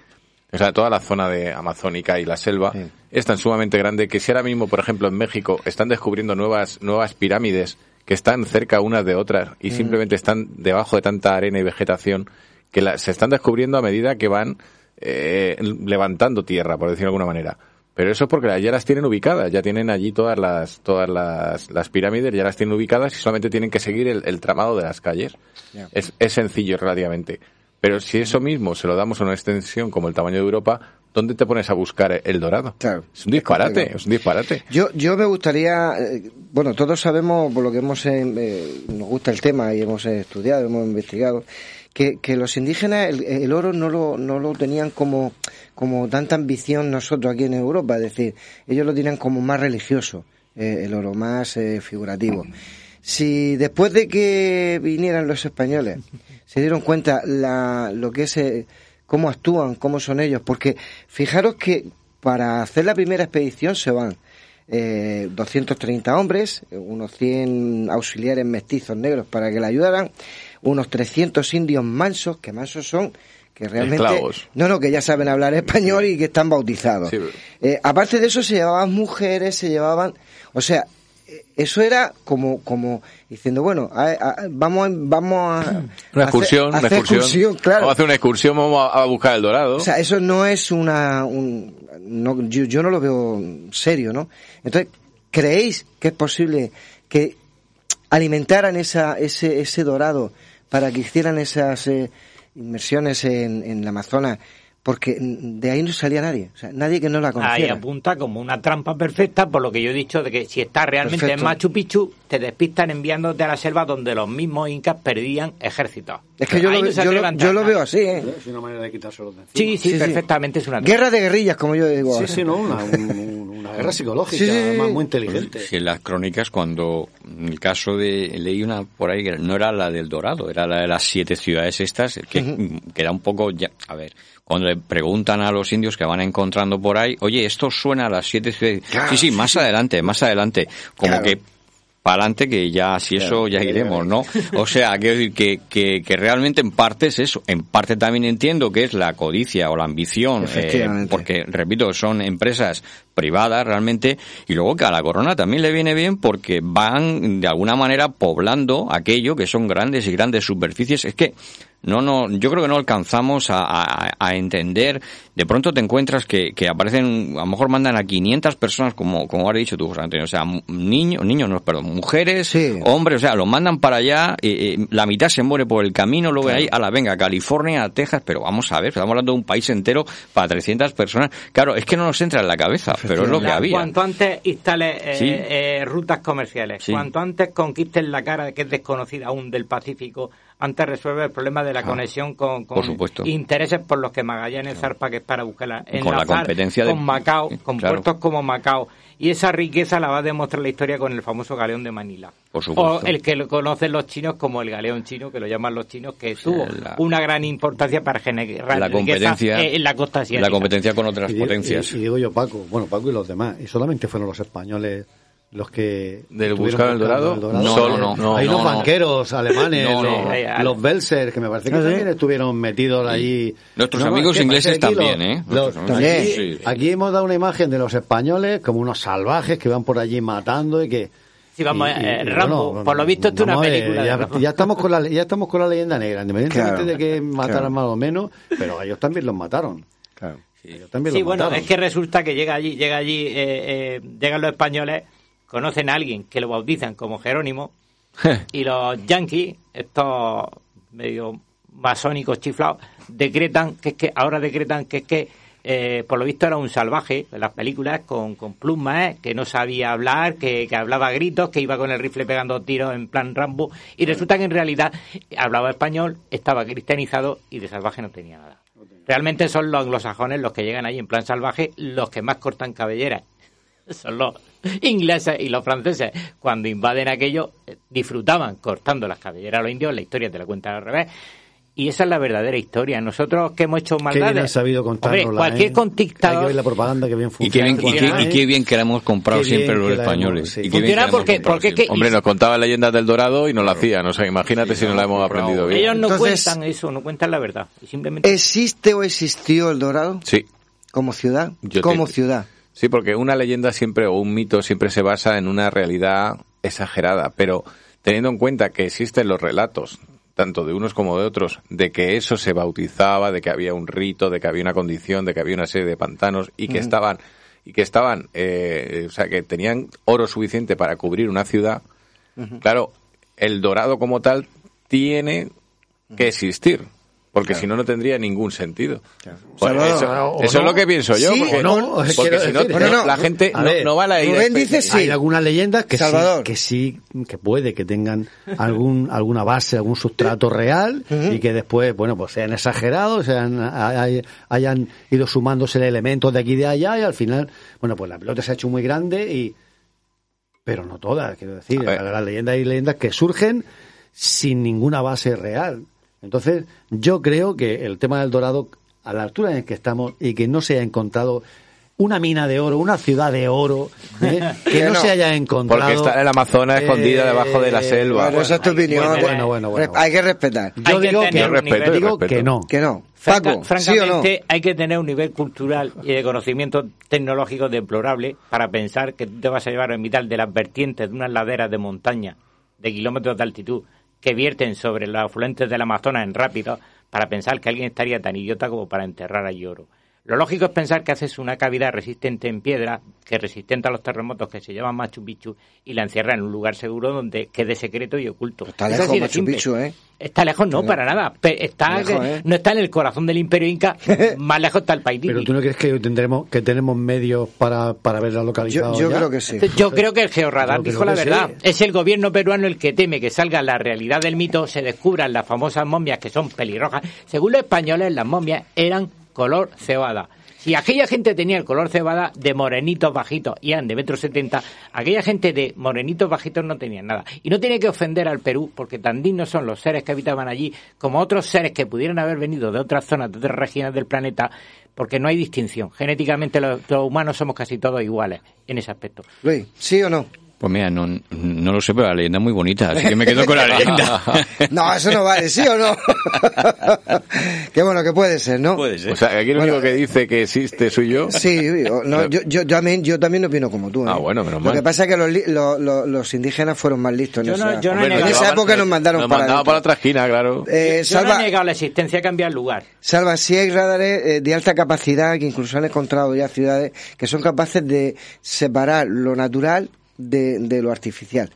o sea, toda la zona de amazónica y la selva es tan sumamente grande que si ahora mismo, por ejemplo, en México están descubriendo nuevas nuevas pirámides que están cerca unas de otras y Mm. simplemente están debajo de tanta arena y vegetación que la- se están descubriendo a medida que van eh, levantando tierra, por decirlo de alguna manera. Pero eso es porque ya las tienen ubicadas, ya tienen allí todas las todas las, las pirámides, ya las tienen ubicadas y solamente tienen que seguir el, el tramado de las calles. Es, es sencillo relativamente. Pero si eso mismo se lo damos a una extensión como el tamaño de Europa, ¿dónde te pones a buscar el dorado? es un disparate, es un disparate. Yo, yo me gustaría, eh, bueno, todos sabemos, por lo que hemos, eh, eh, nos gusta el tema y hemos estudiado, hemos investigado, que, que los indígenas el, el oro no lo, no lo tenían como, como tanta ambición nosotros aquí en Europa, es decir, ellos lo tenían como más religioso, eh, el oro más eh, figurativo. Si después de que vinieran los españoles [LAUGHS] se dieron cuenta la, lo que es, eh, cómo actúan, cómo son ellos, porque fijaros que para hacer la primera expedición se van eh, 230 hombres, unos 100 auxiliares mestizos negros para que la ayudaran, unos 300 indios mansos, que mansos son, que realmente... Esclavos. No, no, que ya saben hablar español y que están bautizados. Sí, Eh, aparte de eso se llevaban mujeres, se llevaban... O sea, eh, eso era como como diciendo, bueno, a- a- vamos a, vamos a... Una excursión, hacer- una hacer excursión. claro. Vamos a hacer una excursión, vamos a, a buscar el dorado. O sea, eso no es una... Un, no, yo, yo no lo veo serio, ¿no? Entonces, ¿creéis que es posible que alimentaran esa, ese, ese dorado para que hicieran esas eh, inmersiones en, en la Amazonas? Porque de ahí no salía nadie, o sea, nadie que no la Ahí conociera. apunta como una trampa perfecta por lo que yo he dicho de que si está realmente Perfecto. en Machu Picchu, te despistan enviándote a la selva donde los mismos incas perdían ejércitos. Es que yo, Ahí lo, no yo, lo, yo veo así, ¿eh? Es una manera de quitárselo de encima. Sí, sí, Sí, sí. perfectamente es una Guerra de guerrillas, como yo digo. Sí, ahora. sí, no, una, un- un- una guerra psicológica, Sí, además muy inteligente. Sí, en las crónicas, cuando en el caso de. Leí una por ahí que no era la del Dorado, era la de las siete ciudades estas, que, que era un poco. Ya, a ver, cuando le preguntan a los indios que van encontrando por ahí, oye, esto suena a las siete ciudades. sí, sí, más adelante, más adelante. Como Claro. que para adelante que ya si eso ya iremos, ¿no? [LAUGHS] O sea, quiero decir que, que, que realmente en parte es eso, en parte también entiendo que es la codicia o la ambición, eh, porque repito, son empresas privadas realmente y luego que a la corona también le viene bien porque van de alguna manera poblando aquello que son grandes y grandes superficies. Es que no, no, yo creo que no alcanzamos a, a- a entender. De pronto te encuentras que, que aparecen, a lo mejor mandan a 500 personas, como, como has dicho tú, José Antonio, o sea, niños, niños no, perdón, mujeres, hombres, o sea, los mandan para allá, eh, eh, la mitad se muere por el camino, luego ahí, a la venga, California, Texas, pero vamos a ver, estamos hablando de un país entero para 300 personas. Claro, es que no nos entra en la cabeza, pero es lo que había. Cuanto antes instales eh, Sí. eh, rutas comerciales, Sí. cuanto antes conquistes la cara que es desconocida aún del Pacífico, antes resuelve el problema de la Ah, conexión con, con por intereses por los que Magallanes zarpa, que es para buscarla. Con la competencia de- con Macao, con claro. puertos como Macao. Y esa riqueza la va a demostrar la historia con el famoso galeón de Manila. Por supuesto. O el que lo conocen los chinos como el galeón chino, que lo llaman los chinos, que tuvo la- una gran importancia para generar La riqueza competencia- en la costa asiática. La competencia con otras Y digo- potencias. Y, y digo yo, Paco, bueno, Paco y los demás, y solamente fueron los españoles los que... ¿Del buscar el buscando dorado? No, Solo, no, no. Hay no, los no. banqueros alemanes, No, los, no. Eh, los Belser, que me parece que Ah, sí. también estuvieron metidos allí. Nuestros No, amigos ingleses también, ¿eh? los- Nuestros También. sí. aquí hemos dado una imagen de los españoles como unos salvajes que van por allí matando y que... Sí, vamos, y- eh, Rambo, bueno, por lo visto esto es una película Ya, ya estamos con la, ya estamos con la leyenda negra, independientemente Claro, de que mataran claro. más o menos, pero ellos también los mataron. Claro. Ellos también Sí, los bueno, mataron. es que resulta que llega allí, llega allí, eh, eh, llegan los españoles, conocen a alguien que lo bautizan como Jerónimo, y los yanquis, estos medio masónicos chiflados, decretan que es que, ahora decretan que es que, eh, por lo visto era un salvaje en las películas con, con plumas, ¿eh? que no sabía hablar, que, que hablaba a gritos, que iba con el rifle pegando tiros en plan Rambo, y resulta que en realidad hablaba español, estaba cristianizado y de salvaje no tenía nada. Realmente son los anglosajones los que llegan ahí en plan salvaje, los que más cortan cabelleras. [LAUGHS] Son los [LAUGHS] ingleses y los franceses. Cuando invaden aquello, eh, disfrutaban cortando las cabelleras a los indios. La historia te la cuentan al revés. Y esa es la verdadera historia. Nosotros que hemos hecho Qué bien maldades. sabido contarnos Hombre, cualquier Hay conquistador que ver la propaganda que bien Y qué funciona. bien, y qué, y qué bien que la hemos comprado Qué siempre los hemos- españoles. sí. Y qué bien que porque- que- Hombre, nos contaba leyendas del Dorado y no la hacían. O sea, imagínate si no la hemos aprendido bien. Ellos no Entonces- cuentan eso, no cuentan la verdad. Simplemente ¿Existe o existió el Dorado Sí. como ciudad? Yo como te- ciudad. Sí, porque una leyenda siempre o un mito siempre se basa en una realidad exagerada, pero teniendo en cuenta que existen los relatos, tanto de unos como de otros, de que eso se bautizaba, de que había un rito, de que había una condición, de que había una serie de pantanos y que Ujú. estaban y que estaban, eh, o sea, que tenían oro suficiente para cubrir una ciudad. Claro, el dorado como tal tiene que existir. Porque si no, no tendría ningún sentido. Eso o eso no. es lo que pienso yo. Sí, porque no, si no, decir, no, no, la gente no, ver, no va a la idea. Hay algunas leyendas que Salvador. sí, que sí, que puede que tengan algún alguna base, algún sustrato real y que después, bueno, pues sean exagerados, sean hay- hayan ido sumándose elementos de aquí y de allá y al final, bueno, pues la pelota se ha hecho muy grande y pero no todas, quiero decir, las leyendas hay leyendas que surgen sin ninguna base real. Entonces, yo creo que el tema del dorado, a la altura en que estamos y que no se haya encontrado una mina de oro, una ciudad de oro, ¿eh? [LAUGHS] que, no, no. se haya encontrado. Porque está en el Amazonas escondida eh, debajo de la selva. Bueno, esa es tu opinión. Bueno, bueno, bueno. Hay que respetar. Yo digo que, Yo respeto, digo respeto. que no. Que no. Paco, ¿sí o no? francamente, hay que tener un nivel cultural y de conocimiento tecnológico deplorable para pensar que tú te vas a llevar en mitad de las vertientes de unas laderas de montaña de kilómetros de altitud que vierten sobre los afluentes del Amazonas en rápido para pensar que alguien estaría tan idiota como para enterrar allí oro. Lo lógico es pensar que haces una cavidad resistente en piedra, que resistente a los terremotos, que se llama Machu Picchu, y la encierra en un lugar seguro donde quede secreto y oculto. Está Es lejos Machu. Picchu, ¿eh? Está lejos, no, Está para nada. Está, Lejos, ¿eh? No está en el corazón del imperio inca, [LAUGHS] más lejos está el país. Pero tú no crees que tendremos que tenemos medios para, para verla localizada. Yo- yo creo que sí. Yo creo que el georradar dijo la sí. verdad. Es el gobierno peruano el que teme que salga la realidad del mito, se descubran las famosas momias que son pelirrojas. Según los españoles, las momias eran color cebada. Si aquella gente tenía el color cebada de morenitos bajitos y eran de metro setenta, aquella gente de morenitos bajitos no tenía nada. Y no tiene que ofender al Perú, porque tan dignos son los seres que habitaban allí como otros seres que pudieran haber venido de otras zonas, de otras regiones del planeta, porque no hay distinción. Genéticamente los, los humanos somos casi todos iguales en ese aspecto. Luis, ¿sí o no? Pues mira, no, no lo sé, pero la leyenda es muy bonita, así que me quedo con la [LAUGHS] leyenda. No, eso no vale, ¿sí o no? [LAUGHS] Qué bueno que puede ser, ¿no? Puede ser. O sea, aquí el único que dice que existe soy yo. Sí, no, yo, yo, yo también, yo también opino como tú. ¿eh? Ah, bueno, menos Lo mal. que pasa es que los, lo- lo- indígenas fueron más listos. En Yo no- esa, yo no en esa época nos mandaron Nos para, mandaba para otra esquina, claro. Eh, Yo no Salva, he negado la existencia, ha cambiado el lugar. Salva, si hay radares eh, de alta capacidad que incluso han encontrado ya ciudades que son capaces de separar lo natural de, de lo artificial.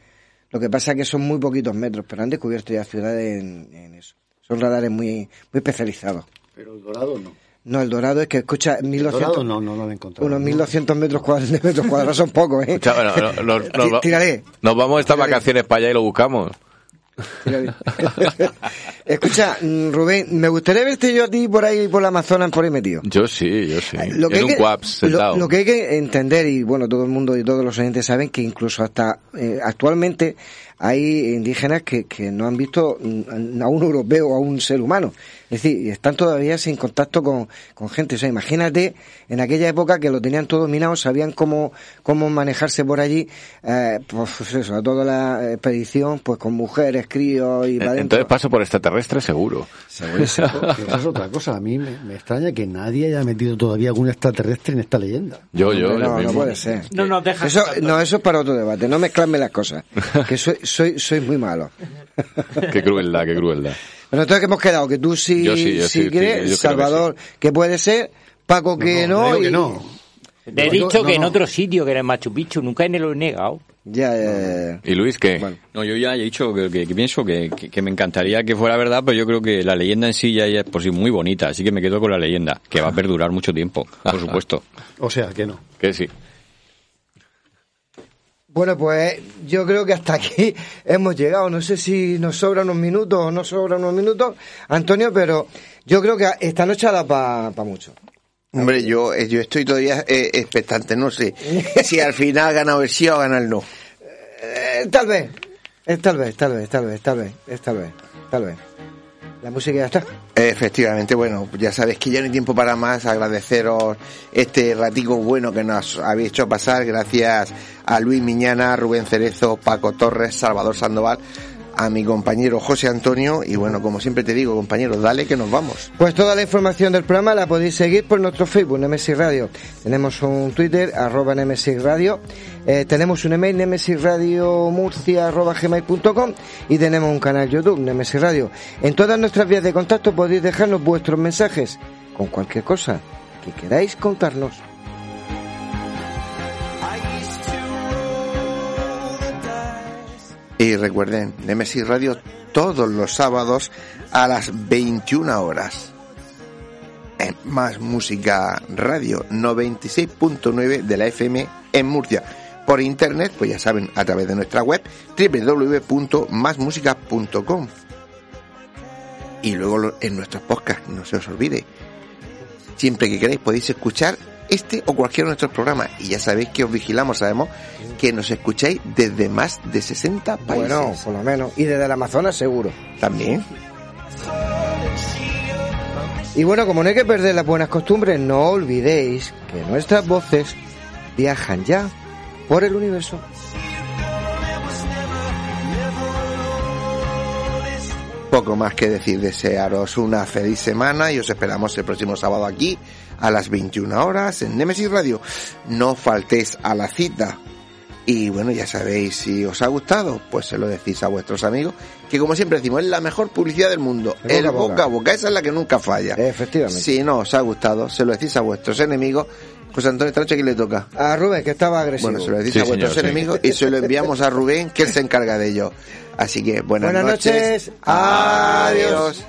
Lo que pasa es que son muy poquitos metros, pero han descubierto ya ciudades en, en eso. Son radares muy, muy especializados. Pero el dorado no. No, el dorado es que escucha El 1200, dorado no, no, no lo he encontrado. unos 1200 metros cuadrados, de metros cuadrados son pocos, ¿eh? Escucha, bueno, no- no- nos, Tí- Tírale. nos vamos estas vacaciones para allá y lo buscamos. [LAUGHS] Escucha, mm, Rubén, me gustaría verte yo a ti por ahí, por la Amazonas, por ahí metido. Yo sí, yo sí. Lo que, en hay un que, quaps sentado. lo, lo que hay que entender, y bueno, todo el mundo y todos los oyentes saben que incluso hasta eh, actualmente hay indígenas que, que no han visto a un europeo o a un ser humano. Es decir, y están todavía sin contacto con, con gente. O sea, imagínate en aquella época que lo tenían todo dominado, sabían cómo, cómo manejarse por allí, eh, pues eso, a toda la expedición, pues con mujeres, críos y para adentro. Entonces paso por extraterrestre seguro. Pero esa es otra cosa. A mí me, me extraña que nadie haya metido todavía algún extraterrestre en esta leyenda. Yo, yo, Hombre, yo no, no puede ser. No nos deja. Eso, no, eso es para otro debate. No mezclarme las cosas. [LAUGHS] Que soy, soy, soy muy malo. [LAUGHS] Qué crueldad, qué crueldad. Pero entonces que hemos quedado que tú sí, Yo sí, yo sí sí, sí, crees, yo creo que Salvador que, puede ser, Paco que no, y que no. Te he No, dicho no, que en no. otro sitio, que era en Machu Picchu, nunca me lo he negado. ya, ya, ya. ¿Y Luis qué? No, yo ya he dicho que, que- que pienso que, que- que me encantaría que fuera verdad, pero yo creo que la leyenda en sí ya es por sí muy bonita, así que me quedo con la leyenda, que va a perdurar mucho tiempo, por supuesto. [LAUGHS] O sea, que no. Que sí. Bueno, pues yo creo que hasta aquí [LAUGHS] hemos llegado. No sé si nos sobran unos minutos o no sobran unos minutos, Antonio, pero yo creo que esta noche dado para mucho. Hombre, yo, eh, yo estoy todavía eh, expectante, no sé [LAUGHS] si al final ha ganado el sí o ha ganado el no. Eh, tal vez, eh, tal vez, tal vez, tal vez, tal vez, tal vez, tal vez. La música ya está. Efectivamente, bueno, ya sabéis que ya no hay tiempo para más. Agradeceros este ratico bueno que nos habéis hecho pasar. Gracias a Luis Miñana, Rubén Cerezo, Paco Torres, Salvador Sandoval, a mi compañero José Antonio. Y bueno, como siempre te digo, compañero, dale que nos vamos. Pues toda la información del programa la podéis seguir por nuestro Facebook, Nemesis Radio. Tenemos un Twitter, arroba Nemesis Radio. Eh, tenemos un email, nemesisradiomurcia, arroba gmail.com. Y tenemos un canal YouTube, Nemesis Radio. En todas nuestras vías de contacto podéis dejarnos vuestros mensajes con cualquier cosa que queráis contarnos. Y recuerden, Nemesis Radio todos los sábados a las 21 horas. En Más Música Radio 96.9 de la FM en Murcia. Por internet, pues ya saben, a través de nuestra web www.masmusica.com. Y luego en nuestros podcasts, no se os olvide. Siempre que queráis podéis escuchar este o cualquiera de nuestros programas. Y ya sabéis que os vigilamos, sabemos que nos escucháis desde más de 60 países. Bueno, por lo menos. Y desde el Amazonas seguro. También. Y bueno, como no hay que perder las buenas costumbres, no olvidéis que nuestras voces viajan ya por el universo. Poco más que decir, desearos una feliz semana y os esperamos el próximo sábado aquí a las 21 horas en Nemesis Radio. No faltéis a la cita Y bueno, ya sabéis, si os ha gustado, pues se lo decís a vuestros amigos, que como siempre decimos, es la mejor publicidad del mundo. El El boca a boca a boca, esa es la que nunca falla. Efectivamente. Si no os ha gustado, se lo decís a vuestros enemigos. José Antonio, esta noche, ¿quién le toca? A Rubén, que estaba agresivo. Bueno, se lo decís Sí, a vuestros señor, sí. enemigos y se lo enviamos a Rubén, que él se encarga de ello. Así que buenas, Buenas noches. Adiós.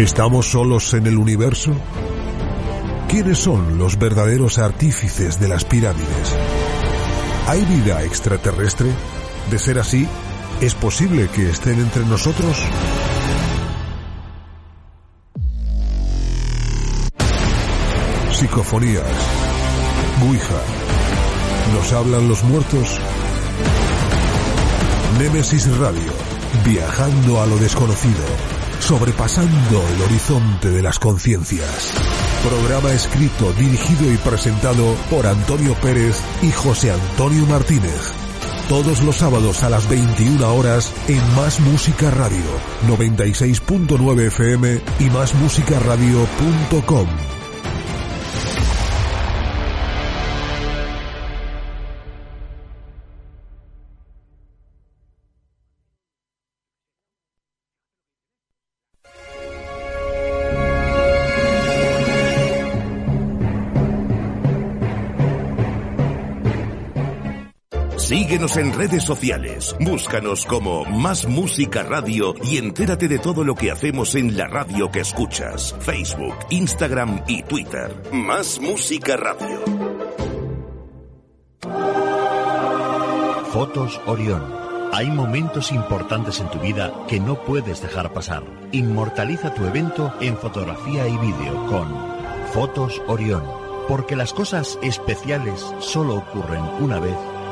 ¿Estamos solos en el universo? ¿Quiénes son los verdaderos artífices de las pirámides? ¿Hay vida extraterrestre? De ser así, ¿es posible que estén entre nosotros? Psicofonías. Ouija. ¿Nos hablan los muertos? Némesis Radio. Viajando a lo desconocido. Sobrepasando el horizonte de las conciencias. Programa escrito, dirigido y presentado por Antonio Pérez y José Antonio Martínez. Todos los sábados a las 21 horas en Más Música Radio, 96.9 FM y másmusicaradio.com. Síguenos en redes sociales, búscanos como Más Música Radio y entérate de todo lo que hacemos en la radio que escuchas. Facebook, Instagram y Twitter. Más Música Radio. Fotos Orión. Hay momentos importantes en tu vida que no puedes dejar pasar. Inmortaliza tu evento en fotografía y vídeo con Fotos Orión. Porque las cosas especiales solo ocurren una vez.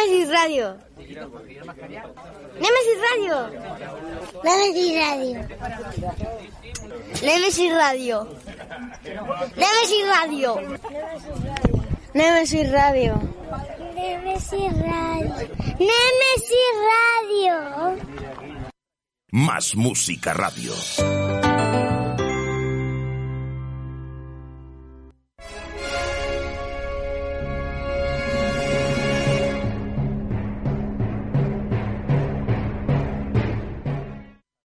Nemesis Radio. Nemesis Radio. Nemesis Radio. Nemesis Radio. Nemesis Radio. Nemesis Radio. Nemesis Radio. Nemesis Radio. Más música radio.